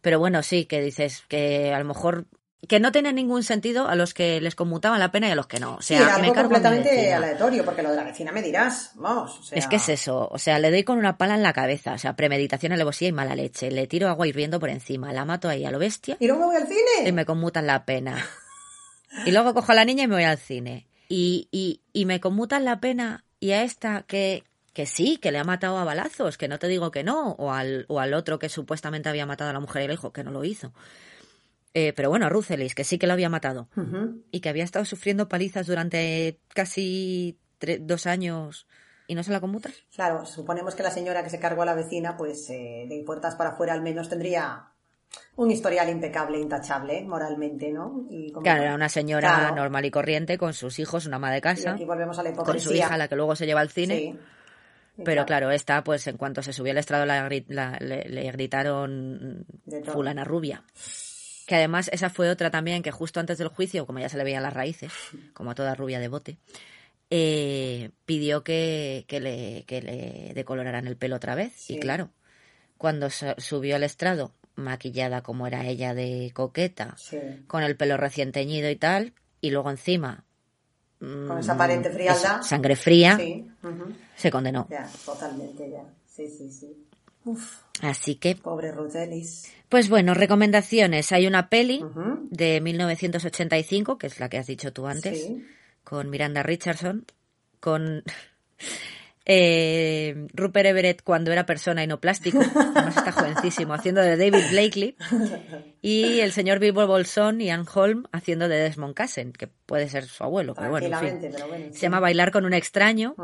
Pero bueno, sí, que dices que a lo mejor que no tiene ningún sentido a los que les conmutaban la pena y a los que no. O Sí, sea, era algo completamente aleatorio, porque lo de la vecina me dirás, vamos, o sea... Es que es eso, o sea, le doy con una pala en la cabeza, o sea, premeditación, alevosía y mala leche, le tiro agua hirviendo por encima, la mato ahí a lo bestia ¿Y luego me voy al cine? y me conmutan la pena. Y luego cojo a la niña y me voy al cine. Y, y, y me conmutan la pena y a esta que, que sí, que le ha matado a balazos, que no te digo que no, o al, o al otro que supuestamente había matado a la mujer y el hijo, que no lo hizo. Eh, pero bueno, a Ruth Ellis, que sí que lo había matado y que había estado sufriendo palizas durante casi dos años y no se la conmutas. Claro, suponemos que la señora que se cargó a la vecina, pues eh, de puertas para afuera al menos tendría un historial impecable, intachable, moralmente, ¿no? Y como- Claro, era una señora Claro. normal y corriente con sus hijos, una ama de Y casa, aquí volvemos a la con hipocresía. su hija, la que luego se lleva al cine. Sí. Y Pero claro, esta, pues en cuanto se subió al estrado, la le, le gritaron fulana rubia. Que además esa fue otra también que justo antes del juicio, como ya se le veían las raíces, como a toda rubia de bote, eh, pidió que, que le, que le decoloraran el pelo otra vez. Sí. Y claro, cuando su- subió al estrado, maquillada como era ella de coqueta, Sí. con el pelo recién teñido y tal, y luego encima... Con esa aparente frialdad. sangre fría, Sí. se condenó. Ya, totalmente, ya. Sí, sí, sí. Uf, Así que pobre Ruth Ellis. Pues bueno, recomendaciones. Hay una peli de 1985, que es la que has dicho tú antes, Sí. con Miranda Richardson, con eh, Rupert Everett cuando era persona y no plástico, además está jovencísimo, haciendo de David Blakely, y el señor Bilbo Bolsón y Ann Holm haciendo de Desmond Cassen, que puede ser su abuelo, pero bueno, en fin. Tranquilamente, pero bueno. Se llama Bailar con un extraño,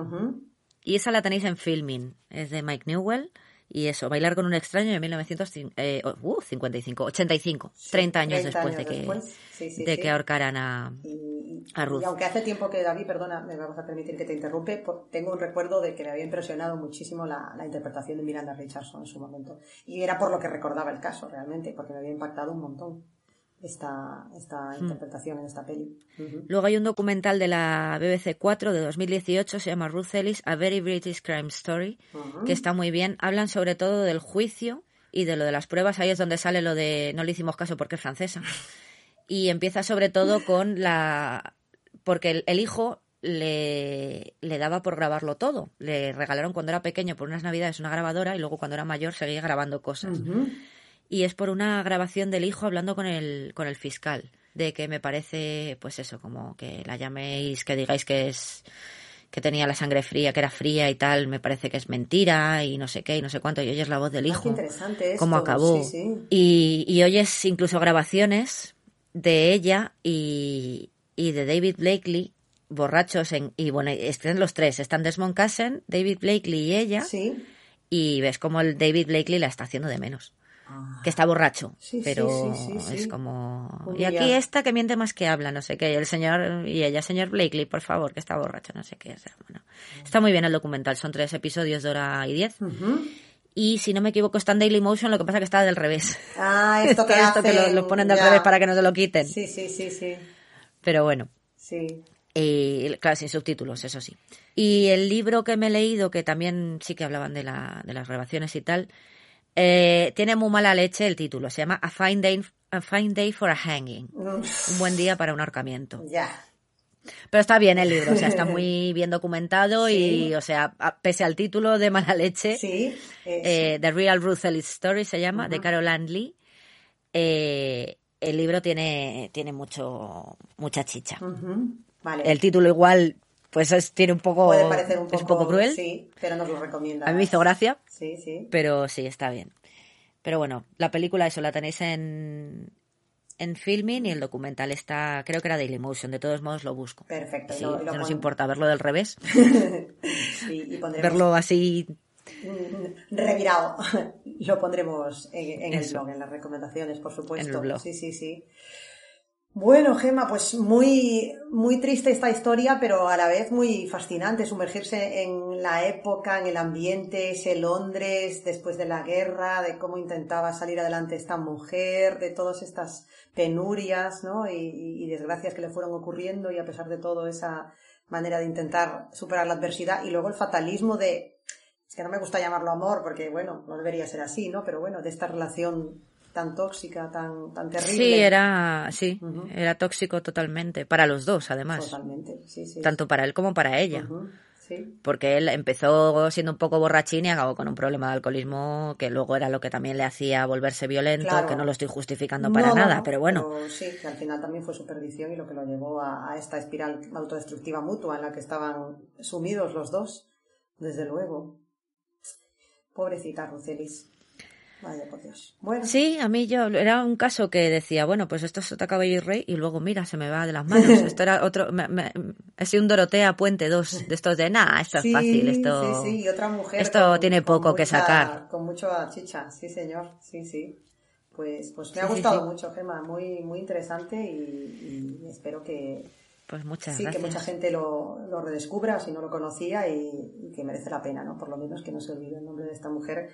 y esa la tenéis en Filming, es de Mike Newell. Y eso, Bailar con un extraño de 1955, eh, uh, 55, 85, 30 años 30 después años de que, después. Sí, sí, de sí. que ahorcaran a... Y, A Ruth. y aunque hace tiempo que David, perdona, me vamos a permitir que te interrumpe, tengo un recuerdo de que me había impresionado muchísimo la, la interpretación de Miranda Richardson en su momento. Y era por lo que recordaba el caso realmente, porque me había impactado un montón esta, esta Hmm. interpretación en esta peli. Ujú. Luego hay un documental de la BBC 4 de 2018, se llama Ruth Ellis, A Very British Crime Story, Ujú. que está muy bien. Hablan sobre todo del juicio y de lo de las pruebas. Ahí es donde sale lo de no le hicimos caso porque es francesa. Y empieza sobre todo con la... porque el, el hijo le, le daba por grabarlo todo. Le regalaron cuando era pequeño por unas navidades una grabadora y luego cuando era mayor seguía grabando cosas. Ujú. Y es por una grabación del hijo hablando con el, con el fiscal, de que me parece, pues eso, como que la llaméis, que digáis que es que tenía la sangre fría, que era fría y tal, me parece que es mentira y no sé qué y no sé cuánto, y oyes la voz del Ah, hijo, interesante cómo acabó, sí, sí. Y, y oyes incluso grabaciones de ella y, y de David Blakely borrachos en, y bueno, están los tres, están Desmond Cassen, David Blakely y ella, Sí. y ves como el David Blakely la está haciendo de menos que está borracho, Sí, pero sí, es como... Y aquí esta que miente más que habla, no sé qué, el señor, y ella, señor Blakely, por favor, que está borracho, no sé qué, o sea, bueno. Está muy bien el documental, son tres episodios de hora y diez, y si no me equivoco está en Daily Motion, lo que pasa que está del revés. Ah, esto que esto que lo, ponen del ya. revés para que no se lo quiten. Sí, sí, sí, sí. Pero bueno, Sí. Y, claro, sin subtítulos, eso sí. Y el libro que me he leído, que también sí que hablaban de, la, de las grabaciones y tal, eh, tiene muy mala leche el título. Se llama A Fine Day, a Fine Day for a Hanging. Un buen día para un ahorcamiento. Ya. Pero está bien el libro, o sea, está muy bien documentado y, o sea, pese al título de mala leche, Sí. eh, The Real Ruth Ellis Story se llama, de Carol Ann Lee, eh, el libro tiene, tiene mucho, mucha chicha. Vale. El título igual, pues es, tiene un poco, Puede parecer un poco, es un poco cruel. Sí, pero nos lo recomienda. A mí me hizo gracia, Sí, sí. pero sí, está bien. Pero bueno, la película eso la tenéis en, en filming y el documental está, creo que era Dailymotion, de todos modos lo busco. Perfecto. Sí, lo- y lo no nos importa verlo del revés, Sí, y pondremos verlo así mm, revirado. Lo pondremos en, en el blog, en las recomendaciones, por supuesto. En el blog. Sí, sí, sí. Bueno, Gema, pues muy, muy triste esta historia, pero a la vez muy fascinante sumergirse en la época, en el ambiente, ese Londres después de la guerra, de cómo intentaba salir adelante esta mujer, de todas estas penurias, ¿no? Y, y- desgracias que le fueron ocurriendo y a pesar de todo esa manera de intentar superar la adversidad y luego el fatalismo de, es que no me gusta llamarlo amor porque bueno, no debería ser así, ¿no? Pero bueno, de esta relación tan tóxica, tan, tan terrible. Sí, era, sí, era tóxico totalmente, para los dos además, Totalmente, sí, sí. tanto para él como para ella, Sí, porque él empezó siendo un poco borrachín y acabó con un problema de alcoholismo que luego era lo que también le hacía volverse violento, Claro. que no lo estoy justificando para No, nada, no, pero bueno, sí, que al final también fue su perdición y lo que lo llevó a, a esta espiral autodestructiva mutua en la que estaban sumidos los dos, desde luego. Pobrecita Rucelis. Vaya por Dios. Bueno, Sí, a mí yo era un caso que decía, bueno, pues esto es Sota Caballo y Rey y luego mira, se me va de las manos. Esto era otro, me, me, he sido un Dorotea Puente 2 de estos de, nah, esto es sí, fácil, esto... Sí, sí, otra mujer. esto tiene poco que sacar. Con mucha chicha, sí, señor. Sí, sí. Pues, pues me Sí, ha sí, gustado sí. mucho, Gemma. Muy, muy interesante y, y espero que, Pues muchas sí, que mucha gente lo, lo redescubra si no lo conocía y, y que merece la pena, ¿no? Por lo menos que no se olvide el nombre de esta mujer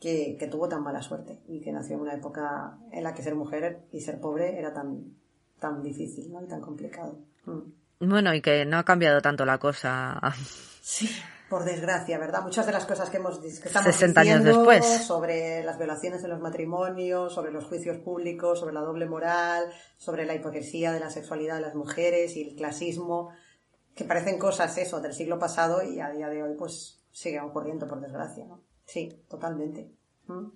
que, que tuvo tan mala suerte y que nació en una época en la que ser mujer y ser pobre era tan, tan difícil, ¿no? Y tan complicado. Mm. Bueno, y que no ha cambiado tanto la cosa. Sí, por desgracia, ¿verdad? Muchas de las cosas que hemos que estamos 60 años diciendo después. sobre las violaciones en los matrimonios, sobre los juicios públicos, sobre la doble moral, sobre la hipocresía de la sexualidad de las mujeres y el clasismo, que parecen cosas eso del siglo pasado y a día de hoy pues siguen ocurriendo por desgracia, ¿no? Sí, totalmente. Mm.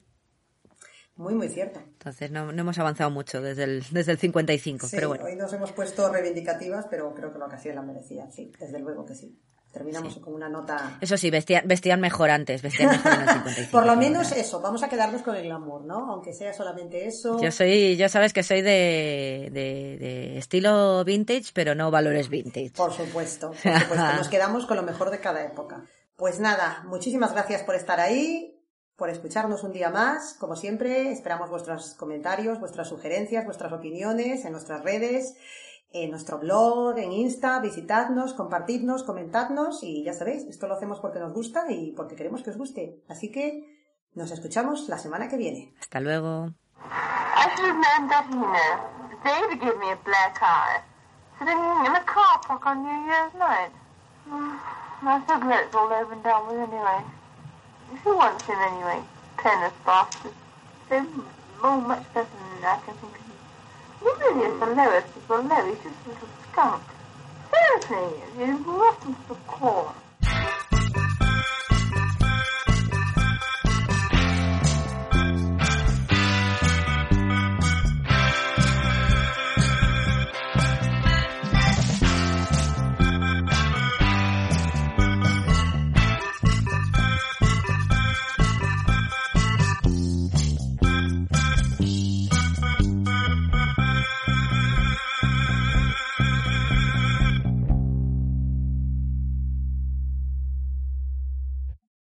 Muy, muy cierto. Entonces no, no hemos avanzado mucho desde el, desde el 55, Sí, pero bueno. hoy nos hemos puesto reivindicativas, pero creo que la ocasión la merecía, sí, desde luego que sí. Terminamos con una nota Eso sí, vestían, vestían mejor antes, vestían mejor en el 55. Por lo menos eso, vamos a quedarnos con el glamour, ¿no? Aunque sea solamente eso. Yo soy, ya sabes que soy de, de, de estilo vintage, pero no valores vintage. Por supuesto, por supuesto. Nos quedamos con lo mejor de cada época. Pues nada, muchísimas gracias por estar ahí, por escucharnos un día más. Como siempre, esperamos vuestros comentarios, vuestras sugerencias, vuestras opiniones en nuestras redes, en nuestro blog, en Insta. Visitadnos, compartidnos, comentadnos y ya sabéis, esto lo hacemos porque nos gusta y porque queremos que os guste. Así que nos escuchamos la semana que viene. Hasta luego. My sublet's all over and done with anyway. Who wants him anyway? Tennis bastard. They're much better than I can think of. He really is the lowest of the low. He's just a little skunk. Seriously, he's rotten to the core.